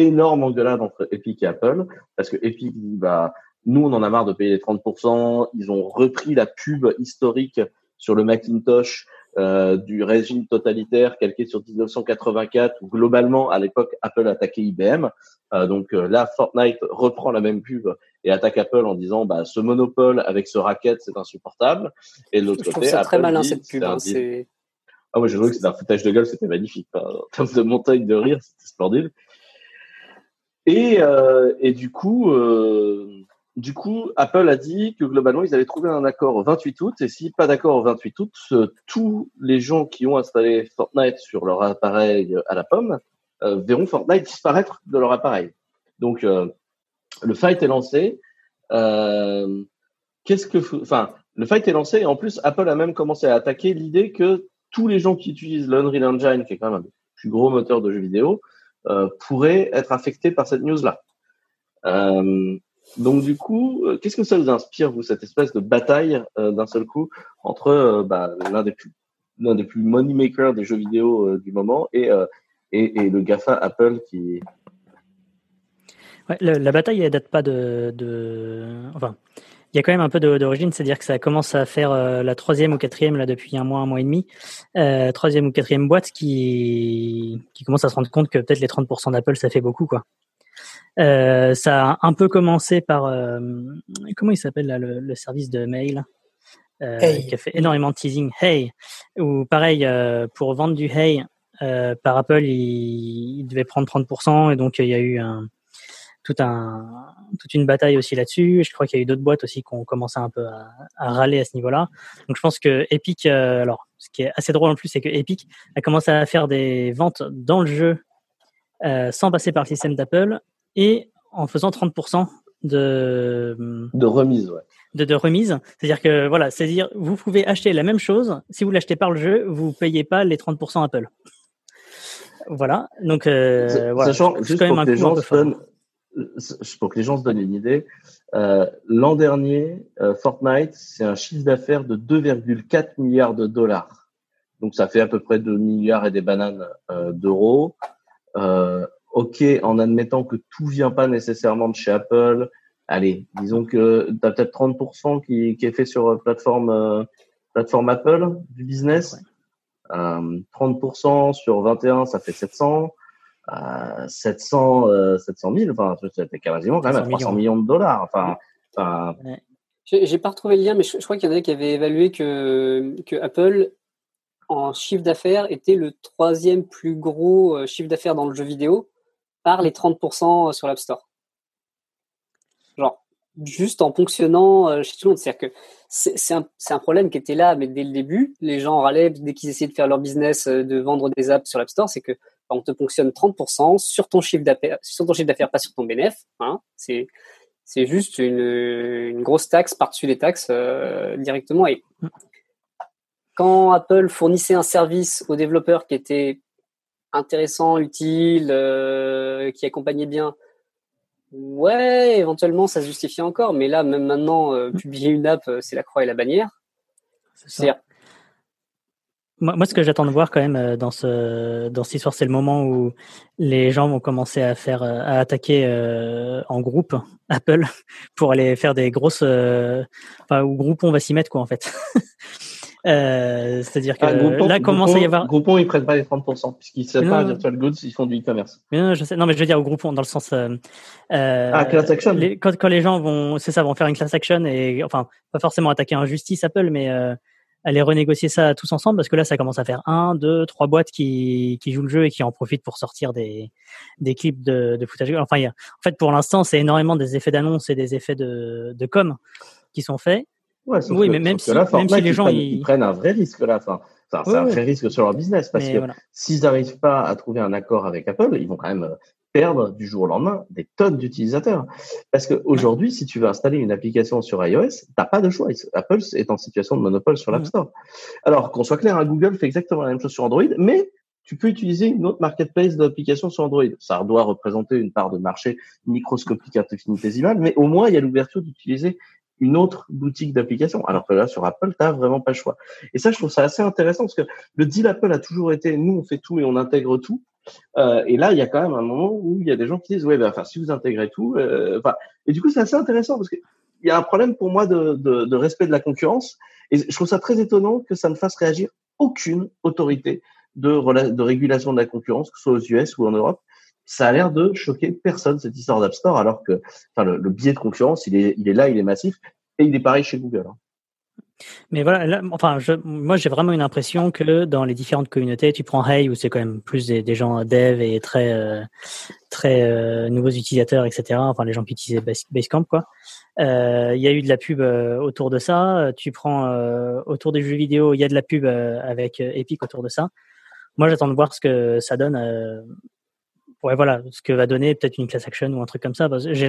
énorme engueulade entre Epic et Apple parce que Epic dit bah nous on en a marre de payer les 30%, ils ont repris la pub historique sur le Macintosh euh, du régime totalitaire calqué sur 1984 où globalement à l'époque Apple attaquait IBM. Euh, donc euh, là Fortnite reprend la même pub et attaque Apple en disant bah ce monopole avec ce racket c'est insupportable. Et de l'autre côté, ça Apple très malin cette pub. Hein, ah moi j'ai trouvé que c'était un foutage de gueule, c'était magnifique. En termes de montagne de rire, c'était splendide. Et, euh, et du coup, euh, du coup, Apple a dit que globalement, ils allaient trouver un accord au 28 août. Et si pas d'accord au 28 août, euh, tous les gens qui ont installé Fortnite sur leur appareil à la pomme verront Fortnite disparaître de leur appareil. Donc, le fight est lancé. Qu'est-ce que, enfin, le fight est lancé et en plus, Apple a même commencé à attaquer l'idée que tous les gens qui utilisent l'Unreal Engine, qui est quand même un plus gros moteurs de jeux vidéo, euh, pourrait être affecté par cette news-là. Euh, donc du coup, euh, qu'est-ce que ça vous inspire, vous, cette espèce de bataille d'un seul coup entre bah, l'un des plus l'un des plus money makers des jeux vidéo du moment et, et, le Gafa Apple qui la bataille, elle date pas de, de, Enfin, il y a quand même un peu d'origine, c'est-à-dire que ça commence à faire euh, la troisième ou quatrième là depuis un mois, un mois et demi, euh, troisième ou quatrième boîte qui qui commence à se rendre compte que peut-être les 30% d'Apple ça fait beaucoup quoi. Euh, ça a un peu commencé par comment il s'appelle là le, le, service de mail hey. qui a fait énormément de teasing, Hey, ou pareil pour vendre du Hey par Apple il, il devait prendre 30% et donc il y a eu un tout un, toute une bataille aussi là-dessus. Je crois qu'il y a eu d'autres boîtes aussi qui ont commencé un peu à, à râler à ce niveau-là. Donc je pense que Epic, euh, alors ce qui est assez drôle en plus, c'est que Epic a commencé à faire des ventes dans le jeu euh, sans passer par le système d'Apple et en faisant 30% de de remise, ouais. De, de remise, c'est-à-dire que voilà, c'est-à-dire vous pouvez acheter la même chose si vous l'achetez par le jeu, vous payez pas les 30% Apple. Voilà, donc euh, voilà, Sachant, juste pour que, les gens se donnent, pour que les gens se donnent une idée, euh, l'an dernier, euh, Fortnite, c'est un chiffre d'affaires de 2,4 milliards de dollars. Donc ça fait à peu près 2 milliards et des bananes euh, d'euros. Euh, ok, en admettant que tout vient pas nécessairement de chez Apple, allez, disons que tu as peut-être 30% qui, qui, est fait sur euh, plateforme, euh, plateforme Apple du business. Euh, 30% sur 21, ça fait 700. Euh, 700, 700 000, enfin, ça fait quasiment quand même 300 millions. de dollars. Enfin, enfin ouais. J'ai pas retrouvé le lien, mais je, je crois qu'il y en a qui avaient évalué que, que Apple, en chiffre d'affaires, était le troisième plus gros euh, chiffre d'affaires dans le jeu vidéo par les 30% sur l'App Store. Genre, juste en fonctionnant euh, chez tout le monde. C'est-à-dire que c'est un, un, problème qui était là, mais dès le début, les gens râlaient dès qu'ils essayaient de faire leur business, euh, de vendre des apps sur l'App Store, c'est que on te fonctionne 30% sur ton chiffre d'affaires, sur ton chiffre d'affaires, pas sur ton bénéf. Hein. C'est c'est juste une, une, grosse taxe par-dessus les taxes euh, directement. Et quand Apple fournissait un service aux développeurs qui était intéressant, utile, euh, qui accompagnait bien, ouais, éventuellement ça se justifie encore. Mais là, même maintenant, euh, publier une app, c'est la croix et la bannière. C'est moi, moi, ce que j'attends de voir quand même dans ce dans cette histoire, c'est le moment où les gens vont commencer à faire à attaquer euh, en groupe Apple pour aller faire des grosses, euh, enfin, où Groupon va s'y mettre quoi en fait. Euh, C'est-à-dire que ah, Groupon, là commence à y avoir. Groupon, ils prennent pas les 30%, puisqu'ils ne pas Virtual Goods, ils font du e-commerce. Non, je sais. Non, mais je veux dire au Groupon, dans le sens. Euh, ah, class action. Les, quand, quand les gens vont, c'est ça, vont faire une class action et, enfin, pas forcément attaquer en justice Apple, mais euh, aller renégocier ça tous ensemble, parce que là, ça commence à faire un, deux, trois boîtes qui, qui jouent le jeu et qui en profitent pour sortir des, des clips de, de footage. Enfin, il y a, en fait, pour l'instant, c'est énormément des effets d'annonce et des effets de, de com qui sont faits. Ouais, oui, que, mais même si, là, même si les gens ils prennent, ils... ils prennent, un vrai risque là. Enfin, c'est un vrai risque sur leur business parce mais que voilà. s'ils n'arrivent pas à trouver un accord avec Apple, ils vont quand même perdre du jour au lendemain des tonnes d'utilisateurs. Parce qu'aujourd'hui, si tu veux installer une application sur iOS, t'as pas de choix. Apple est en situation de monopole sur l'App Store. Alors qu'on soit clair, hein, Google fait exactement la même chose sur Android, mais tu peux utiliser une autre marketplace d'applications sur Android. Ça doit représenter une part de marché microscopique infinitésimale, mais au moins il y a l'ouverture d'utiliser une autre boutique d'application. Alors que là, sur Apple, tu vraiment pas le choix. Et ça, je trouve ça assez intéressant parce que le deal Apple a toujours été, nous, on fait tout et on intègre tout. Euh, et là, il y a quand même un moment où il y a des gens qui disent, ouais, ben, enfin, si vous intégrez tout, euh, et du coup, c'est assez intéressant parce que il y a un problème pour moi de, respect de la concurrence. Et je trouve ça très étonnant que ça ne fasse réagir aucune autorité de, de régulation de la concurrence, que ce soit aux US ou en Europe ça a l'air de choquer personne cette histoire d'App Store, alors que enfin, le, le, biais de concurrence, il est, il est là, il est massif, et il est pareil chez Google. Hein. Mais voilà, là, enfin, je, moi j'ai vraiment une impression que dans les différentes communautés, tu prends Hey où c'est quand même plus des, gens dev et très euh, très euh, nouveaux utilisateurs, etc. Enfin les gens qui utilisaient Basecamp quoi. Euh, il y a eu de la pub autour de ça. Tu prends autour des jeux vidéo, il y a de la pub avec Epic autour de ça. Moi j'attends de voir ce que ça donne ouais, voilà, ce que va donner peut-être une class action ou un truc comme ça. J'ai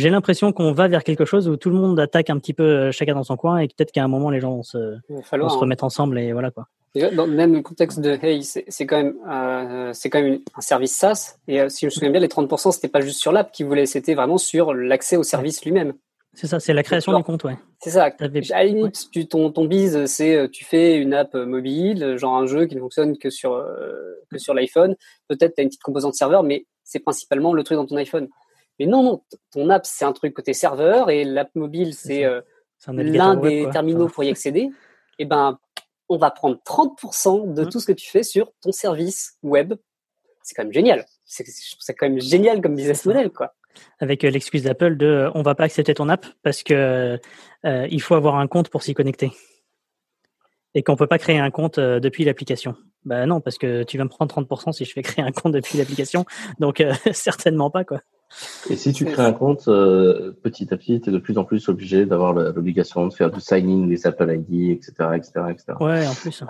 j'ai l'impression qu'on va vers quelque chose où tout le monde attaque un petit peu euh, chacun dans son coin et peut-être qu'à un moment les gens vont se, vont se remettre ensemble et voilà quoi. Dans le même contexte de Hey, c'est quand même euh, c'est quand même un service SaaS et euh, si je me souviens bien, les 30% c'était pas juste sur l'app qu'ils voulaient, c'était vraiment sur l'accès au service lui-même. C'est ça, c'est la création du compte, ouais. C'est ça. À la limite, tu, ton, ton bise, c'est tu fais une app mobile, genre un jeu qui ne fonctionne que sur euh, que sur l'iPhone. Peut-être tu as une petite composante serveur, mais c'est principalement le truc dans ton iPhone. Mais non, non, ton app c'est un truc côté serveur et l'app mobile c'est euh, l'un des terminaux pour y accéder. et ben, on va prendre 30% de mmh. tout ce que tu fais sur ton service web. C'est quand même génial. C'est quand même génial comme business model, quoi avec euh, l'excuse d'Apple de euh, on va pas accepter ton app parce que euh, il faut avoir un compte pour s'y connecter et qu'on peut pas créer un compte euh, depuis l'application. Bah non parce que tu vas me prendre 30% si je fais créer un compte depuis l'application donc euh, certainement pas quoi. Et si tu crées un compte, euh, petit à petit, tu es de plus en plus obligé d'avoir l'obligation de faire du signing des Apple ID, etc., etc., etc. Ouais, en plus.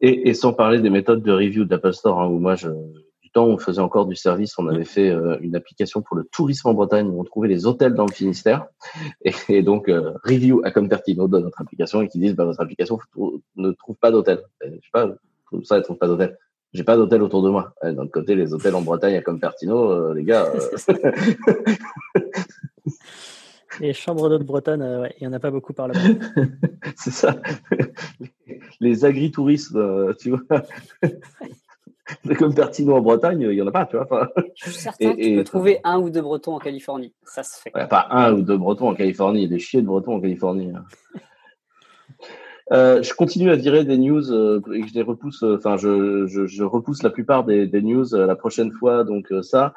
Et, et sans parler des méthodes de review d'Apple Store, hein, où moi, je, du temps où on faisait encore du service, on avait fait euh, une application pour le tourisme en Bretagne où on trouvait les hôtels dans le Finistère. Et, donc, euh, review à Compertino de notre application et qui disent, bah, votre application ne trouve pas d'hôtel. Je sais pas, ça, elle trouve pas d'hôtel. J'ai pas d'hôtel autour de moi. D'un côté, les hôtels en Bretagne à Compertino, euh, les gars. Les chambres d'eau de Bretonne, ouais, il n'y en a pas beaucoup par là-bas. c'est ça. Les agritourismes, tu vois. comme Pertino en Bretagne, il n'y en a pas, tu vois. je suis certain que tu peux trouver un ou deux Bretons en Californie. Ça se fait. pas un ou deux Bretons en Californie. Il y a des chiens de Bretons en Californie. Hein. Euh, je continue à virer des news euh, et je les repousse. Euh, enfin, je, repousse la plupart des, news la prochaine fois. Donc ça,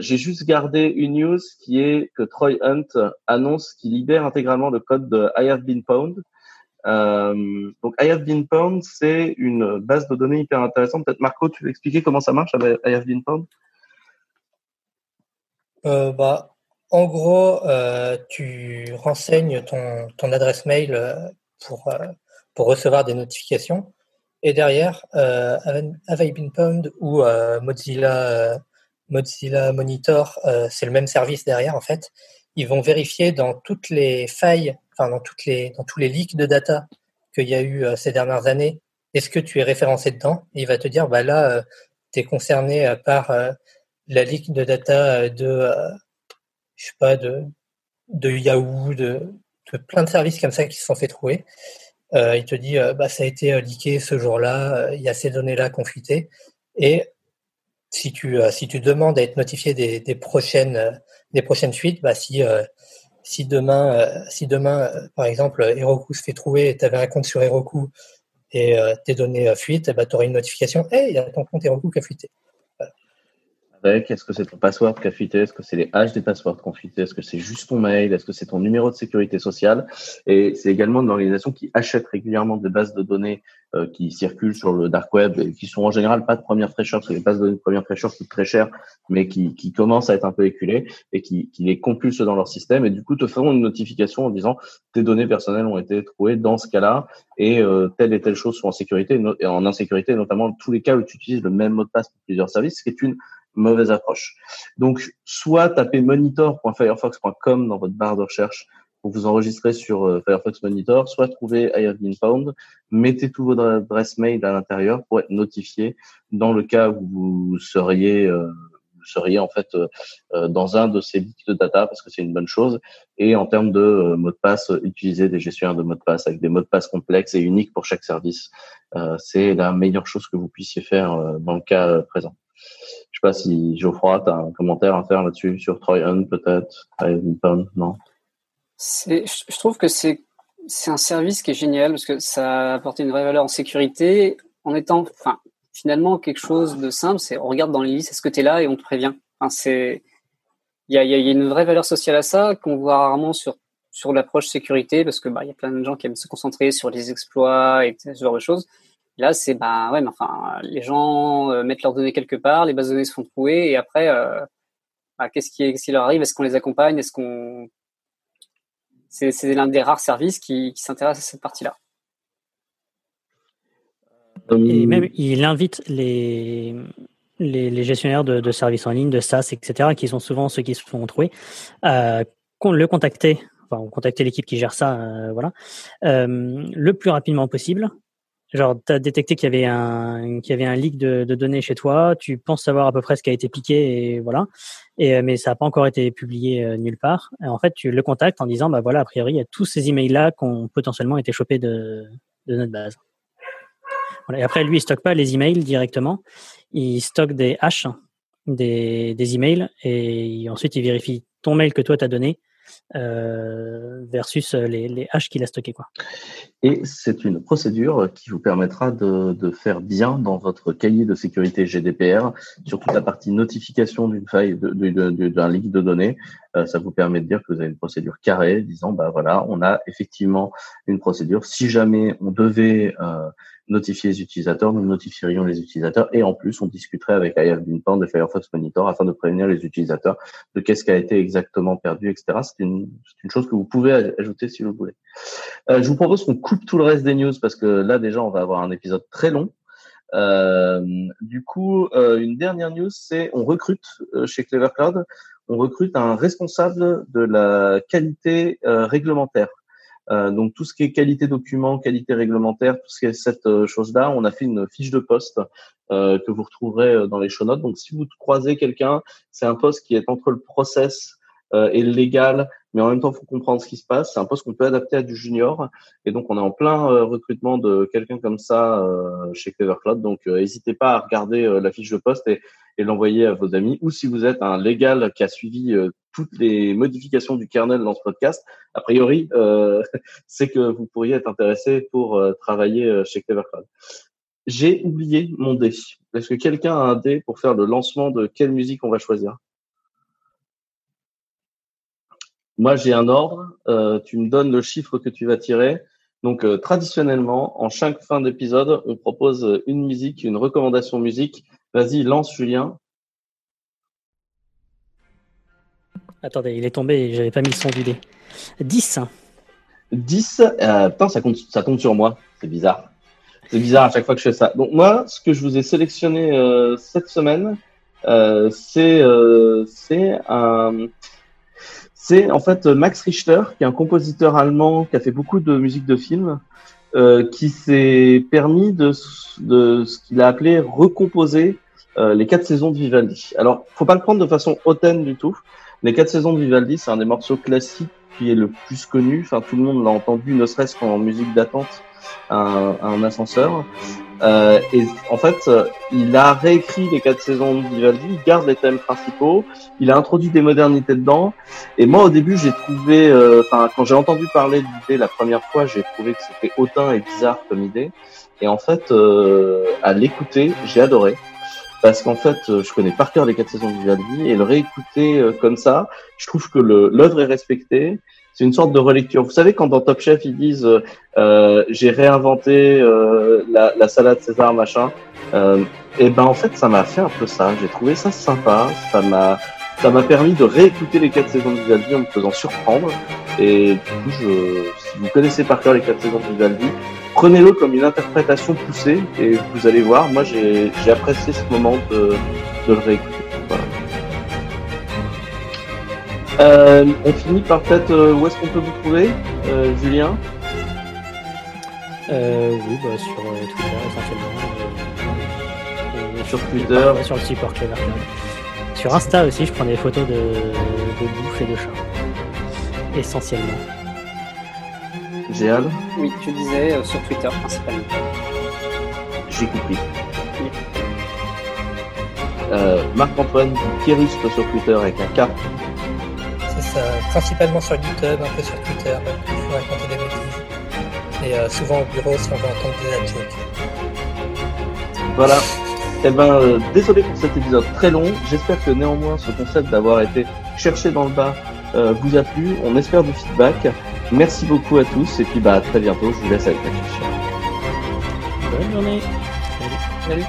j'ai juste gardé une news qui est que Troy Hunt annonce qu'il libère intégralement le code de I Have Been Pwned. Donc, I have been pwned, c'est une base de données hyper intéressante. Peut-être Marco, tu veux expliquer comment ça marche avec I have been pwned bah, En gros, tu renseignes ton, adresse mail pour, euh, pour recevoir des notifications. Et derrière, euh, Have I Been Pwned ou Mozilla, Mozilla Monitor, c'est le même service derrière en fait. Ils vont vérifier dans toutes les failles enfin dans toutes les dans tous les leaks de data qu'il y a eu euh, ces dernières années, est-ce que tu es référencé dedans? Il va te dire bah là euh, tu es concerné euh, par la leak de data de je sais pas de de Yahoo, de, plein de services comme ça qui se sont fait trouver. il te dit bah ça a été leaké ce jour-là, il y a ces données-là confitées et si tu si tu demandes à être notifié des, des prochaines des prochaines fuites, bah si si demain, euh, si demain, euh, par exemple, Heroku se fait trouver et tu avais un compte sur Heroku et euh, tes données fuitent, eh ben, tu aurais une notification Hey, il y a ton compte Heroku qui a fuité. Avec, est-ce que c'est ton password qui fuité Est-ce que c'est les hash des passwords qui fuité Est-ce que c'est juste ton mail Est-ce que c'est ton numéro de sécurité sociale. Et c'est également une organisation qui achète régulièrement des bases de données euh, qui circulent sur le dark web et qui sont en général pas de première fraîcheur, parce que les bases de données de première fraîcheur coûtent très cher, mais qui, qui commencent à être un peu éculées et qui, qui les compulsent dans leur système et du coup te feront une notification en disant tes données personnelles ont été trouvées dans ce cas-là et euh, telle et telle chose sont en sécurité et en insécurité, notamment tous les cas où tu utilises le même mot de passe pour plusieurs services, ce qui est une mauvaise approche. Donc, soit tapez monitor.firefox.com dans votre barre de recherche pour vous enregistrer sur euh, Firefox Monitor, soit trouvez I have been found, mettez tous vos adresses mail à l'intérieur pour être notifié dans le cas où vous seriez euh, seriez en fait euh, dans un de ces leaks de data parce que c'est une bonne chose. Et en termes de mots de passe, utilisez des gestionnaires de mots de passe avec des mots de passe complexes et uniques pour chaque service. c'est la meilleure chose que vous puissiez faire dans le cas présent. Je sais pas si Geoffroy, tu as un commentaire à faire là-dessus sur Troy Hunt peut-être, non? Je trouve que c'est un service qui est génial parce que ça a apporté une vraie valeur en sécurité en étant, finalement quelque chose de simple. C'est on regarde dans les listes, est-ce que tu es là et on te prévient. Il y a, une vraie valeur sociale à ça qu'on voit rarement sur sur l'approche sécurité parce que bah il y a plein de gens qui aiment se concentrer sur les exploits et ce genre de choses. Là, c'est bah ouais, mais enfin les gens euh, mettent leurs données quelque part, les bases de données se font trouver et après euh, bah, qu'est-ce qui, qui leur arrive? Est-ce qu'on les accompagne? Est-ce qu'on c'est l'un des rares services qui, s'intéresse à cette partie-là. Et même, il invite les, les, gestionnaires de, services en ligne, de SaaS, etc., qui sont souvent ceux qui se font trouver, à le contacter, enfin, contacter l'équipe qui gère ça, euh, voilà, euh, le plus rapidement possible Genre, tu as détecté qu'il y avait un qu'il y avait un leak de, données chez toi, tu penses savoir à peu près ce qui a été piqué et voilà. Et euh, mais ça n'a pas encore été publié euh, nulle part. Et en fait, tu le contactes en disant bah voilà, a priori, il y a tous ces emails là qui ont potentiellement été chopés de de notre base. Voilà. Et après, lui, il stocke pas les emails directement, il stocke des hashes des des emails et ensuite il vérifie ton mail que toi t'as donné versus les, les hash qu'il a stockés. Quoi. Et c'est une procédure qui vous permettra de, de, faire bien dans votre cahier de sécurité GDPR sur toute la partie notification d'une faille, d'un leak de données. Euh, ça vous permet de dire que vous avez une procédure carrée, disant bah voilà, on a effectivement une procédure. Si jamais on devait euh, notifier les utilisateurs, nous notifierions les utilisateurs et en plus on discuterait avec IF Binpand et Firefox Monitor afin de prévenir les utilisateurs de qu'est-ce qui a été exactement perdu, etc. C'est une, chose que vous pouvez ajouter si vous voulez. Euh, je vous propose qu'on coupe tout le reste des news parce que là déjà on va avoir un épisode très long. Euh, du coup, euh, une dernière news, c'est on recrute chez Clever Cloud, on recrute un responsable de la qualité réglementaire. Euh, donc tout ce qui est qualité document, qualité réglementaire, tout ce qui est cette euh, chose-là, on a fait une fiche de poste euh, que vous retrouverez dans les show notes. Donc si vous croisez quelqu'un, c'est un poste qui est entre le process et le légal, mais en même temps, il faut comprendre ce qui se passe. C'est un poste qu'on peut adapter à du junior, et donc on est en plein recrutement de quelqu'un comme ça chez Clever Cloud. Donc n'hésitez pas à regarder la fiche de poste et, l'envoyer à vos amis. Ou si vous êtes un légal qui a suivi toutes les modifications du kernel dans ce podcast, a priori, euh, c'est que vous pourriez être intéressé pour euh, travailler euh, chez Clevercloud. J'ai oublié mon dé. Est-ce que quelqu'un a un dé pour faire le lancement de quelle musique on va choisir? Moi, j'ai un ordre. tu me donnes le chiffre que tu vas tirer. Donc, traditionnellement, en chaque fin d'épisode, on propose une musique, une recommandation musique. Vas-y, lance Julien. Attendez, il est tombé et j'avais pas mis le son du dé. 10. 10 euh, Putain, ça, compte, ça tombe sur moi. C'est bizarre. C'est bizarre à chaque fois que je fais ça. Donc moi, ce que je vous ai sélectionné euh, cette semaine, euh, c'est euh, c'est un c'est en fait Max Richter, qui est un compositeur allemand qui a fait beaucoup de musique de film, euh, qui s'est permis de, ce qu'il a appelé recomposer euh, les quatre saisons de Vivaldi. Alors, faut pas le prendre de façon hautaine du tout. Les quatre saisons de Vivaldi, c'est un des morceaux classiques qui est le plus connu. Enfin, tout le monde l'a entendu, ne serait-ce qu'en musique d'attente à un, ascenseur. Euh, et en fait, il a réécrit les quatre saisons de Vivaldi, il garde les thèmes principaux, il a introduit des modernités dedans. Et moi, au début, j'ai trouvé, euh, enfin, quand j'ai entendu parler de l'idée la première fois, j'ai trouvé que c'était hautain et bizarre comme idée. Et en fait, euh, à l'écouter, j'ai adoré parce qu'en fait, euh, je connais par cœur les quatre saisons de Vivaldi et le réécouter euh, comme ça, je trouve que l'œuvre est respectée. C'est une sorte de relecture. Vous savez, quand dans Top Chef ils disent euh, euh j'ai réinventé euh, la, la, salade César machin, euh, et ben en fait ça m'a fait un peu ça. J'ai trouvé ça sympa. Ça m'a ça m'a permis de réécouter les quatre saisons de Vivaldi en me faisant surprendre. Et du coup, je, si vous connaissez par cœur les quatre saisons de Vivaldi, prenez-le comme une interprétation poussée et vous allez voir, moi j'ai apprécié ce moment de, de le réécouter. Voilà. Euh, on finit par peut-être euh, où est-ce qu'on peut vous trouver, euh, Julien? Euh, Oui, bah, sur euh, Twitter essentiellement. sur Twitter Sur le support Clever Sur Insta aussi, je prends des photos de, de bouffe et de chat. Essentiellement. Géal Oui, tu disais euh, sur Twitter principalement. J'ai compris. Euh, Marc-Antoine Kéruspe sur Twitter avec un K. C'est ça, principalement sur GitHub, un peu sur Twitter, pour raconter des bêtises. Et euh, souvent au bureau si on veut entendre des jokes. Voilà. Eh ben, euh, désolé pour cet épisode très long. J'espère que néanmoins ce concept d'avoir été cherché dans le bas euh, vous a plu. On espère du feedback. Merci beaucoup à tous et puis bah à très bientôt. Je vous laisse avec la fiche. Bonne journée. Salut.